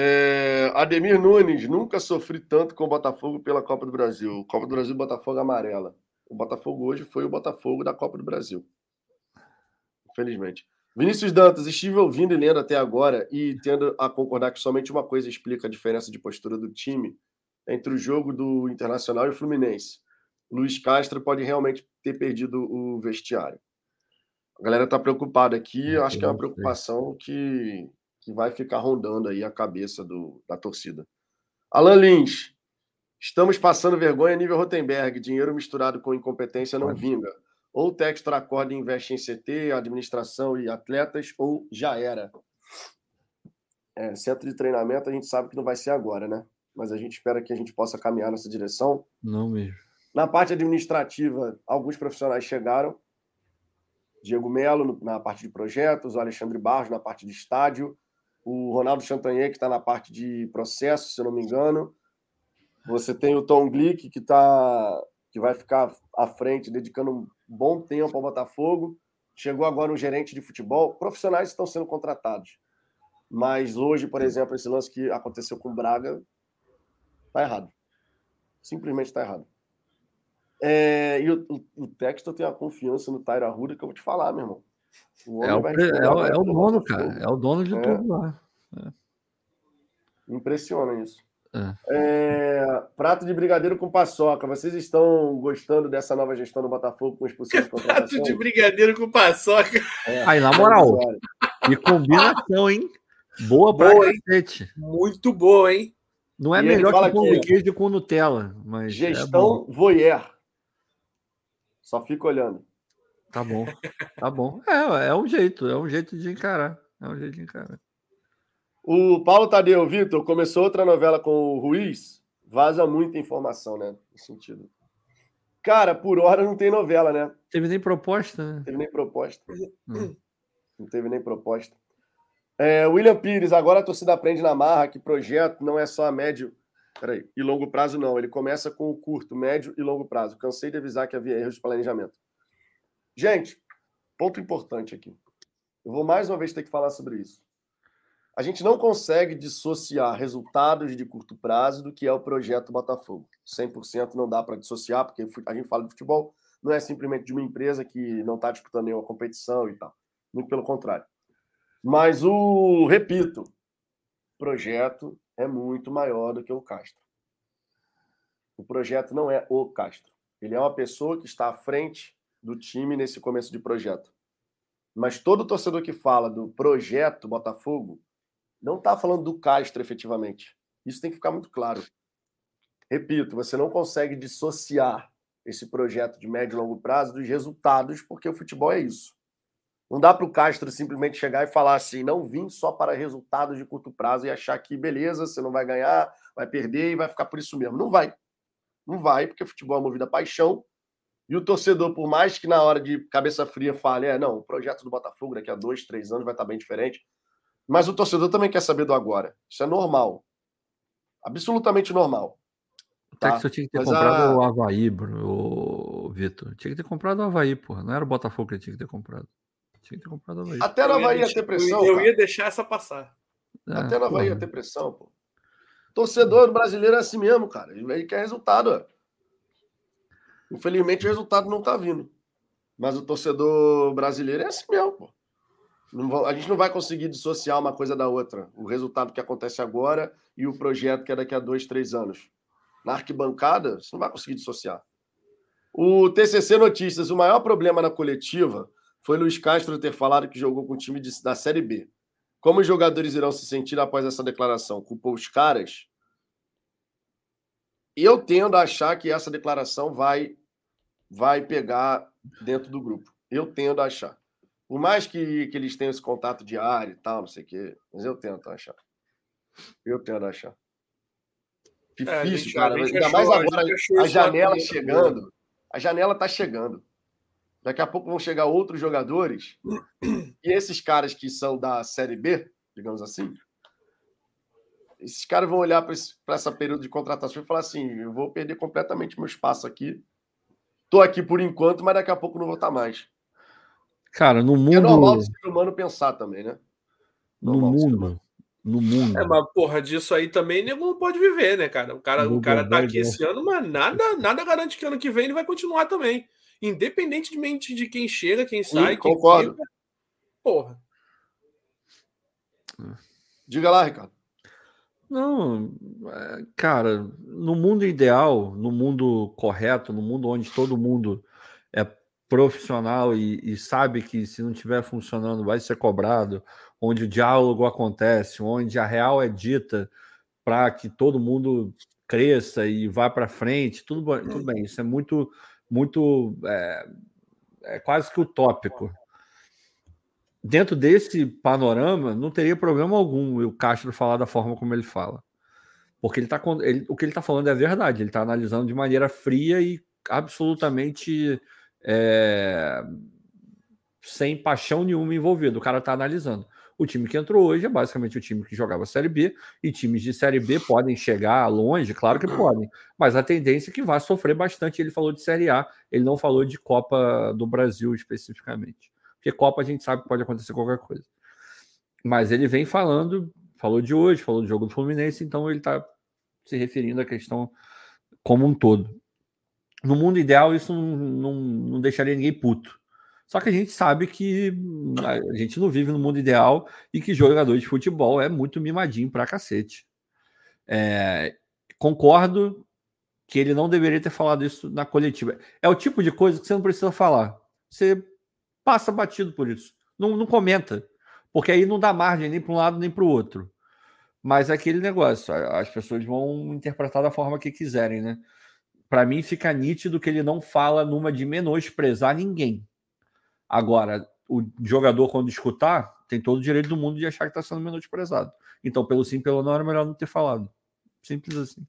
É, Ademir Nunes, nunca sofri tanto com o Botafogo pela Copa do Brasil. Copa do Brasil, Botafogo amarela. O Botafogo hoje foi o Botafogo da Copa do Brasil. Infelizmente. Vinícius Dantas, estive ouvindo e lendo até agora e tendo a concordar que somente uma coisa explica a diferença de postura do time entre o jogo do Internacional e o Fluminense. Luiz Castro pode realmente ter perdido o vestiário. A galera está preocupada aqui, acho que é uma preocupação que que vai ficar rondando aí a cabeça do, da torcida. Alan Lins, estamos passando vergonha nível Rotenberg, dinheiro misturado com incompetência não vinga. Ou o Textor acorda e investe em CT, administração e atletas, ou já era. É, centro de treinamento a gente sabe que não vai ser agora, né? Mas a gente espera que a gente possa caminhar nessa direção. Não mesmo. Na parte administrativa, alguns profissionais chegaram. Diego Melo na parte de projetos, o Alexandre Barros na parte de estádio, o Ronaldo Chantanhé, que está na parte de processo, se eu não me engano. Você tem o Tom Glick, que, tá, que vai ficar à frente, dedicando um bom tempo ao Botafogo. Chegou agora um gerente de futebol. Profissionais estão sendo contratados. Mas hoje, por exemplo, esse lance que aconteceu com o Braga está errado. Simplesmente está errado. É, e o, o, o Texto tem a confiança no Tyra Ruda que eu vou te falar, meu irmão. O é, o, é, o, é o dono, cara. É o dono de é. tudo lá. É. Impressiona isso. É. é. prato de brigadeiro com paçoca. Vocês estão gostando dessa nova gestão do Botafogo com os possíveis Prato de brigadeiro com paçoca. É. Aí, na moral. e combinação, hein? Boa pra boa, cacete. Muito boa, hein? Não é e melhor que pão de queijo com Nutella, mas. Gestão é voyeur. Só fica olhando. Tá bom, tá bom. É, é um jeito, é um jeito de encarar. É um jeito de encarar. O Paulo Tadeu, Vitor, começou outra novela com o Ruiz. Vaza muita informação, né? No sentido. Cara, por hora não tem novela, né? Teve nem proposta, né? Teve nem proposta. Hum. Não teve nem proposta. É, William Pires, agora a torcida aprende na marra que projeto não é só a médio peraí, e longo prazo, não. Ele começa com o curto, médio e longo prazo. Cansei de avisar que havia erros de planejamento. Gente, ponto importante aqui. Eu vou mais uma vez ter que falar sobre isso. A gente não consegue dissociar resultados de curto prazo do que é o projeto Botafogo. 100% não dá para dissociar, porque a gente fala de futebol, não é simplesmente de uma empresa que não está disputando nenhuma competição e tal. Muito pelo contrário. Mas o, repito, projeto é muito maior do que o Castro. O projeto não é o Castro. Ele é uma pessoa que está à frente do time nesse começo de projeto. Mas todo torcedor que fala do projeto Botafogo não está falando do Castro efetivamente. Isso tem que ficar muito claro. Repito, você não consegue dissociar esse projeto de médio e longo prazo dos resultados, porque o futebol é isso. Não dá para o Castro simplesmente chegar e falar assim: não vim só para resultados de curto prazo e achar que beleza, você não vai ganhar, vai perder e vai ficar por isso mesmo. Não vai. Não vai, porque o futebol é movido a paixão e o torcedor, por mais que na hora de cabeça fria fale, é, não, o projeto do Botafogo daqui a dois, três anos vai estar bem diferente. Mas o torcedor também quer saber do agora. Isso é normal. Absolutamente normal. Tá? Até que você tinha que ter Mas comprado a... o Havaí, o Vitor. Tinha que ter comprado o Havaí, porra. Não era o Botafogo que tinha que ter comprado. Tinha que ter comprado o Havaí. Até no Havaí ia ter pressão. Eu, eu ia deixar essa passar. É, Até no Havaí ia ter pressão, pô. Torcedor brasileiro é assim mesmo, cara. Ele quer resultado. Ó. Infelizmente o resultado não tá vindo. Mas o torcedor brasileiro é assim mesmo, pô. a gente não vai conseguir dissociar uma coisa da outra. O resultado que acontece agora e o projeto que é daqui a dois, três anos. Na arquibancada, você não vai conseguir dissociar. O TCC Notícias, o maior problema na coletiva foi Luiz Castro ter falado que jogou com o time de, da Série B. Como os jogadores irão se sentir após essa declaração? Culpou os caras? Eu tendo a achar que essa declaração vai, vai pegar dentro do grupo. Eu tendo a achar. Por mais que, que eles tenham esse contato diário e tal, não sei o quê, mas eu tento achar. Eu tento achar. É, Difícil, é, cara. Ainda mais agora a janela chegando. A janela tá chegando. Daqui a pouco vão chegar outros jogadores. E esses caras que são da Série B, digamos assim, esses caras vão olhar para essa período de contratação e falar assim: eu vou perder completamente meu espaço aqui. Tô aqui por enquanto, mas daqui a pouco não vou estar tá mais. Cara, no mundo. É normal do ser humano pensar também, né? Normal no mundo. No mundo. É, mas porra, disso aí também nego não pode viver, né, cara? O cara, o cara tá aqui esse ano, mas nada, nada garante que ano que vem ele vai continuar também. Independentemente de quem chega, quem sai, Sim, quem concordo. Fica. Porra. Diga lá, Ricardo. Não, é, cara, no mundo ideal, no mundo correto, no mundo onde todo mundo é profissional e, e, sabe que se não estiver funcionando vai ser cobrado, onde o diálogo acontece, onde a real é dita para que todo mundo cresça e vá para frente, tudo, tudo bem, isso é muito, muito, é, é quase que utópico dentro desse panorama, não teria problema algum o Castro falar da forma como ele fala. Porque ele tá, ele, o que ele está falando é verdade, ele está analisando de maneira fria e absolutamente é, sem paixão nenhuma envolvida. O cara está analisando. O time que entrou hoje é basicamente o time que jogava Série B, e times de Série B podem chegar longe, claro que podem, mas a tendência é que vai sofrer bastante. Ele falou de Série A, ele não falou de Copa do Brasil especificamente. Porque Copa a gente sabe que pode acontecer qualquer coisa. Mas ele vem falando, falou de hoje, falou do jogo do Fluminense, então ele está se referindo à questão como um todo. No mundo ideal, isso não, não, não deixaria ninguém puto. Só que a gente sabe que a gente não vive no mundo ideal e que jogador de futebol é muito mimadinho pra cacete. É, concordo que ele não deveria ter falado isso na coletiva. É o tipo de coisa que você não precisa falar. Você passa batido por isso. Não, não comenta. Porque aí não dá margem nem para um lado nem para o outro. Mas é aquele negócio, as pessoas vão interpretar da forma que quiserem, né? Para mim fica nítido que ele não fala numa de menosprezar ninguém. Agora, o jogador, quando escutar, tem todo o direito do mundo de achar que está sendo menosprezado. Então, pelo sim, pelo não, era melhor não ter falado. Simples assim.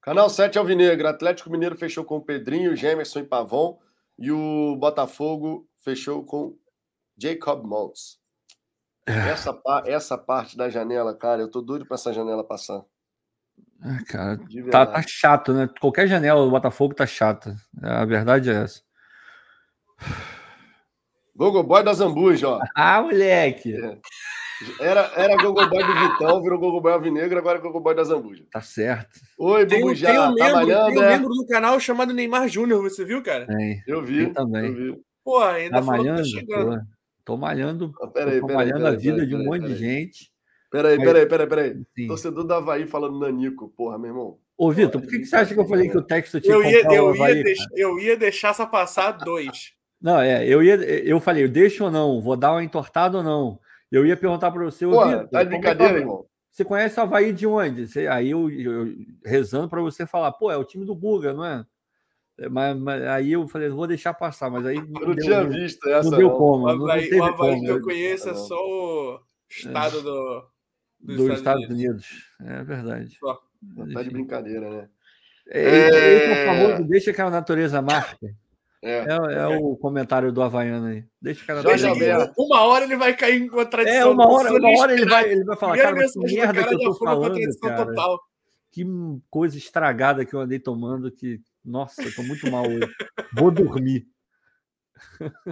Canal 7 Alvinegro. Atlético Mineiro fechou com o Pedrinho, Gemerson e Pavon. E o Botafogo fechou com Jacob Maltz. É. Essa, essa parte da janela, cara, eu tô doido para essa janela passar. Ah, cara, tá, tá, chato, né? Qualquer janela do Botafogo tá chata. A verdade é essa. Gogo Boy da Zambuja, ó. Ah, moleque! É. Era, era Gogo Boy do Vitão, virou Gogo Boy Alvinegro, agora é Gogo Boy da Zambuja. Tá certo. Oi, Bubujá, tem, um, tem um membro, tem um é? membro do canal chamado Neymar Júnior, você viu, cara? Tem. Eu vi. Eu também. Eu vi. Pô, ainda tá malhando, tá Tô malhando, ah, peraí, tô peraí, malhando peraí, a vida de um monte de gente. Peraí, peraí, peraí, peraí. Torcedor do Havaí falando Nanico, porra, meu irmão. Ô, Vitor, por que, que você acha que eu falei que o texto tinha eu ia, eu, ia deix, eu ia deixar essa passar dois. Não, é, eu ia, eu falei, deixa ou não, vou dar uma entortada ou não. Eu ia perguntar para você, Pô, Vitor, tá de brincadeira, é irmão. Você conhece o Havaí de onde? Você, aí eu, eu, eu rezando para você falar, pô, é o time do Guga, não é? Mas, mas, aí eu falei, vou deixar passar, mas aí. Não, não deu, tinha visto essa. Não deu como. O Havaí, o Havaí como, que eu conheço é só o estado é. do, dos do Estados, Unidos. Unidos. É verdade. Só. Tá de brincadeira, né? É, é... é famoso, deixa que a natureza marque. É, é, é o comentário do Havaiano aí. Deixa o cara Jorge Alberto. Uma hora ele vai cair em contradição. É, uma hora, uma hora ele, vai, ele vai falar, cara, que merda que eu tô falando, cara. Total. Que coisa estragada que eu andei tomando que, nossa, eu tô muito mal hoje. Vou dormir.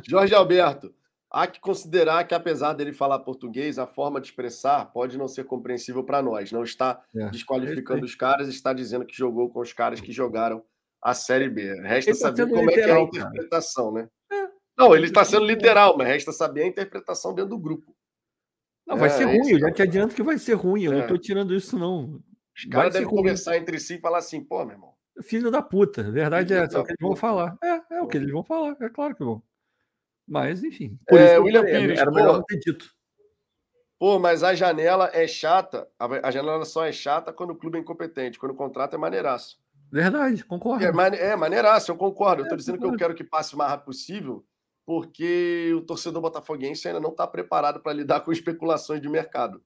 Jorge Alberto, há que considerar que, apesar dele falar português, a forma de expressar pode não ser compreensível para nós. Não está é. desqualificando os caras, está dizendo que jogou com os caras que jogaram a Série B. Resta tá saber como literal, é que é a interpretação, cara. né? É. Não, ele está sendo literal, mas resta saber a interpretação dentro do grupo. Não, vai é, ser ruim, eu já te adianto que vai ser ruim, eu não estou é. tirando isso, não. Os caras devem conversar entre si e falar assim, pô, meu irmão. Filho da puta, verdade é, é o que eles vão falar. É, é o que eles vão falar, é claro que vão. Mas, enfim. É, William Pires, era melhor não ter dito. Pô, mas a janela é chata. A janela só é chata quando o clube é incompetente. Quando o contrato é maneiraço. Verdade, concordo. É, mane é maneiraço, eu concordo. eu tô dizendo concordo. que eu quero que passe o mais rápido possível, porque o torcedor botafoguense ainda não está preparado para lidar com especulações de mercado.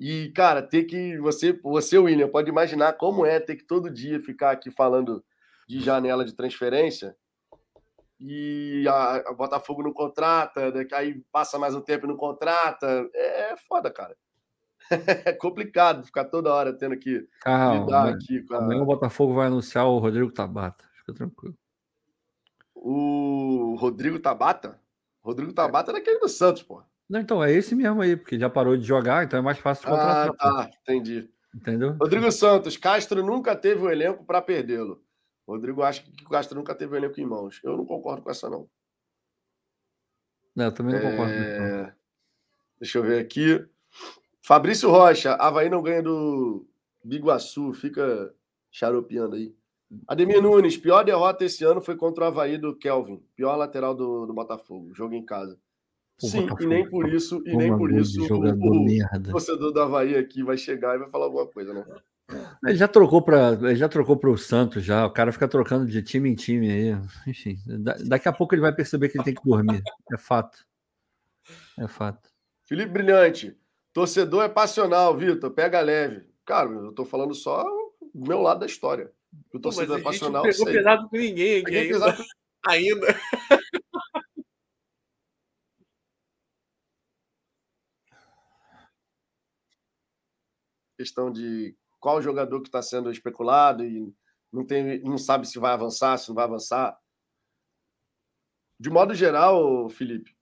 E, cara, ter que. Você, você, William, pode imaginar como é ter que todo dia ficar aqui falando de janela de transferência e a, a Botafogo não contrata, daqui aí passa mais um tempo e não contrata. É, é foda, cara. é complicado ficar toda hora tendo que Calma, lidar aqui com a... Amanhã o Botafogo vai anunciar o Rodrigo Tabata. Fica tranquilo. O Rodrigo Tabata? Rodrigo Tabata é daquele do Santos, pô. Não, então, é esse mesmo aí, porque já parou de jogar, então é mais fácil de contratar. Ah, tá, entendi. Entendeu? Rodrigo Santos, Castro nunca teve o um elenco para perdê-lo. Rodrigo acha que o Castro nunca teve o elenco em mãos. Eu não concordo com essa, não. Não, eu também não concordo. É... Deixa eu ver aqui. Fabrício Rocha, Havaí não ganha do Biguaçu, fica xaropeando aí. Ademir Nunes, pior derrota esse ano foi contra o Havaí do Kelvin, pior lateral do, do Botafogo, jogo em casa. Pô, Sim, Botafogo, e nem por isso, e nem por isso o, o torcedor do Havaí aqui vai chegar e vai falar alguma coisa, né? Ele já trocou para, ele já trocou para o Santos já. O cara fica trocando de time em time aí. Enfim, daqui a pouco ele vai perceber que ele tem que dormir. É fato. É fato. Felipe Brilhante, torcedor é passional, Vitor. Pega leve. Cara, eu tô falando só do meu lado da história. O torcedor é passional. Não pegou sei. pesado com ninguém aqui ainda. Pesado... ainda. Questão de qual jogador que está sendo especulado e não, tem, não sabe se vai avançar, se não vai avançar. De modo geral, Felipe,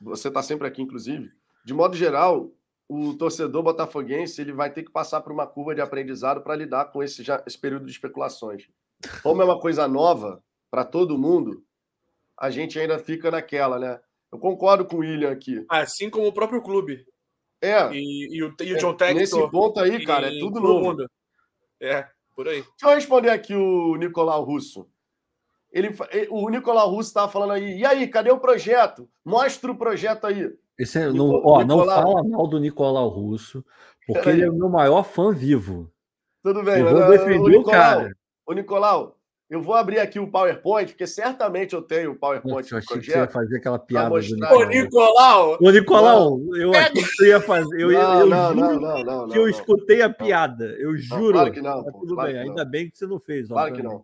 você está sempre aqui, inclusive. De modo geral, o torcedor botafoguense ele vai ter que passar por uma curva de aprendizado para lidar com esse, já, esse período de especulações. Como é uma coisa nova para todo mundo, a gente ainda fica naquela, né? Eu concordo com o William aqui. Assim como o próprio clube. É. E, e, o, e o John Textor. Nesse ponto aí, cara, é tudo novo. Mundo. É, por aí. Deixa eu responder aqui o Nicolau Russo. Ele, o Nicolau Russo estava falando aí, e aí, cadê o projeto? Mostra o projeto aí. Esse é, não, ó, não fala mal do Nicolau Russo, porque ele é o meu maior fã vivo. Tudo bem, eu vou defender o, Nicolau, o cara. Ô, Nicolau, eu vou abrir aqui o PowerPoint, porque certamente eu tenho o PowerPoint Nossa, eu achei projeto. Que você ia fazer aquela piada do Nicolau. Ô, Nicolau! Ô, Nicolau, eu achei que você ia fazer. Eu, não, eu, não, juro não, não, que eu escutei a piada. Eu juro. claro que não. Pô, tudo claro bem, ainda bem que você não fez. Claro que não.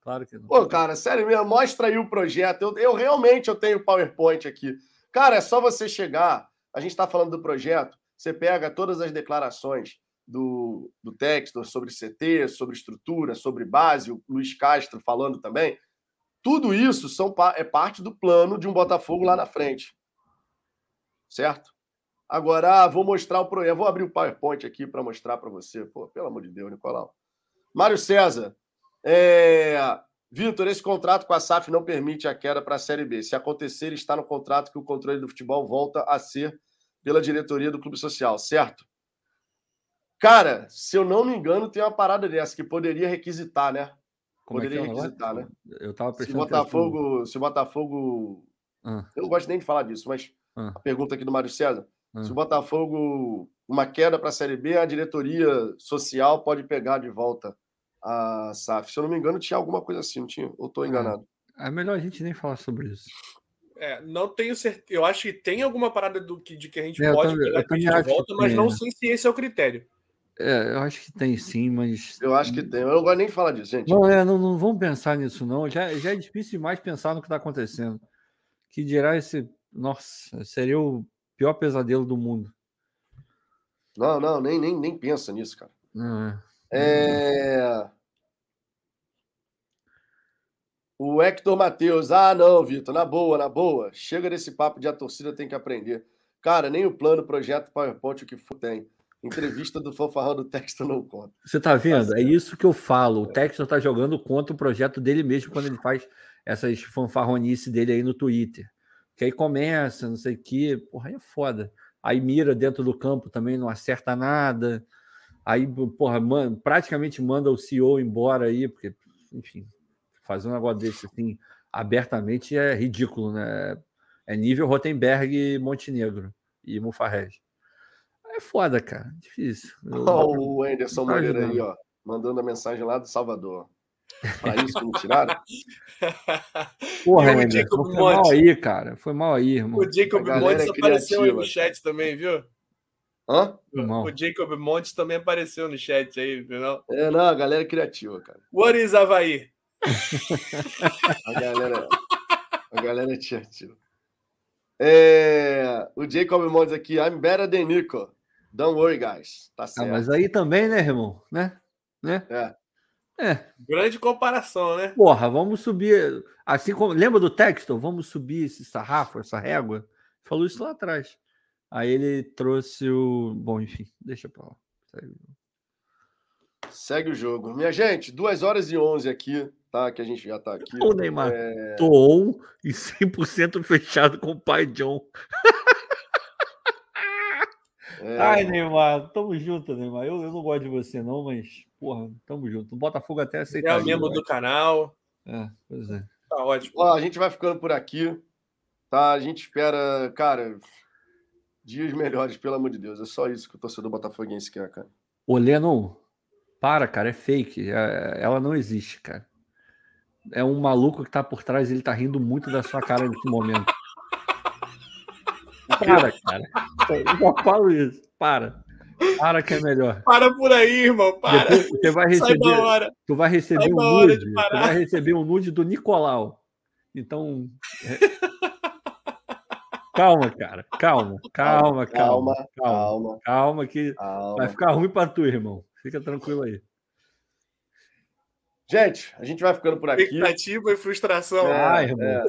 Claro que não. Pô, cara, sério mesmo, mostra aí o projeto. Eu, eu realmente eu tenho o PowerPoint aqui. Cara, é só você chegar. A gente está falando do projeto. Você pega todas as declarações do, do texto sobre CT, sobre estrutura, sobre base, o Luiz Castro falando também. Tudo isso são, é parte do plano de um Botafogo lá na frente. Certo? Agora, ah, vou mostrar o projeto. Vou abrir o PowerPoint aqui para mostrar para você. Pô, pelo amor de Deus, Nicolau. Mário César. É... Vitor, esse contrato com a SAF não permite a queda para a Série B. Se acontecer, está no contrato que o controle do futebol volta a ser pela diretoria do Clube Social, certo? Cara, se eu não me engano, tem uma parada dessa que poderia requisitar, né? Como poderia é é requisitar, né? Eu tava se Botafogo, se o Botafogo, ah. eu não gosto nem de falar disso, mas ah. a pergunta aqui do Mário César, ah. se o Botafogo uma queda para a Série B, a diretoria social pode pegar de volta a SAF. Se eu não me engano, tinha alguma coisa assim, não tinha? Ou estou enganado? É melhor a gente nem falar sobre isso. É, não tenho certeza. Eu acho que tem alguma parada do que, de que a gente é, pode também, pegar de volta, mas não sei se esse é o critério. É, eu acho que tem sim, mas. Eu acho que tem. Eu não gosto nem de falar disso, gente. Não, é, não, não vamos pensar nisso, não. Já, já é difícil demais pensar no que está acontecendo. Que dirá esse. Nossa, seria o pior pesadelo do mundo. Não, não, nem, nem, nem pensa nisso, cara. Não, é. É... O Hector Matheus. Ah, não, Vitor, na boa, na boa. Chega desse papo de a torcida tem que aprender. Cara, nem o plano, projeto, PowerPoint, o que for tem. Entrevista do fanfarrão do Texto não conta. Você tá vendo? é isso que eu falo. O Texto tá jogando contra o projeto dele mesmo quando ele faz essas fanfarronices dele aí no Twitter. Que aí começa, não sei o quê. Porra, aí é foda. Aí mira dentro do campo também, não acerta nada. Aí, porra, man, praticamente manda o CEO embora aí, porque, enfim, fazer um negócio desse assim, abertamente é ridículo, né? É nível Rotenberg, Montenegro e Mufarrege. É foda, cara. Difícil. Eu... Oh, o Anderson Moreira aí, ó. Mandando a mensagem lá do Salvador. Para isso que me tiraram? Porra, Anderson, foi mal aí, cara. Foi mal aí, irmão. O Jacob Montes é apareceu aí no chat também, viu? Hã? O Jacob Montes também apareceu no chat aí, viu? Não? É, não, a galera é criativa, cara. What is Havaí? a galera, a galera é criativa. É, o Jacob Montes aqui, I'm better than Nico. Don't worry, guys. Tá certo. Ah, mas aí também, né, irmão? Né? né? É. É. Grande comparação, né? Porra, vamos subir. Assim como. Lembra do texto? Vamos subir esse sarrafo, essa régua? Falou isso lá atrás. Aí ele trouxe o. Bom, enfim, deixa pra lá. Segue o jogo. Minha gente, 2 horas e 11 aqui, tá? Que a gente já tá aqui. Ô, Neymar, é... tô on e 100% fechado com o pai John. É... Ai, Neymar, tamo junto, Neymar. Eu, eu não gosto de você, não, mas, porra, tamo junto. O Botafogo até aceita. É o membro do canal. É, pois é. Tá ótimo. Ó, a gente vai ficando por aqui, tá? A gente espera, cara, dias melhores, pelo amor de Deus. É só isso que o torcedor botafoguense quer, cara. Ô, Lennon, para, cara, é fake. É, ela não existe, cara. É um maluco que tá por trás, ele tá rindo muito da sua cara nesse momento. Para, cara. Eu já falo isso. Para. Para que é melhor. Para por aí, irmão. Para. Depois você vai receber. Tu vai receber um nude. Tu vai receber um nude do Nicolau. Então. É... Calma, cara. Calma, calma, calma, calma, calma, calma, que calma. vai ficar ruim para tu, irmão. Fica tranquilo aí. Gente, a gente vai ficando por aqui. Expectativa e frustração. Ah, irmão. É.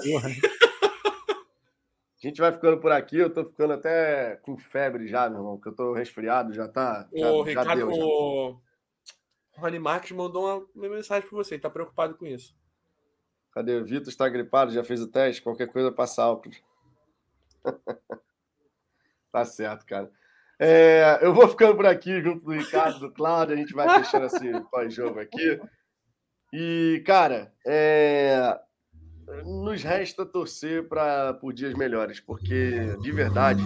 A gente vai ficando por aqui. Eu tô ficando até com febre já, meu irmão, que eu tô resfriado, já tá. Já, o já Ricardo, deu, já. o Rony Marques mandou uma mensagem para você, ele tá preocupado com isso. Cadê? O Vitor está gripado, já fez o teste, qualquer coisa passa álcool. tá certo, cara. É, eu vou ficando por aqui junto do Ricardo, do Cláudio, a gente vai fechando esse pós-jogo aqui. E, cara, é, nos resta torcer para por dias melhores, porque de verdade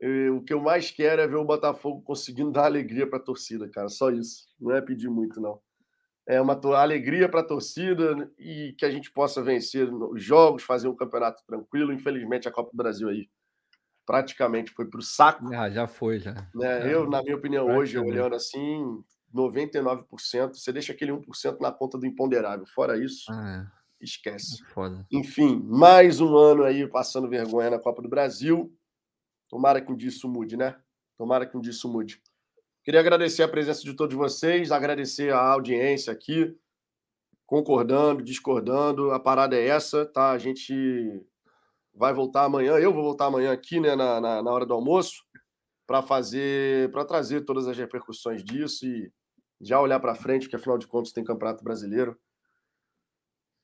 eu, o que eu mais quero é ver o Botafogo conseguindo dar alegria para a torcida, cara. Só isso. Não é pedir muito, não. É uma alegria para a torcida e que a gente possa vencer os jogos, fazer um campeonato tranquilo. Infelizmente, a Copa do Brasil aí praticamente foi para o saco. Ah, já foi, já. Né? Eu, na minha opinião, hoje, olhando assim, 99%, você deixa aquele 1% na conta do imponderável. Fora isso. Ah, é Esquece. É foda. Enfim, mais um ano aí passando vergonha na Copa do Brasil. Tomara que um dia isso mude, né? Tomara que um dia isso mude. Queria agradecer a presença de todos vocês, agradecer a audiência aqui, concordando, discordando. A parada é essa, tá? A gente vai voltar amanhã. Eu vou voltar amanhã aqui, né, na, na, na hora do almoço, para fazer, para trazer todas as repercussões disso e já olhar para frente, porque afinal de contas tem Campeonato Brasileiro.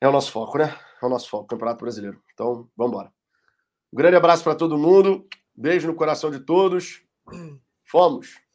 É o nosso foco, né? É o nosso foco, Campeonato Brasileiro. Então, vamos embora. Um grande abraço para todo mundo. Beijo no coração de todos. Fomos!